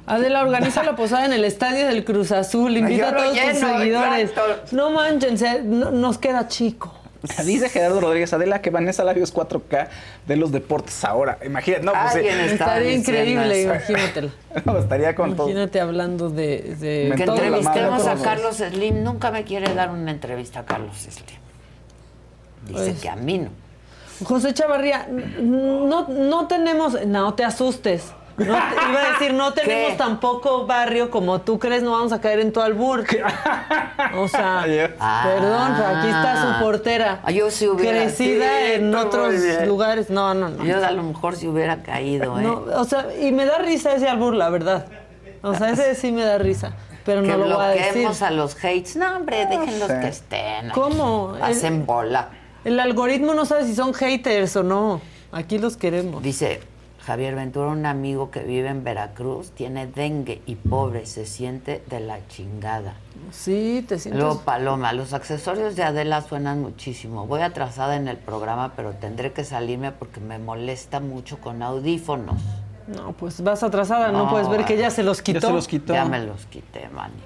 Adela organiza la posada en el estadio del Cruz Azul. Invita a todos tus seguidores. exacto. No manchen, se- no- nos queda chico. Dice Gerardo Rodríguez Adela que Vanessa Labios 4K de los deportes ahora. Imagínate, no, pues sí. Estaba Estaría increíble, imagínatelo. No, estaría con todo. Imagínate hablando de, de Me Que madre entrevistemos a. Carlos Slim. Nunca me quiere dar una entrevista a Carlos Slim. Dice Pues- que a mí no. José Chavarría, no, no tenemos, no te asustes. No te- iba a decir, no tenemos ¿Qué? tampoco barrio como tú crees, no vamos a caer en tu albur. O sea, Ah. perdón, pero aquí está su portera. Ah, yo si hubiera- Crecida sí, en otros lugares. No, no, no. Yo a lo mejor si hubiera caído, ¿eh? No, o sea, y me da risa ese albur, la verdad. O sea, ese sí me da risa. Pero que no lo voy a decir. a los hates. No, hombre, déjenlos sé. que estén. ¿Cómo? Hacen bola. El algoritmo no sabe si son haters o no. Aquí los queremos. Dice Javier Ventura, un amigo que vive en Veracruz, tiene dengue y pobre, se siente de la chingada. Sí, te sientes. Luego, Paloma, los accesorios de Adela suenan muchísimo. Voy atrasada en el programa, pero tendré que salirme porque me molesta mucho con audífonos. No, pues vas atrasada, no, puedes ver que ya se los quitó. Ya se los quitó. Ya me los quité, manita.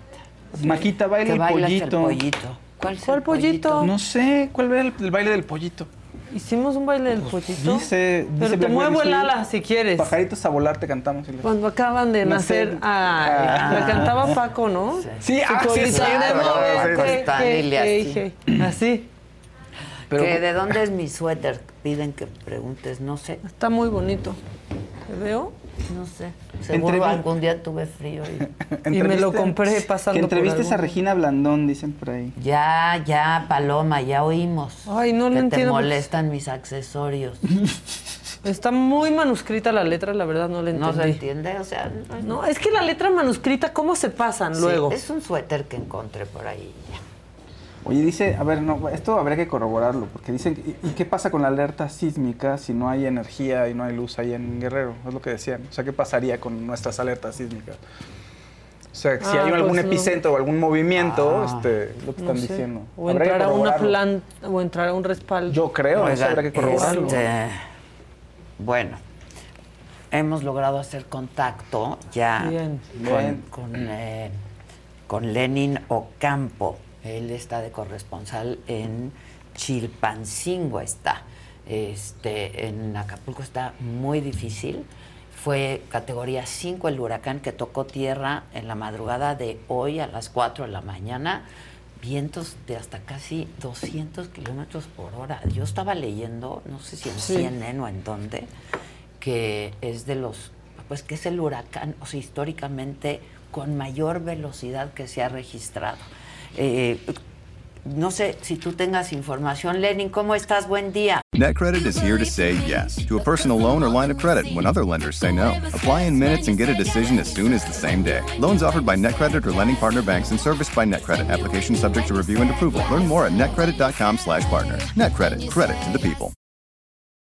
Maquita, baila el bailas el pollito. pollito. ¿Cuál, es ¿Cuál el pollito? No sé, ¿cuál era el, el baile del pollito? Hicimos un baile del pollito. Dice, Pero dice te Blackberry muevo el ala si quieres. Pajaritos a volar te cantamos. y le- Cuando acaban de Nacer. nacer, ay, Ah. la cantaba Paco, ¿no? Sí, ah, sí, así. que- Así. Pero- que ¿De dónde es mi suéter? Piden que preguntes, no sé. Está muy bonito. ¿Te veo? No sé. Seguro Entrevi- algún día tuve frío y... Y me lo compré pasando Que por entrevistes a algún- Regina Blandón, dicen por ahí. Ya, ya, Paloma, ya oímos. Ay, no lo que te entiendo. molestan mis accesorios. Está muy manuscrita la letra, la verdad no la entendí. ¿No se entiende? O sea, No, es que la letra manuscrita, ¿cómo se pasan Sí, luego? es un suéter que encontré por ahí. ya. Oye, dice, a ver, no, esto habría que corroborarlo, porque dicen, ¿y, y qué pasa con la alerta sísmica si no hay energía y no hay luz ahí en Guerrero? Es lo que decían. O sea, ¿qué pasaría con nuestras alertas sísmicas? O sea, si Ah, hay algún pues no. epicentro o algún movimiento, Ah, este, lo que No están sé. diciendo. O Habría entrar a una planta, o entrar a un respaldo. Yo creo, eso habría que corroborarlo. este, bueno, hemos logrado hacer contacto ya Bien. con, Bien. con, eh, con Lenin Ocampo. Él está de corresponsal en Chilpancingo está. Este, en Acapulco está muy difícil. Fue categoría 5 el huracán que tocó tierra en la madrugada de hoy a las 4 de la mañana. Vientos de hasta casi 200 kilómetros por hora. Yo estaba leyendo, no sé si en Sí. CNN o en dónde, que es de los, pues que es el huracán, o sea, históricamente con mayor velocidad que se ha registrado. Eh, no sé si tú tengas información. Lenin, ¿cómo estás? Buen día. NetCredit is here to say yes to a personal loan or line of credit when other lenders say no. Apply in minutes and get a decision as soon as the same day. Loans offered by NetCredit or lending partner banks and serviced by NetCredit. Application subject to review and approval. Learn more at netcredit.com/partner. NetCredit. Credit to the people.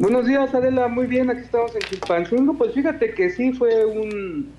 Buenos días, Adela. Muy bien, aquí estamos en Chilpancingo. Pues fíjate que sí fue un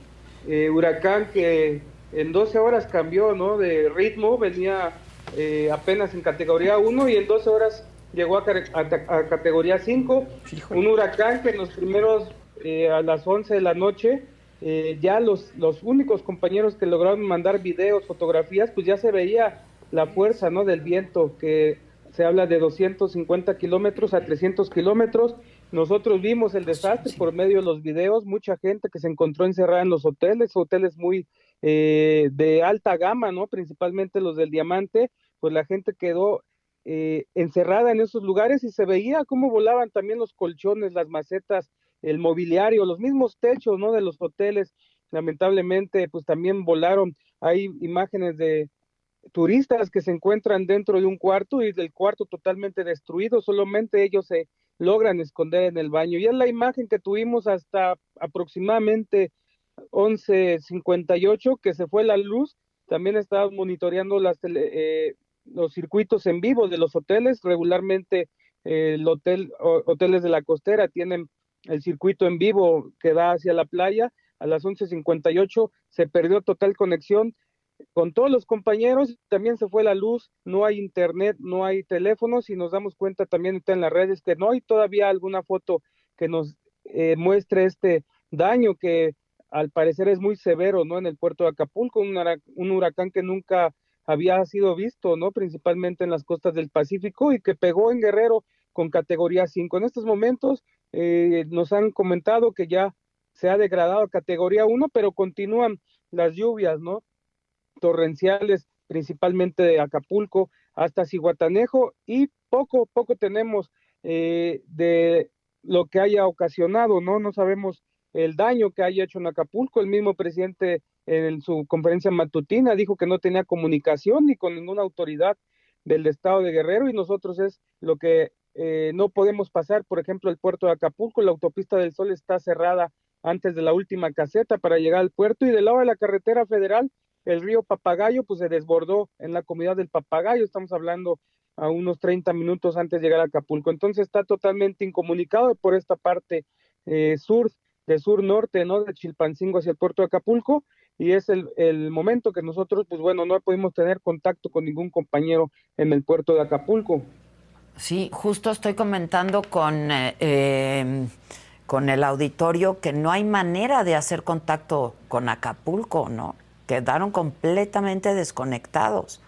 eh, huracán que en 12 horas cambió ¿no? de ritmo. Venía eh, apenas en categoría 1 y en 12 horas llegó a, ca- a- a categoría 5. Un huracán que en los primeros, eh, a las 11 de la noche, eh, ya los, los únicos compañeros que lograron mandar videos, fotografías, pues ya se veía la fuerza ¿no? del viento que se habla de 250 kilómetros a 300 kilómetros. Nosotros vimos el desastre por medio de los videos, mucha gente que se encontró encerrada en los hoteles, hoteles muy eh, de alta gama, ¿no? Principalmente los del diamante, pues la gente quedó eh, encerrada en esos lugares y se veía cómo volaban también los colchones, las macetas, el mobiliario, los mismos techos, ¿no? De los hoteles, lamentablemente, pues también volaron. Hay imágenes de, turistas que se encuentran dentro de un cuarto y del cuarto totalmente destruido, solamente ellos se logran esconder en el baño. Y es la imagen que tuvimos hasta aproximadamente 11.58 que se fue la luz. También estábamos monitoreando las eh, los circuitos en vivo de los hoteles. Regularmente eh, el hotel, hoteles de la costera tienen el circuito en vivo que da hacia la playa. A las 11.58 se perdió total conexión con todos los compañeros, también se fue la luz, no hay internet, no hay teléfonos y nos damos cuenta también en las redes que no hay todavía alguna foto que nos eh, muestre este daño que al parecer es muy severo, ¿no? En el puerto de Acapulco, un, un huracán que nunca había sido visto, ¿no? Principalmente en las costas del Pacífico y que pegó en Guerrero con categoría 5. En estos momentos eh, nos han comentado que ya se ha degradado a categoría 1, pero continúan las lluvias, ¿no? Torrenciales, principalmente de Acapulco hasta Cihuatanejo y poco, poco tenemos eh, de lo que haya ocasionado, ¿no? No sabemos el daño que haya hecho en Acapulco. El mismo presidente en su conferencia matutina dijo que no tenía comunicación ni con ninguna autoridad del estado de Guerrero y nosotros es lo que eh, no podemos pasar, por ejemplo, el puerto de Acapulco, la autopista del Sol está cerrada antes de la última caseta para llegar al puerto y del lado de la carretera federal, el río Papagayo pues se desbordó en la comunidad del Papagayo, estamos hablando a unos 30 minutos antes de llegar a Acapulco, entonces está totalmente incomunicado por esta parte eh, sur, de sur-norte, ¿no? De Chilpancingo hacia el puerto de Acapulco y es el, el, momento que nosotros, pues bueno, no pudimos tener contacto con ningún compañero en el puerto de Acapulco. Sí, justo estoy comentando con, eh, eh, con el auditorio que no hay manera de hacer contacto con Acapulco, ¿no? Quedaron completamente desconectados.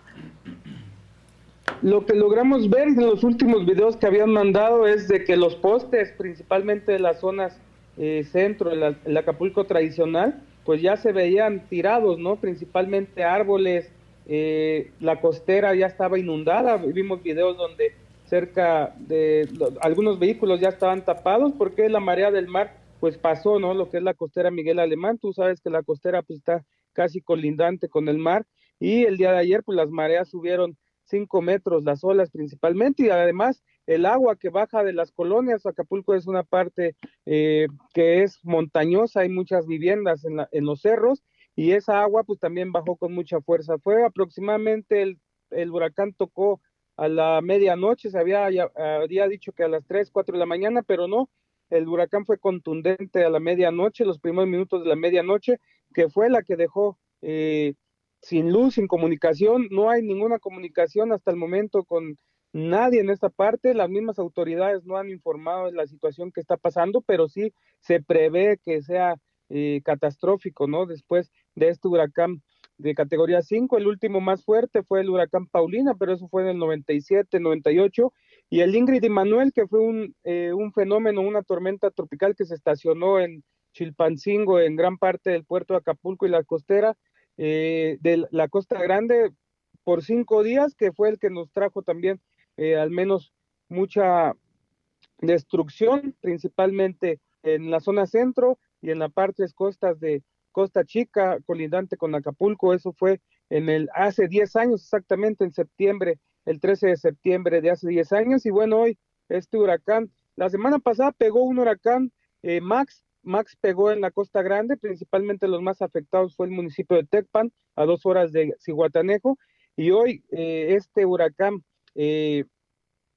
Lo que logramos ver en los últimos videos que habían mandado es de que los postes, principalmente de las zonas eh, centro, el, Acapulco tradicional, pues ya se veían tirados, ¿no? Principalmente árboles, eh, la costera ya estaba inundada, vimos videos donde cerca de algunos vehículos ya estaban tapados porque la marea del mar pues pasó, ¿no? Lo que es la costera Miguel Alemán, tú sabes que la costera pues está casi colindante con el mar y el día de ayer pues las mareas subieron cinco metros, las olas principalmente y además el agua que baja de las colonias, Acapulco es una parte eh, que es montañosa, hay muchas viviendas en, los cerros y esa agua pues también bajó con mucha fuerza. Fue aproximadamente el, el huracán tocó a la medianoche, se había, había dicho que a las 3, 4 de la mañana, pero no, el huracán fue contundente a la medianoche, los primeros minutos de la medianoche, que fue la que dejó eh, sin luz, sin comunicación, no hay ninguna comunicación hasta el momento con nadie en esta parte, las mismas autoridades no han informado de la situación que está pasando, pero sí se prevé que sea eh, catastrófico, ¿no? Después de este huracán de categoría 5. El último más fuerte fue el huracán Paulina, pero eso fue en el 97, 98. Y el Ingrid y Manuel, que fue un, eh, un fenómeno, una tormenta tropical que se estacionó en Chilpancingo, en gran parte del puerto de Acapulco y la costera eh, de la Costa Grande por cinco días, que fue el que nos trajo también eh, al menos mucha destrucción, principalmente en la zona centro y en las partes costas de, Costa Chica, colindante con Acapulco, eso fue en el hace 10 años, exactamente en septiembre, el 13 de septiembre de hace 10 años, y bueno, hoy este huracán, la semana pasada pegó un huracán eh, Max, Max pegó en la Costa Grande, principalmente los más afectados fue el municipio de Tecpan, a dos horas de Cihuatanejo, y hoy eh, este huracán eh,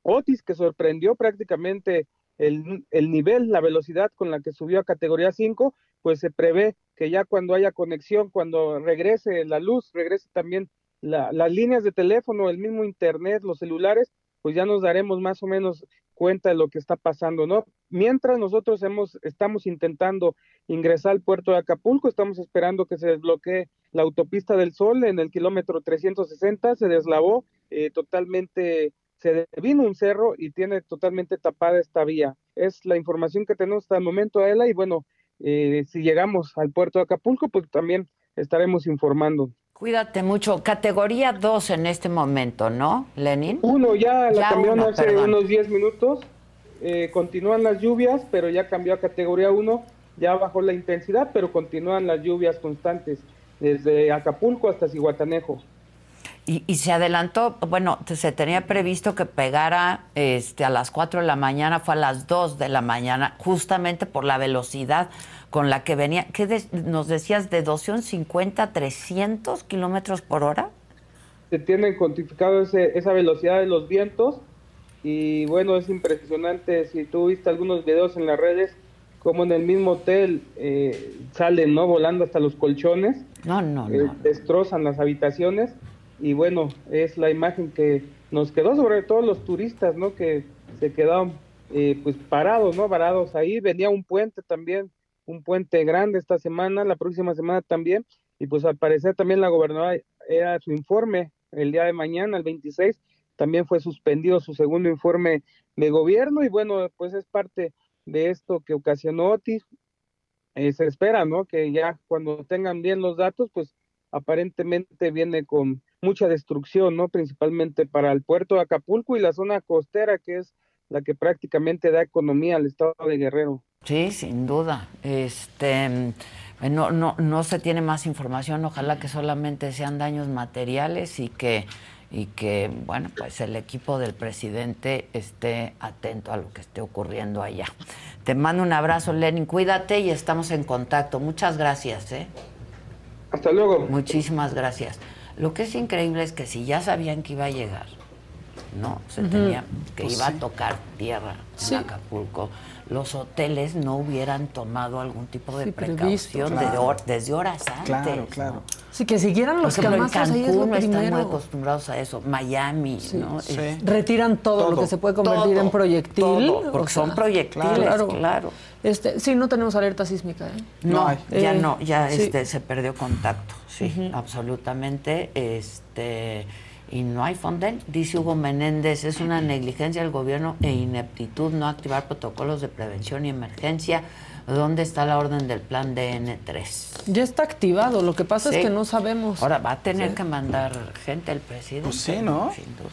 Otis, que sorprendió prácticamente el, el, nivel, la velocidad con la que subió a categoría 5, pues se prevé que ya cuando haya conexión, cuando regrese la luz, regrese también la, las líneas de teléfono, el mismo internet, los celulares, pues ya nos daremos más o menos cuenta de lo que está pasando, ¿no? Mientras nosotros hemos, estamos intentando ingresar al puerto de Acapulco, estamos esperando que se desbloquee la autopista del Sol en el kilómetro 360, se deslavó eh, totalmente, se vino un cerro y tiene totalmente tapada esta vía. Es la información que tenemos hasta el momento, Ela, y bueno, eh, si llegamos al puerto de Acapulco, pues también estaremos informando. Cuídate mucho. Categoría 2 en este momento, ¿no, Lenin? Uno, ya la cambiaron hace perdón. unos 10 minutos. Eh, continúan las lluvias, pero ya cambió a categoría 1. Ya bajó la intensidad, pero continúan las lluvias constantes desde Acapulco hasta Cihuatanejo. Y, y, se adelantó, bueno, se tenía previsto que pegara este, a las 4 de la mañana, fue a las 2 de la mañana, justamente por la velocidad con la que venía. ¿Qué de, nos decías de 250 a 300 kilómetros por hora? Se tiene cuantificado ese, esa velocidad de los vientos y bueno, es impresionante. Si tú viste algunos videos en las redes, como en el mismo hotel eh, salen, ¿no? Volando hasta los colchones. No, no, eh, no. Destrozan las habitaciones y bueno, es la imagen que nos quedó, sobre todo los turistas, ¿no? Que se quedaron eh, pues parados, ¿no? Varados ahí. Venía un puente también, un puente grande esta semana, la próxima semana también. Y pues al parecer también la gobernadora era su informe el día de mañana, el 26, también fue suspendido su segundo informe de gobierno y bueno, pues es parte de esto que ocasionó Otis. Eh, se espera, ¿no? Que ya cuando tengan bien los datos, pues aparentemente viene con mucha destrucción, ¿no? Principalmente para el puerto de Acapulco y la zona costera, que es la que prácticamente da economía al estado de Guerrero. Sí, sin duda. Este, no, no, no se tiene más información. Ojalá que solamente sean daños materiales y que, y que, bueno, pues el equipo del presidente esté atento a lo que esté ocurriendo allá. Te mando un abrazo, Lenin. Cuídate y estamos en contacto. Muchas gracias. ¿eh? Hasta luego. Muchísimas gracias. Lo que es increíble es que si ya sabían que iba a llegar, ¿no? Se tenía que Pues iba sí. a tocar tierra en Sí. Acapulco. Los hoteles no hubieran tomado algún tipo de Sí, precaución previsto, claro. desde horas antes. Claro, claro. ¿no? Sí, que siguieran los Por ejemplo, en camastros ahí es lo Cancún no están muy acostumbrados a eso. Miami, ¿no? Sí. Es- Retiran todo, lo que se puede convertir todo, en proyectil. todo, porque o sea, son proyectiles, claro. Este, sí, no tenemos alerta sísmica. ¿eh? No, ya Eh, no, ya sí. este se perdió contacto, sí, absolutamente. Este y no hay Fonden, dice Hugo Menéndez, es una negligencia del gobierno e ineptitud no activar protocolos de prevención y emergencia. ¿Dónde está la orden del plan DN3? Ya está activado, lo que pasa Sí. es que no sabemos. Ahora va a tener Sí. que mandar gente el presidente. Pues sí, ¿no? Sin duda.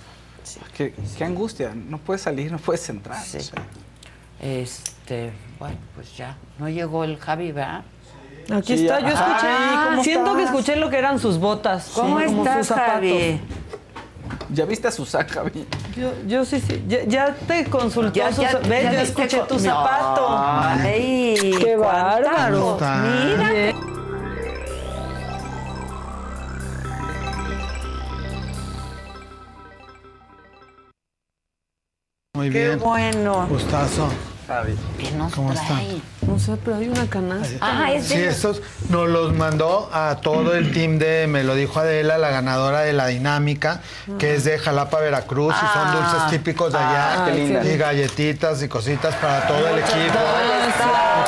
Qué, qué angustia. No puedes salir, no puedes entrar. Sí. o sea. Este, bueno, pues ya, no llegó el Javi, ¿verdad? Aquí Sí, está, yo escuché. Ay, ¿cómo siento que escuché lo que eran sus botas. ¿Cómo sí, como sus estás, zapatos. Javi? ¿Ya viste a Susana, Javi? Yo, yo sí, sí. Ya, ya te consultó Ya, sus ya, ¿Ves? ya Yo escuché tu No. zapato. Ay, ¡Qué bárbaro! Mira. Bien. Muy Qué bien. bueno. Gustazo. Javi. ¿Qué nos ¿Cómo trae? No sé, pero hay una canasta. Ah, es Sí, de estos nos los mandó a todo el team de Me lo dijo Adela, la ganadora de la dinámica, que es de Jalapa, Veracruz, y son Ah. dulces típicos de allá, Ah, qué linda. y galletitas y cositas para todo el equipo.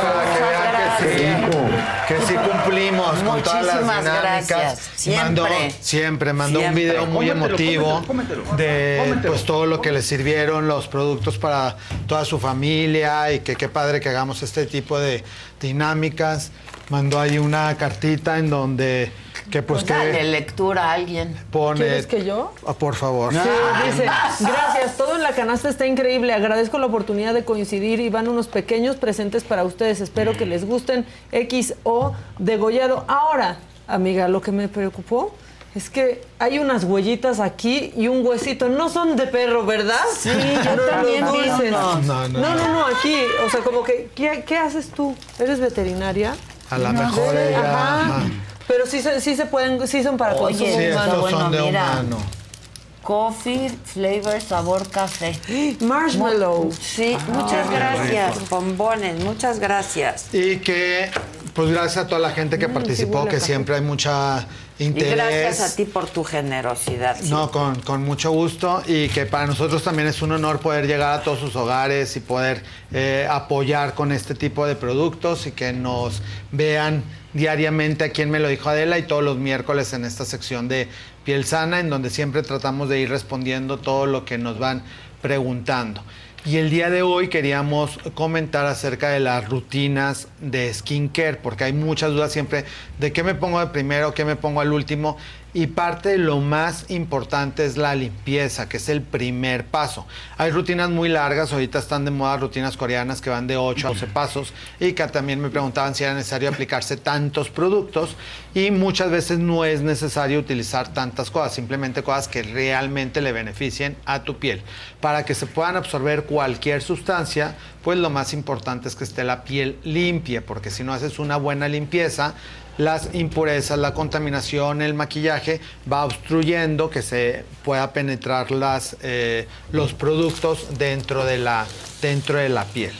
Para que vean que sí, que sí cumplimos con todas las Muchísimas dinámicas. gracias. Siempre. Mandó, siempre, mandó Siempre. un video muy Cómetelo, emotivo cómetelo, cómetelo. de Cómetelo. pues todo lo que le sirvieron, los productos para toda su familia y que qué padre que hagamos este tipo de dinámicas. Mandó ahí una cartita en donde que pues Pues dale que lectura a alguien. pone ¿Quieres que yo? Ah, por favor. Sí, dice, gracias, todo en la canasta está increíble, agradezco la oportunidad de coincidir y van unos pequeños presentes para ustedes, espero que les gusten, XO degollado. Ahora, amiga, lo que me preocupó es que hay unas huellitas aquí y un huesito, no son de perro, ¿verdad? Sí, yo también vi. No, no, no, no, no. no, aquí, o sea, como que, ¿qué, qué haces tú? ¿Eres veterinaria? A lo mejor ella. Ajá. ajá. Pero sí, se- sí se pueden, sí son para Oye, consumo Sí, humano. estos bueno, mira. humano. Coffee, flavor, sabor café. Marshmallow. Sí, muchas gracias, bombones, muchas gracias. Y que, pues gracias a toda la gente que Mm, participó, que siempre hay mucha Y interés. gracias a ti por tu generosidad. sí. No, con, con mucho gusto y que para nosotros también es un honor poder llegar a todos sus hogares y poder eh, apoyar con este tipo de productos y que nos vean diariamente a quien me lo dijo Adela y todos los miércoles en esta sección de Piel Sana en donde siempre tratamos de ir respondiendo todo lo que nos van preguntando. Y el día de hoy queríamos comentar acerca de las rutinas de skincare, porque hay muchas dudas siempre de qué me pongo de primero, qué me pongo al último. Y parte de lo más importante es la limpieza, que es el primer paso. Hay rutinas muy largas, ahorita están de moda rutinas coreanas que van de 8 a 12 pasos y que también me preguntaban si era necesario aplicarse tantos productos y muchas veces no es necesario utilizar tantas cosas, simplemente cosas que realmente le beneficien a tu piel. Para que se puedan absorber cualquier sustancia, pues lo más importante es que esté la piel limpia, porque si no haces una buena limpieza, las impurezas, la contaminación, el maquillaje va obstruyendo que se pueda penetrar las, eh, los productos dentro de, la, dentro de la piel.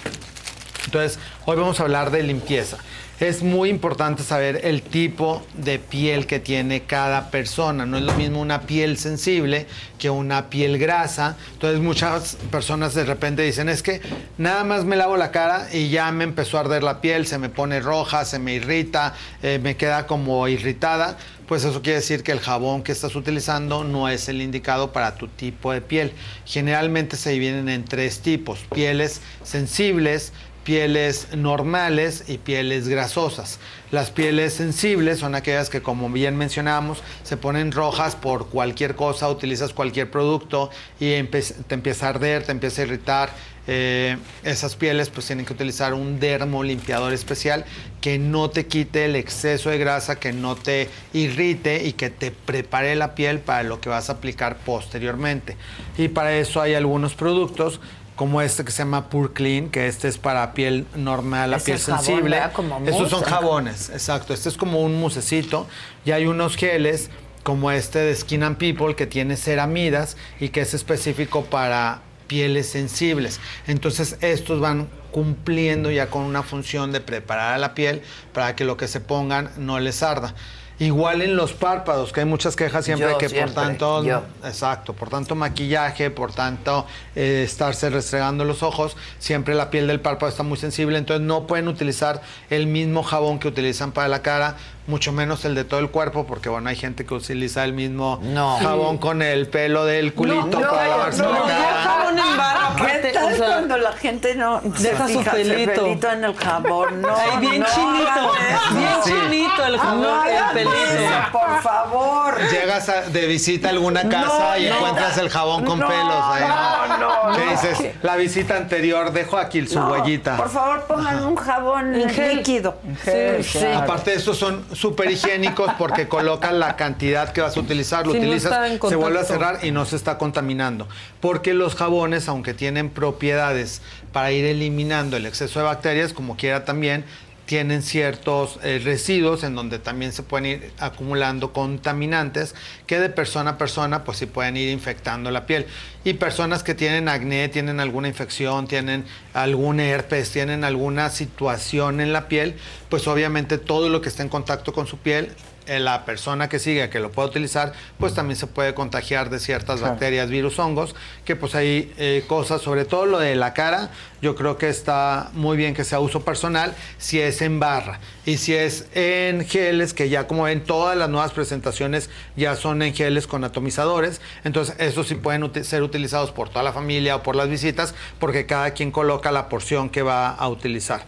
Entonces, hoy vamos a hablar de limpieza. Es muy importante saber el tipo de piel que tiene cada persona. No es lo mismo una piel sensible que una piel grasa. Entonces muchas personas de repente dicen, es que nada más me lavo la cara y ya me empezó a arder la piel, se me pone roja, se me irrita, eh, me queda como irritada. Pues eso quiere decir que el jabón que estás utilizando no es el indicado para tu tipo de piel. Generalmente se dividen en tres tipos. Pieles sensibles, pieles normales y pieles grasosas. Las pieles sensibles son aquellas que, como bien mencionamos, se ponen rojas por cualquier cosa, utilizas cualquier producto y te empieza a arder, te empieza a irritar, eh, esas pieles pues tienen que utilizar un dermolimpiador especial que no te quite el exceso de grasa, que no te irrite y que te prepare la piel para lo que vas a aplicar posteriormente. Y para eso hay algunos productos como este que se llama Pure Clean, que este es para piel normal, la piel sensible. Estos son jabones, exacto. Este es como un musecito y hay unos geles como este de Skin and People que tiene ceramidas y que es específico para pieles sensibles. Entonces estos van cumpliendo ya con una función de preparar a la piel para que lo que se pongan no les arda. Igual en los párpados, que hay muchas quejas siempre Yo que siempre, por tanto, yo. exacto, por tanto maquillaje, por tanto eh, estarse restregando los ojos, siempre la piel del párpado está muy sensible, entonces no pueden utilizar el mismo jabón que utilizan para la cara, mucho menos el de todo el cuerpo, porque bueno, hay gente que utiliza el mismo jabón con el pelo del culito No, para no, lavarse no, la no, cara. jabón en barra, ¿Qué tal o sea, cuando la gente no deja su fija pelito. en el jabón? No, Ay, bien no chinito, bien chinito el jabón, No el pelito. por favor. Llegas a- de visita a alguna casa No, y no. encuentras el jabón con No, pelos ahí. no, no, ¿Qué no. dices? La visita anterior, dejo aquí su No, huellita. Por favor, pongan un jabón En gel. líquido. gel, sí, claro. Aparte de estos son súper higiénicos porque colocan la cantidad que vas a utilizar, lo utilizas, se vuelve a cerrar y no se está contaminando. Porque los jabones, aunque tienen propiedades para ir eliminando el exceso de bacterias, como quiera también, tienen ciertos eh, residuos en donde también se pueden ir acumulando contaminantes que de persona a persona pues sí pueden ir infectando la piel. Y personas que tienen acné, tienen alguna infección, tienen algún herpes, tienen alguna situación en la piel, pues obviamente todo lo que está en contacto con su piel la persona que sigue, que lo pueda utilizar, pues también se puede contagiar de ciertas Claro. bacterias, virus, hongos, que pues hay eh, cosas, sobre todo lo de la cara, yo creo que está muy bien que sea uso personal, si es en barra y si es en geles, que ya como ven todas las nuevas presentaciones ya son en geles con atomizadores, entonces esos sí pueden ser utilizados por toda la familia o por las visitas, porque cada quien coloca la porción que va a utilizar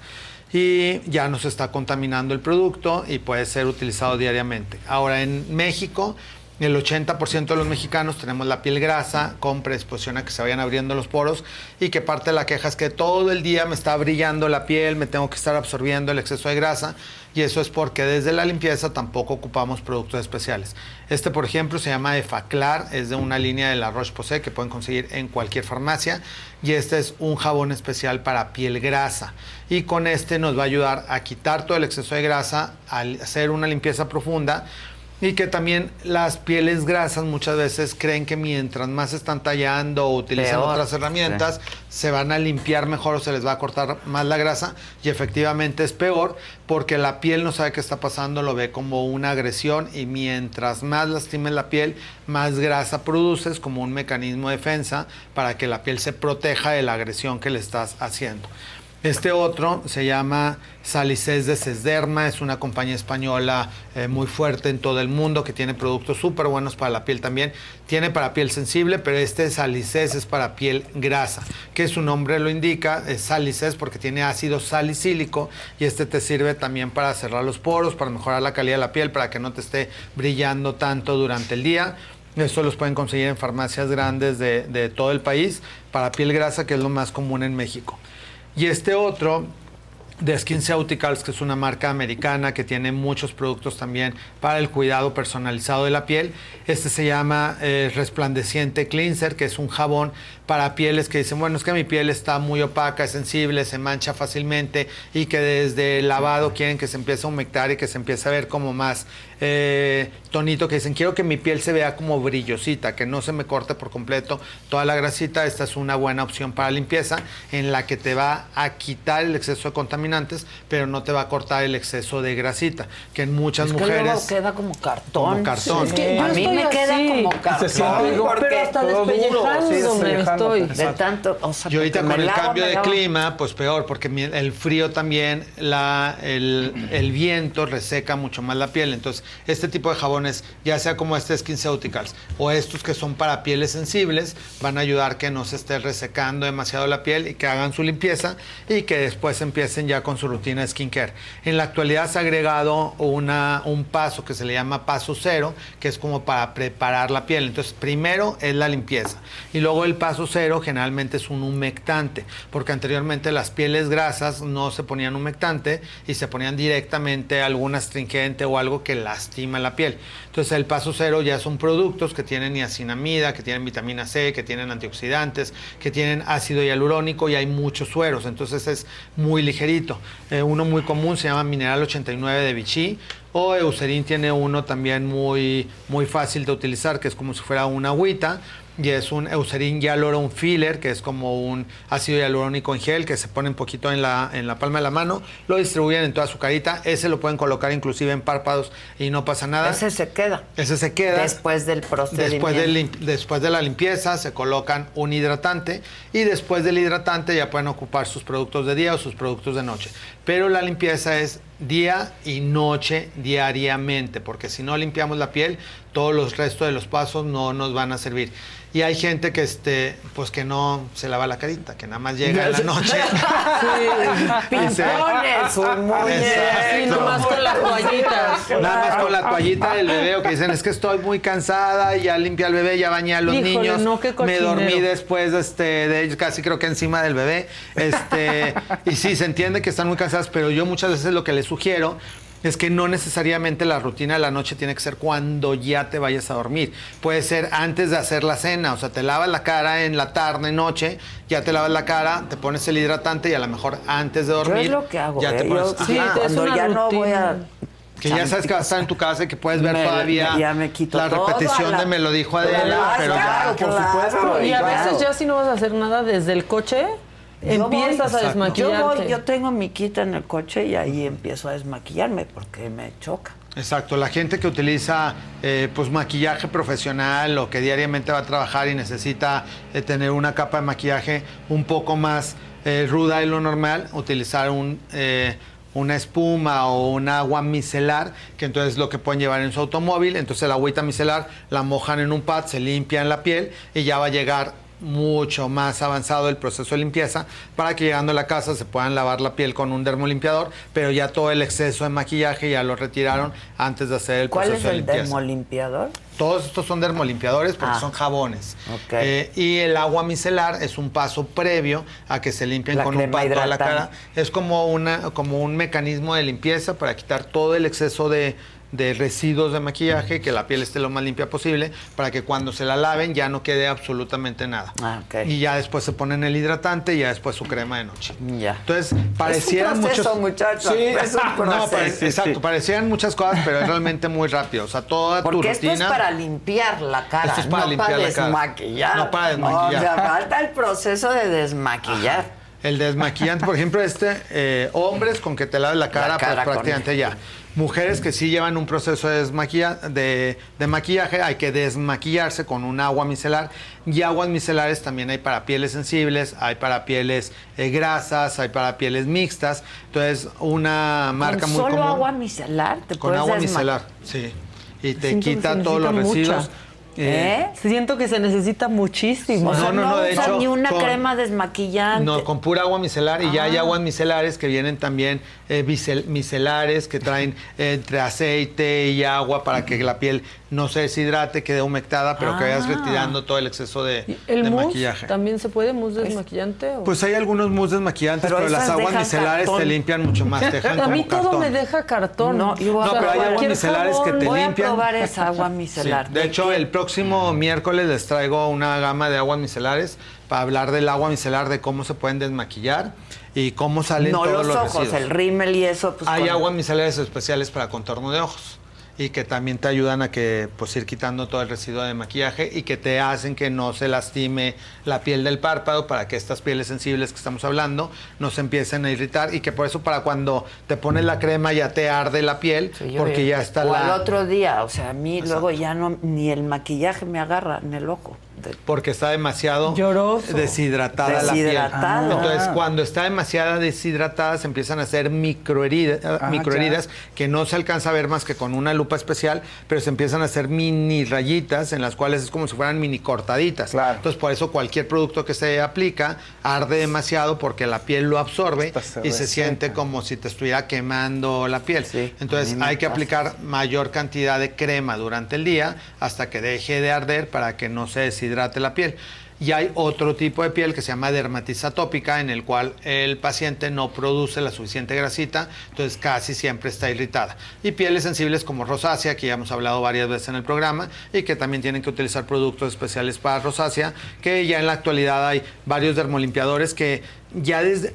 y ya no se está contaminando el producto y puede ser utilizado diariamente. Ahora en México, el 80% de los mexicanos tenemos la piel grasa con predisposición a que se vayan abriendo los poros y que parte de la queja es que todo el día me está brillando la piel, me tengo que estar absorbiendo el exceso de grasa y eso es porque desde la limpieza tampoco ocupamos productos especiales. Este, por ejemplo, se llama Efaclar, es de una línea de la Roche-Posay que pueden conseguir en cualquier farmacia y este es un jabón especial para piel grasa y con este nos va a ayudar a quitar todo el exceso de grasa, a hacer una limpieza profunda y que también las pieles grasas muchas veces creen que mientras más están tallando o utilizan Peor. otras herramientas, se van a limpiar mejor o se les va a cortar más la grasa y efectivamente es peor porque la piel no sabe qué está pasando, lo ve como una agresión y mientras más lastimes la piel, más grasa produces como un mecanismo de defensa para que la piel se proteja de la agresión que le estás haciendo. Este otro se llama Salicés de Sesderma, es una compañía española eh, muy fuerte en todo el mundo que tiene productos súper buenos para la piel también. Tiene para piel sensible, pero este Salicés es para piel grasa, que su nombre lo indica, es Salicés porque tiene ácido salicílico y este te sirve también para cerrar los poros, para mejorar la calidad de la piel, para que no te esté brillando tanto durante el día. Esto los pueden conseguir en farmacias grandes de, de todo el país para piel grasa, que es lo más común en México. Y este otro de SkinCeuticals, que es una marca americana que tiene muchos productos también para el cuidado personalizado de la piel. Este se llama eh, Resplandeciente Cleanser, que es un jabón para pieles que dicen, bueno, es que mi piel está muy opaca, es sensible, se mancha fácilmente y que desde el lavado quieren que se empiece a humectar y que se empiece a ver como más eh, tonito, que dicen, quiero que mi piel se vea como brillosita, que no se me corte por completo toda la grasita. Esta es una buena opción para limpieza en la que te va a quitar el exceso de contaminantes, pero no te va a cortar el exceso de grasita, que en muchas Es que luego mujeres... queda como cartón. Como cartón. Es que a mí me queda como cartón. porque pero hasta despellejándome estoy. De tanto, o sea, Y ahorita con el lavo, cambio de lavo. clima, pues peor, porque el frío también, la, el, el viento reseca mucho más la piel. Entonces, este tipo de jabones, ya sea como este SkinCeuticals o estos que son para pieles sensibles, van a ayudar que no se esté resecando demasiado la piel y que hagan su limpieza y que después empiecen ya con su rutina de skincare. En la actualidad se ha agregado una, un paso que se le llama paso cero, que es como para preparar la piel. Entonces, primero es la limpieza y luego el paso cero generalmente es un humectante, porque anteriormente las pieles grasas no se ponían humectante y se ponían directamente algún astringente o algo que lastima la piel. Entonces el paso cero ya son productos que tienen niacinamida, que tienen vitamina C, que tienen antioxidantes, que tienen ácido hialurónico y hay muchos sueros, entonces es muy ligerito. Eh, uno muy común se llama Mineral 89 de Vichy o Eucerin tiene uno también muy, muy fácil de utilizar, que es como si fuera una agüita y es un Eucerin Hyaluron Filler, que es como un ácido hialurónico en gel que se pone un poquito en la, en la palma de la mano, lo distribuyen en toda su carita, ese lo pueden colocar inclusive en párpados y no pasa nada. Ese se queda. Ese se queda. Después del procedimiento. Después, del después de la limpieza se colocan un hidratante y después del hidratante ya pueden ocupar sus productos de día o sus productos de noche. Pero la limpieza es día y noche diariamente, porque si no limpiamos la piel, todos los restos de los pasos no nos van a servir. Y hay gente que este, pues que no se lava la carita, que nada más llega en la noche. Pintones, un muñeco. Exacto. Sí, nomás con la toallita. Nada más con la toallita del bebé o que dicen es que estoy muy cansada, ya limpié al bebé, ya bañé a los Híjole, niños, no, qué me dormí después este, de ellos, casi creo que encima del bebé. Este, y sí, se entiende que están muy pero yo muchas veces lo que les sugiero es que no necesariamente la rutina de la noche tiene que ser cuando ya te vayas a dormir. Puede ser antes de hacer la cena, o sea, te lavas la cara en la tarde, noche, ya te lavas la cara, te pones el hidratante y a lo mejor antes de Yo dormir es lo que hago. ya te ¿eh? pones Yo, sí, cuando ya no voy a... Que ya sabes que vas a estar en tu casa y que puedes ver Me- todavía ya me quito la repetición la- de me lo dijo Adela, Claro, pero ya, claro, claro, Y a veces ya si no vas a hacer nada desde el coche, Yo empiezas voy- a desmaquillarte. Yo, voy, yo tengo mi quita en el coche y ahí empiezo a desmaquillarme porque me choca. Exacto, la gente que utiliza eh, pues maquillaje profesional o que diariamente va a trabajar y necesita eh, tener una capa de maquillaje un poco más eh, ruda de lo normal, utilizar un, eh, una espuma o un agua micelar, que entonces lo que pueden llevar en su automóvil, entonces la agüita micelar la mojan en un pad, se limpian la piel y ya va a llegar mucho más avanzado el proceso de limpieza para que llegando a la casa se puedan lavar la piel con un dermolimpiador, pero ya todo el exceso de maquillaje ya lo retiraron antes de hacer el ¿Cuál es proceso de el limpieza. dermolimpiador? Todos estos son dermolimpiadores porque Ah. son jabones. Eh, y el agua micelar es un paso previo a que se limpien La con un pad toda la cara. Es como, una, como un mecanismo de limpieza para quitar todo el exceso de, de residuos de maquillaje, que la piel esté lo más limpia posible, para que cuando se la laven ya no quede absolutamente nada. Ah. Y ya después se ponen el hidratante y ya después su crema de noche. Ya. Entonces, parecieran proceso, muchos... es un No, exacto, parecían muchas cosas, pero es realmente muy rápido. O sea, toda tu Porque rutina... esto es para limpiar la cara, Esto es para no limpiar para la cara. desmaquillar. No para desmaquillar. O sea, falta el proceso de desmaquillar. El desmaquillante, por ejemplo, este, eh, hombres con que te laves la cara, La cara pues prácticamente ya. Mujeres que sí llevan un proceso de, desmaquilla- de, de maquillaje, hay que desmaquillarse con un agua micelar. Y aguas micelares también hay para pieles sensibles, hay para pieles eh, grasas, hay para pieles mixtas. Entonces, una marca ¿Con muy solo común. agua micelar te con puedes agua micelar, sí. Y te Siento quita todos los residuos. mucha. ¿Eh? Siento que se necesita muchísimo. O sea, No, no, no, de hecho, ni una con- crema desmaquillante. No, con pura agua micelar y ya hay Ah. aguas micelares que vienen también eh, bisel- micelares que traen eh, entre aceite y agua para que la piel no se deshidrate, quede humectada, pero que vayas Ah. retirando todo el exceso de, ¿El de mousse maquillaje. también se puede mousse desmaquillante? o? Pues hay algunos mousse desmaquillantes, Pero pero, las aguas micelares cartón. te limpian mucho más, te dejan a como mí todo cartón. me deja cartón. No, voy a No, pero hay aguas micelares que te Voy limpian. a probar esa agua micelar. Sí, De hecho, el próximo miércoles les traigo una gama de aguas micelares para hablar del agua micelar, de cómo se pueden desmaquillar y cómo salen no todos los, los ojos, residuos. el rímel y eso. Pues, Hay con- aguas micelares especiales para contorno de ojos y que también te ayudan a que pues ir quitando todo el residuo de maquillaje y que te hacen que no se lastime la piel del párpado para que estas pieles sensibles que estamos hablando no se empiecen a irritar y que por eso para cuando te pones la crema ya te arde la piel porque ya está o la al otro día, o sea, a mí luego ya no, ni el maquillaje me agarra en el ojo. Porque está demasiado Lloroso. deshidratada, Deshidratada. la piel. Entonces, Ah. cuando está demasiado deshidratada, se empiezan a hacer microheridas, Ah, microheridas que no se alcanza a ver más que con una lupa especial, pero se empiezan a hacer mini rayitas en las cuales es como si fueran mini cortaditas. Entonces, por eso cualquier producto que se aplica arde demasiado porque la piel lo absorbe se y se siente como si te estuviera quemando la piel. Entonces, hay que pasa. aplicar mayor cantidad de crema durante el día hasta que deje de arder para que no se deshidrate la piel. y hay otro tipo de piel que se llama dermatitis atópica en el cual el paciente no produce la suficiente grasita, entonces casi siempre está irritada. Y pieles sensibles como rosácea, que ya hemos hablado varias veces en el programa, y que también tienen que utilizar productos especiales para rosácea, que ya en la actualidad hay varios dermolimpiadores que ya desde,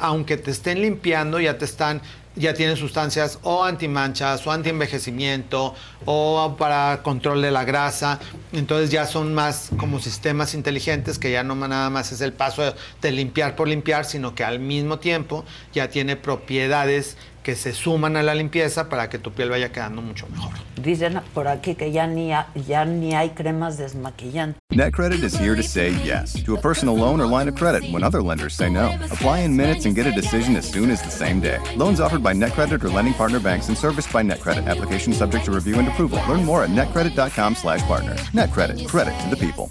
aunque te estén limpiando, ya te están ya tienen sustancias o antimanchas o antienvejecimiento o para control de la grasa. Entonces ya son más como sistemas inteligentes que ya no nada más es el paso de limpiar por limpiar, sino que al mismo tiempo ya tiene propiedades que se suman a la limpieza para que tu piel vaya quedando mucho mejor. Dicen por aquí que ya ni, ya ni hay cremas desmaquillantes. NetCredit is here to say yes to a personal loan or line of credit when other lenders say no. Apply in minutes and get a decision as soon as the same day. Loans offered by NetCredit or lending partner banks and serviced by NetCredit. Application subject to review and approval. Learn more at netcredit.com slash partner. NetCredit. Credit to the people.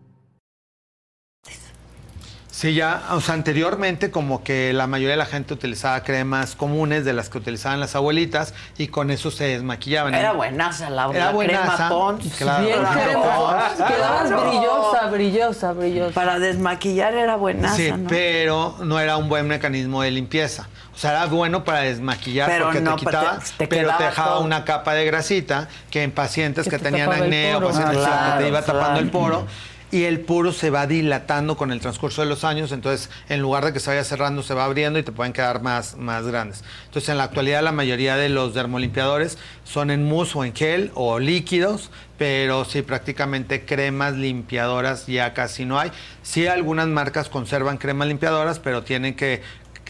Sí, ya, o sea, anteriormente como que la mayoría de la gente utilizaba cremas comunes de las que utilizaban las abuelitas y con eso se desmaquillaban. Era buenaza la, Era la buenaza, crema Pond's. claro. Bien. Quedabas Claro. brillosa, brillosa, brillosa. Para desmaquillar era buenaza, Sí, ¿no? pero no era un buen mecanismo de limpieza. O sea, era bueno para desmaquillar Pero porque no, te pero quitaba, te- te pero te dejaba todo. una capa de grasita que en pacientes Que que, te tenían acné o pacientes que te iba tapando claro. el poro. Y el poro se va dilatando con el transcurso de los años, entonces en lugar de que se vaya cerrando, se va abriendo y te pueden quedar más, más grandes. Entonces en la actualidad la mayoría de los dermolimpiadores son en mousse o en gel o líquidos, pero sí prácticamente cremas limpiadoras ya casi no hay. Sí algunas marcas conservan cremas limpiadoras, pero tienen que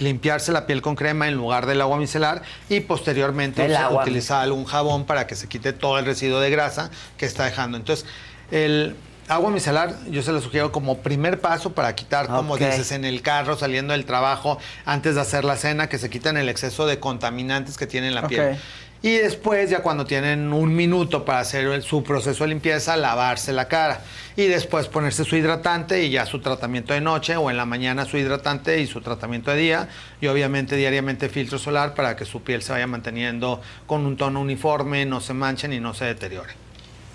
limpiarse la piel con crema en lugar del agua micelar y posteriormente utilizar algún jabón para que se quite todo el residuo de grasa que está dejando. Entonces, el agua micelar yo se lo sugiero como primer paso para quitar, como dices, en el carro, saliendo del trabajo, antes de hacer la cena, que se quiten el exceso de contaminantes que tiene la Ok. piel. Y después, ya cuando tienen un minuto para hacer el- su proceso de limpieza, lavarse la cara. Y después ponerse su hidratante y ya su tratamiento de noche o en la mañana su hidratante y su tratamiento de día. Y obviamente diariamente filtro solar para que su piel se vaya manteniendo con un tono uniforme, no se manchen y no se deteriore.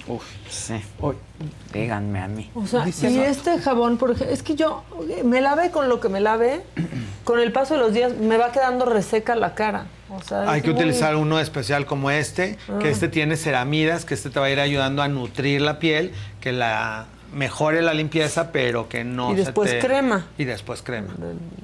Uf. Sí. Hoy, Díganme a mí. O sea, Dice- y este jabón, por ejemplo, es que yo me lave con lo que me lave, con el paso de los días me va quedando reseca la cara. O sea, Hay es que muy- utilizar uno especial como este, que Ah. este tiene ceramidas, que este te va a ir ayudando a nutrir la piel, que la mejore la limpieza, pero que no Y se después te- crema. Y después crema.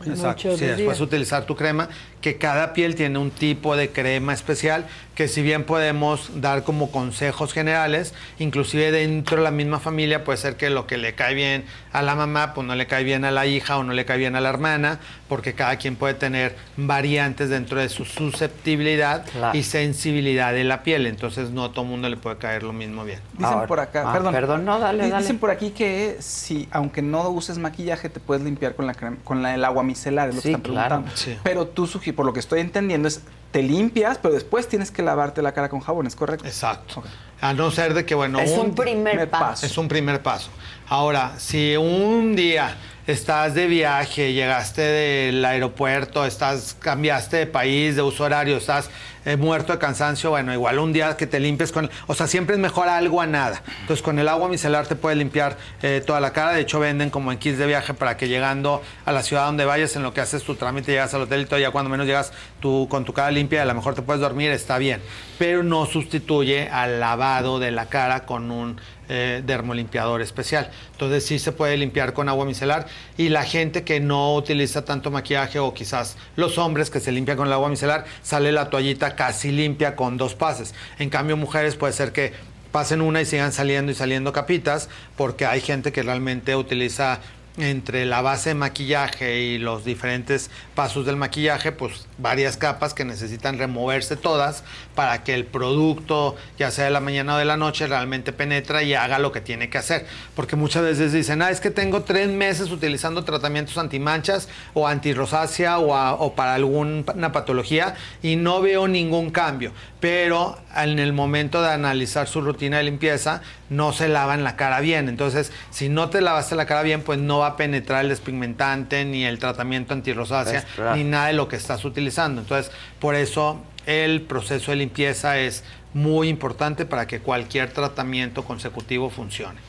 Exacto. Sí, después utilizar tu crema, que cada piel tiene un tipo de crema especial, que si bien podemos dar como consejos generales, inclusive dentro de la misma familia puede ser que lo que le cae bien a la mamá, pues no le cae bien a la hija o no le cae bien a la hermana, porque cada quien puede tener variantes dentro de su susceptibilidad Claro. y sensibilidad de la piel, entonces no a todo mundo le puede caer lo mismo bien. Dicen Ahora- por acá, ah, perdón. perdón, no, dale, Di- dale. Dicen por aquí que si, aunque no uses maquillaje, te puedes limpiar con la crema- con la- el agua micelar, es lo Sí, que están claro. preguntando. Sí. Pero tú, sugi- por lo que estoy entendiendo, es te limpias, pero después tienes que lavarte la cara con jabón, ¿es correcto? Exacto. A no ser de que, bueno, es un primer primer paso. paso. Es un primer paso. Ahora, si un día estás de viaje, llegaste del aeropuerto, estás, cambiaste de país, de uso horario, estás eh, muerto de cansancio, bueno, igual un día que te limpies con... O sea, siempre es mejor algo a nada. Entonces, con el agua micelar te puedes limpiar eh, toda la cara. De hecho, venden como en kits de viaje para que llegando a la ciudad donde vayas, en lo que haces tu trámite, llegas al hotel y todo, ya cuando menos llegas tú con tu cara limpia, a lo mejor te puedes dormir, está bien. Pero no sustituye al lavado de la cara con un eh, dermolimpiador especial. Entonces sí se puede limpiar con agua micelar y la gente que no utiliza tanto maquillaje o quizás los hombres que se limpian con el agua micelar, sale la toallita casi limpia con dos pases. En cambio mujeres puede ser que pasen una y sigan saliendo y saliendo capitas porque hay gente que realmente utiliza entre la base de maquillaje y los diferentes pasos del maquillaje, pues varias capas que necesitan removerse todas para que el producto, ya sea de la mañana o de la noche, realmente penetra y haga lo que tiene que hacer. Porque muchas veces dicen, ah, es que tengo tres meses utilizando tratamientos antimanchas o antirrosácea o, o para alguna patología y no veo ningún cambio. Pero en el momento de analizar su rutina de limpieza, no se lavan la cara bien. Entonces, si no te lavaste la cara bien, pues no va a penetrar el despigmentante, ni el tratamiento antirrosácea, ni nada de lo que estás utilizando. Entonces, por eso el proceso de limpieza es muy importante para que cualquier tratamiento consecutivo funcione.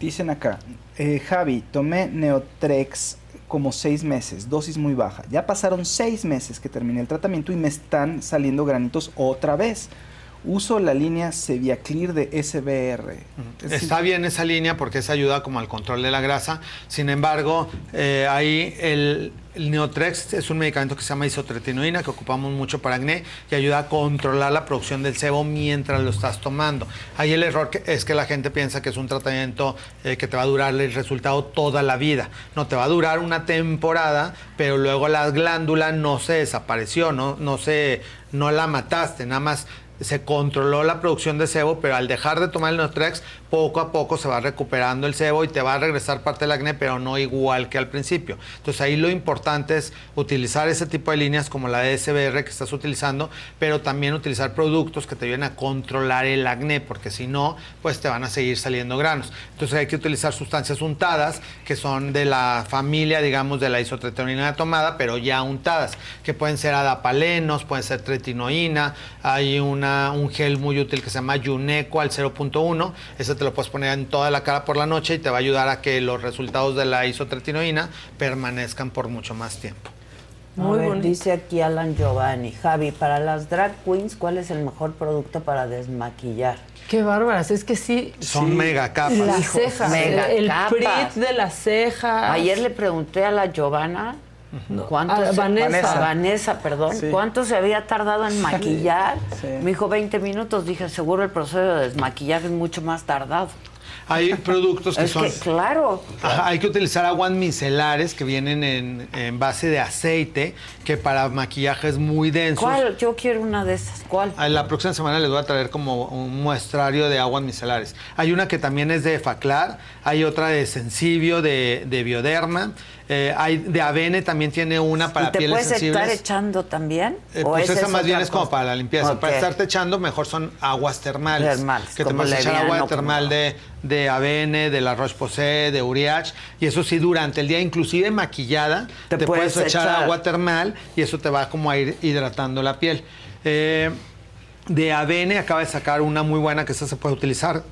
Dicen acá, eh, Javi, tomé Neotrex como seis meses, dosis muy baja. Ya pasaron seis meses que terminé el tratamiento y me están saliendo granitos otra vez. Uso la línea Ceviaclear de SBR. Está bien esa línea porque esa ayuda como al control de la grasa. Sin embargo, eh, ahí el, Neotrex es un medicamento que se llama isotretinoína que ocupamos mucho para acné y ayuda a controlar la producción del sebo mientras lo estás tomando. Ahí el error que- es que la gente piensa que es un tratamiento eh, que te va a durar el resultado toda la vida. No, te va a durar una temporada, pero luego la glándula no se desapareció, no, no, se, no la mataste, nada más se controló la producción de sebo, pero al dejar de tomar el Neotrex, poco a poco se va recuperando el sebo y te va a regresar parte del acné, pero no igual que al principio. Entonces ahí lo importante es utilizar ese tipo de líneas como la de SBR que estás utilizando, pero también utilizar productos que te ayuden a controlar el acné, porque si no, pues te van a seguir saliendo granos. Entonces hay que utilizar sustancias untadas, que son de la familia, digamos, de la isotretinoína tomada, pero ya untadas, que pueden ser adapalenos, pueden ser tretinoína, hay una, un gel muy útil que se llama Yuneco al 0.1, ese te lo puedes poner en toda la cara por la noche y te va a ayudar a que los resultados de la isotretinoína permanezcan por mucho más tiempo. Muy Dice aquí Alan Giovanni, Javi, para las drag queens, ¿cuál es el mejor producto para desmaquillar? Qué bárbaras, es que sí. Son mega capas. Las cejas, Mega el capas. prit de las cejas. Ayer le pregunté a la Giovanna cuánto a se- Vanessa. Vanessa, perdón, Sí. cuánto se había tardado en maquillar. Sí. Me dijo 20 minutos, dije, seguro el proceso de desmaquillaje es mucho más tardado. Hay productos que Es son... que, claro. Ajá, hay que utilizar aguas micelares que vienen en, en base de aceite, que para maquillaje es muy denso. ¿Cuál? Yo quiero una de esas. ¿Cuál? La próxima semana les voy a traer como un muestrario de aguas micelares. Hay una que también es de Faclar, hay otra de Sensibio, de, de Bioderma, eh, hay de Avene también tiene una para ¿Y te pieles puedes sensibles. estar echando también? Eh, ¿O pues esa esa es más bien es como para la limpieza. Para estarte echando, mejor son aguas termales. Termales, que te puedes echar agua termal de, de Avene, de la Roche-Posay, de Uriach. Y eso sí, durante el día, inclusive maquillada, Te te, puedes, puedes echar, echar. agua termal y eso te va como a ir hidratando la piel. Eh, de Avene acaba de sacar una muy buena que esa se puede utilizar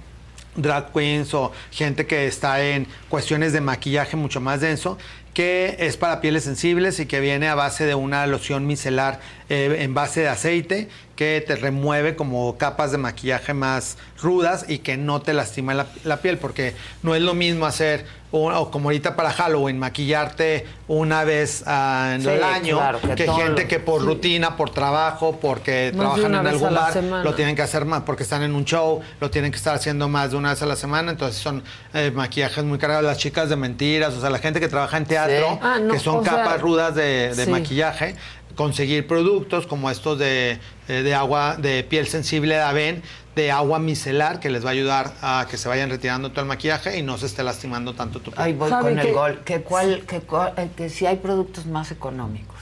drag queens o gente que está en cuestiones de maquillaje mucho más denso, que es para pieles sensibles y que viene a base de una loción micelar eh, en base de aceite que te remueve como capas de maquillaje más rudas y que no te lastima la, la piel, porque no es lo mismo hacer, un- o como ahorita para Halloween, maquillarte una vez ah, en Sí, el año, claro, que gente lo- que por sí. rutina, por trabajo, porque trabajan en algún bar, lo tienen que hacer más porque están en un show, lo tienen que estar haciendo más de una vez a la semana, entonces son eh, maquillajes muy cargados, las chicas de mentiras, o sea, la gente que trabaja en teatro, Sí. Ah, no, que son sea, capas rudas de, maquillaje, conseguir productos como estos de, eh, de agua, de piel sensible de Aven, de agua micelar, que les va a ayudar a que se vayan retirando todo el maquillaje y no se esté lastimando tanto tu piel. Ahí voy con el gol. Que, cuál, que, cuál- eh, que si hay productos más económicos.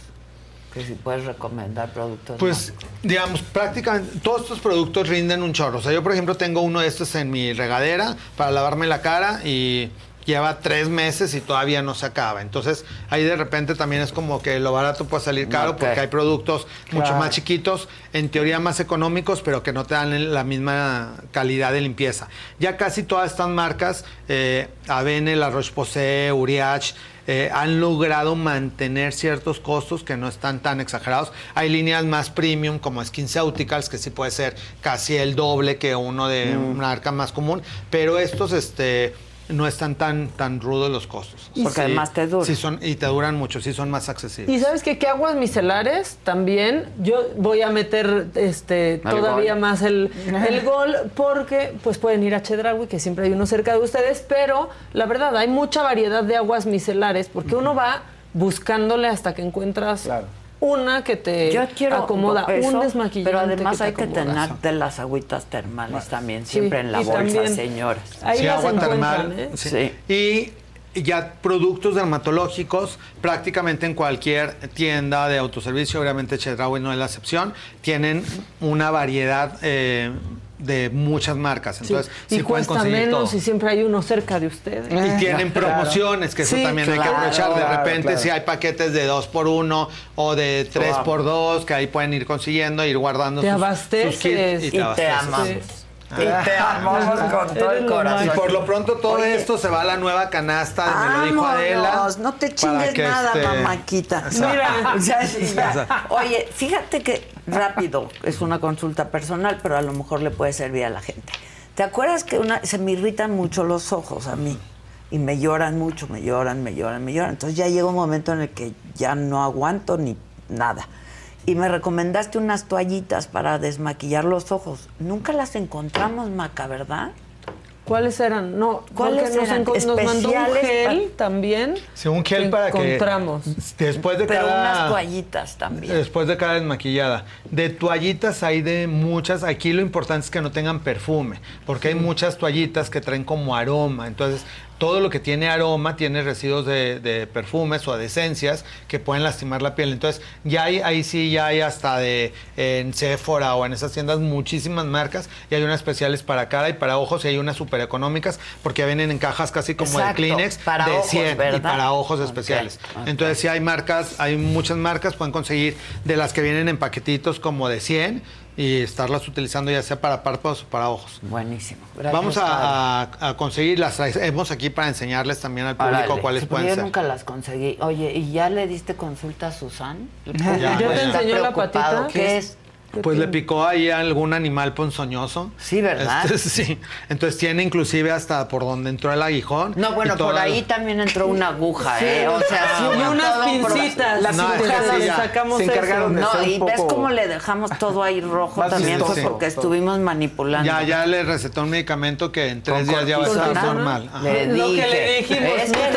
Que si puedes recomendar productos Pues, digamos, prácticamente todos estos productos rinden un chorro. O sea, yo, por ejemplo, tengo uno de estos en mi regadera para lavarme la cara y lleva tres meses y todavía no se acaba. Entonces, ahí de repente también es como que lo barato puede salir caro porque hay productos mucho más chiquitos, en teoría más económicos, pero que no te dan la misma calidad de limpieza. Ya casi todas estas marcas, eh, Avene, La Roche-Posay, Uriach, eh, han logrado mantener ciertos costos que no están tan exagerados. Hay líneas más premium como SkinCeuticals, que sí puede ser casi el doble que uno de Mm. una marca más común, pero estos este, no están tan, tan rudos los costos. Y Porque además te duran. Sí son, y te duran mucho, sí son más accesibles. Y sabes qué? que aguas micelares también, yo voy a meter este todavía gol. más el, el gol porque pues pueden ir a Chedraui, que siempre hay uno cerca de ustedes, pero la verdad hay mucha variedad de aguas micelares porque uno va buscándole hasta que encuentras una que te Yo quiero acomoda, eso, un desmaquillante. Pero además que te hay que tener de las agüitas termales también, Sí, siempre en la y bolsa, señores. Ahí Sí, las agua termal. ¿eh? sí. Y ya productos dermatológicos, prácticamente en cualquier tienda de autoservicio, obviamente Chedraui no es la excepción, tienen una variedad eh, de muchas marcas. Entonces, y sí pueden cuesta conseguir menos todo. y siempre hay uno cerca de ustedes. Y tienen promociones, que eso Sí, también hay que claro, aprovechar. De claro, repente, claro. si hay paquetes de 2 por 1 o de 3 Wow. por 2 que ahí pueden ir consiguiendo, ir guardando Te sus, abasteces. sus kits Y te abasteces. amamos. Ah. Y te amamos con todo el corazón. Y por lo pronto todo esto se va a la nueva canasta, me lo dijo Adela. No te chingues nada, este, mamáquita. Mira, ya, ya. Oye, fíjate que rápido, es una consulta personal, pero a lo mejor le puede servir a la gente. ¿Te acuerdas que una, se me irritan mucho los ojos a mí? Y me lloran mucho, me lloran, me lloran, me lloran. Entonces ya llega un momento en el que ya no aguanto ni nada. Y me recomendaste unas toallitas para desmaquillar los ojos. Nunca las encontramos, Maca, ¿verdad? ¿Cuáles eran? No, ¿Cuáles nos, eran? nos mandó un Especiales gel también. Sí, un gel para que encontramos. después de Pero cada unas toallitas también. Después de cada desmaquillada. De toallitas hay de muchas. Aquí lo importante es que no tengan perfume, porque hay muchas toallitas que traen como aroma. Entonces, todo lo que tiene aroma tiene residuos de, de perfumes o de esencias que pueden lastimar la piel. Entonces, ya hay, ahí sí ya hay hasta de en Sephora o en esas tiendas muchísimas marcas y hay unas especiales para cara y para ojos y hay unas súper económicas porque ya vienen en cajas casi como Exacto, de Kleenex para de ojos, 100 y para ojos especiales. Entonces, sí hay marcas, hay muchas marcas, pueden conseguir de las que vienen en paquetitos como de 100 y estarlas utilizando ya sea para párpados o para ojos. Buenísimo. Gracias, Vamos a, a, a conseguirlas. Traemos aquí para enseñarles también al público Órale. cuáles Sí, pueden yo ser. nunca las conseguí. Oye, ¿y ya le diste consulta a Susan? Ya, ¿Ya te enseñó la patita? ¿Qué es? Pues le picó ahí algún animal ponzoñoso. Sí, ¿verdad? Este, sí. Entonces tiene inclusive hasta por donde entró el aguijón. No, bueno, por ahí también entró una aguja, Sí, ¿eh? O sea, sí, y unas pincitas. Las No, pincitas sí, sacamos Se encargaron de eso. hacer No, y ves poco- cómo le dejamos todo ahí rojo Más también, vistoso. pues, porque estuvimos manipulando. Ya, ya le recetó un medicamento que en tres Con días ya va a estar normal. Ajá. Le Lo que dije. le dijimos, Es que de de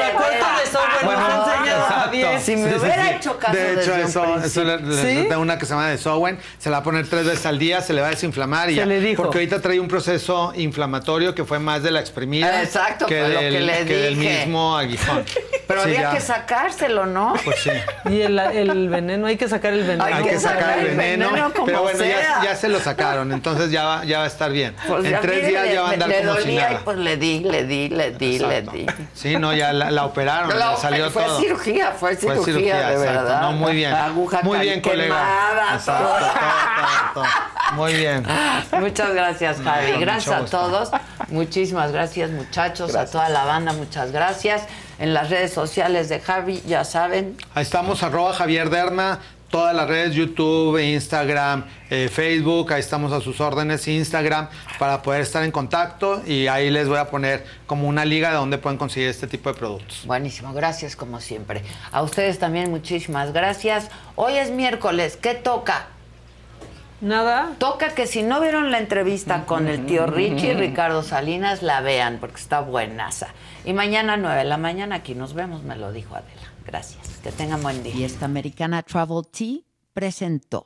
Bueno, ha enseñado a. Si me hubiera hecho caso De hecho, eso, eso le, una que se llama de Sowen. Se la va a poner tres veces al día, se le va a desinflamar y Se ya. le dijo. Porque ahorita trae un proceso inflamatorio que fue más de la exprimida Exacto, que, fue lo del, que le que del dije. mismo aguijón. Pero Sí, había ya. que sacárselo, ¿no? Pues sí. Y el, el veneno, hay que sacar el veneno. Hay Hay que que sacar el el veneno, veneno como pero bueno, ya, sea. ya se lo sacaron, entonces ya va, ya va a estar bien. Pues en tres días le- ya va a andar le como si y pues le di, le di, le di, Exacto. le di. Sí, no, ya la, la operaron, La- le salió fue todo. cirugía, fue cirugía, de exacto. verdad. No, muy bien. Aguja muy bien, colega. Exacto, todo. Todo, todo, todo. Muy bien. Muchas gracias, Javi. No, Gracias a todos. Muchísimas gracias, muchachos, a toda la banda, muchas gracias. En las redes sociales de Javi, ya saben, Ahí estamos, arroba Javier Derma, todas las redes, YouTube, Instagram, eh, Facebook, ahí estamos a sus órdenes, Instagram, para poder estar en contacto y ahí les voy a poner como una liga de donde pueden conseguir este tipo de productos. buenísimo, gracias como siempre. A ustedes también muchísimas gracias. Hoy es miércoles, ¿qué toca? Nada. Toca que si no vieron la entrevista con el tío Richie y Ricardo Salinas, la vean, porque está buenaza. Y mañana 9 de la mañana aquí nos vemos, me lo dijo Adela. Gracias. Que tengan buen día. Y esta americana Travel Tea presentó.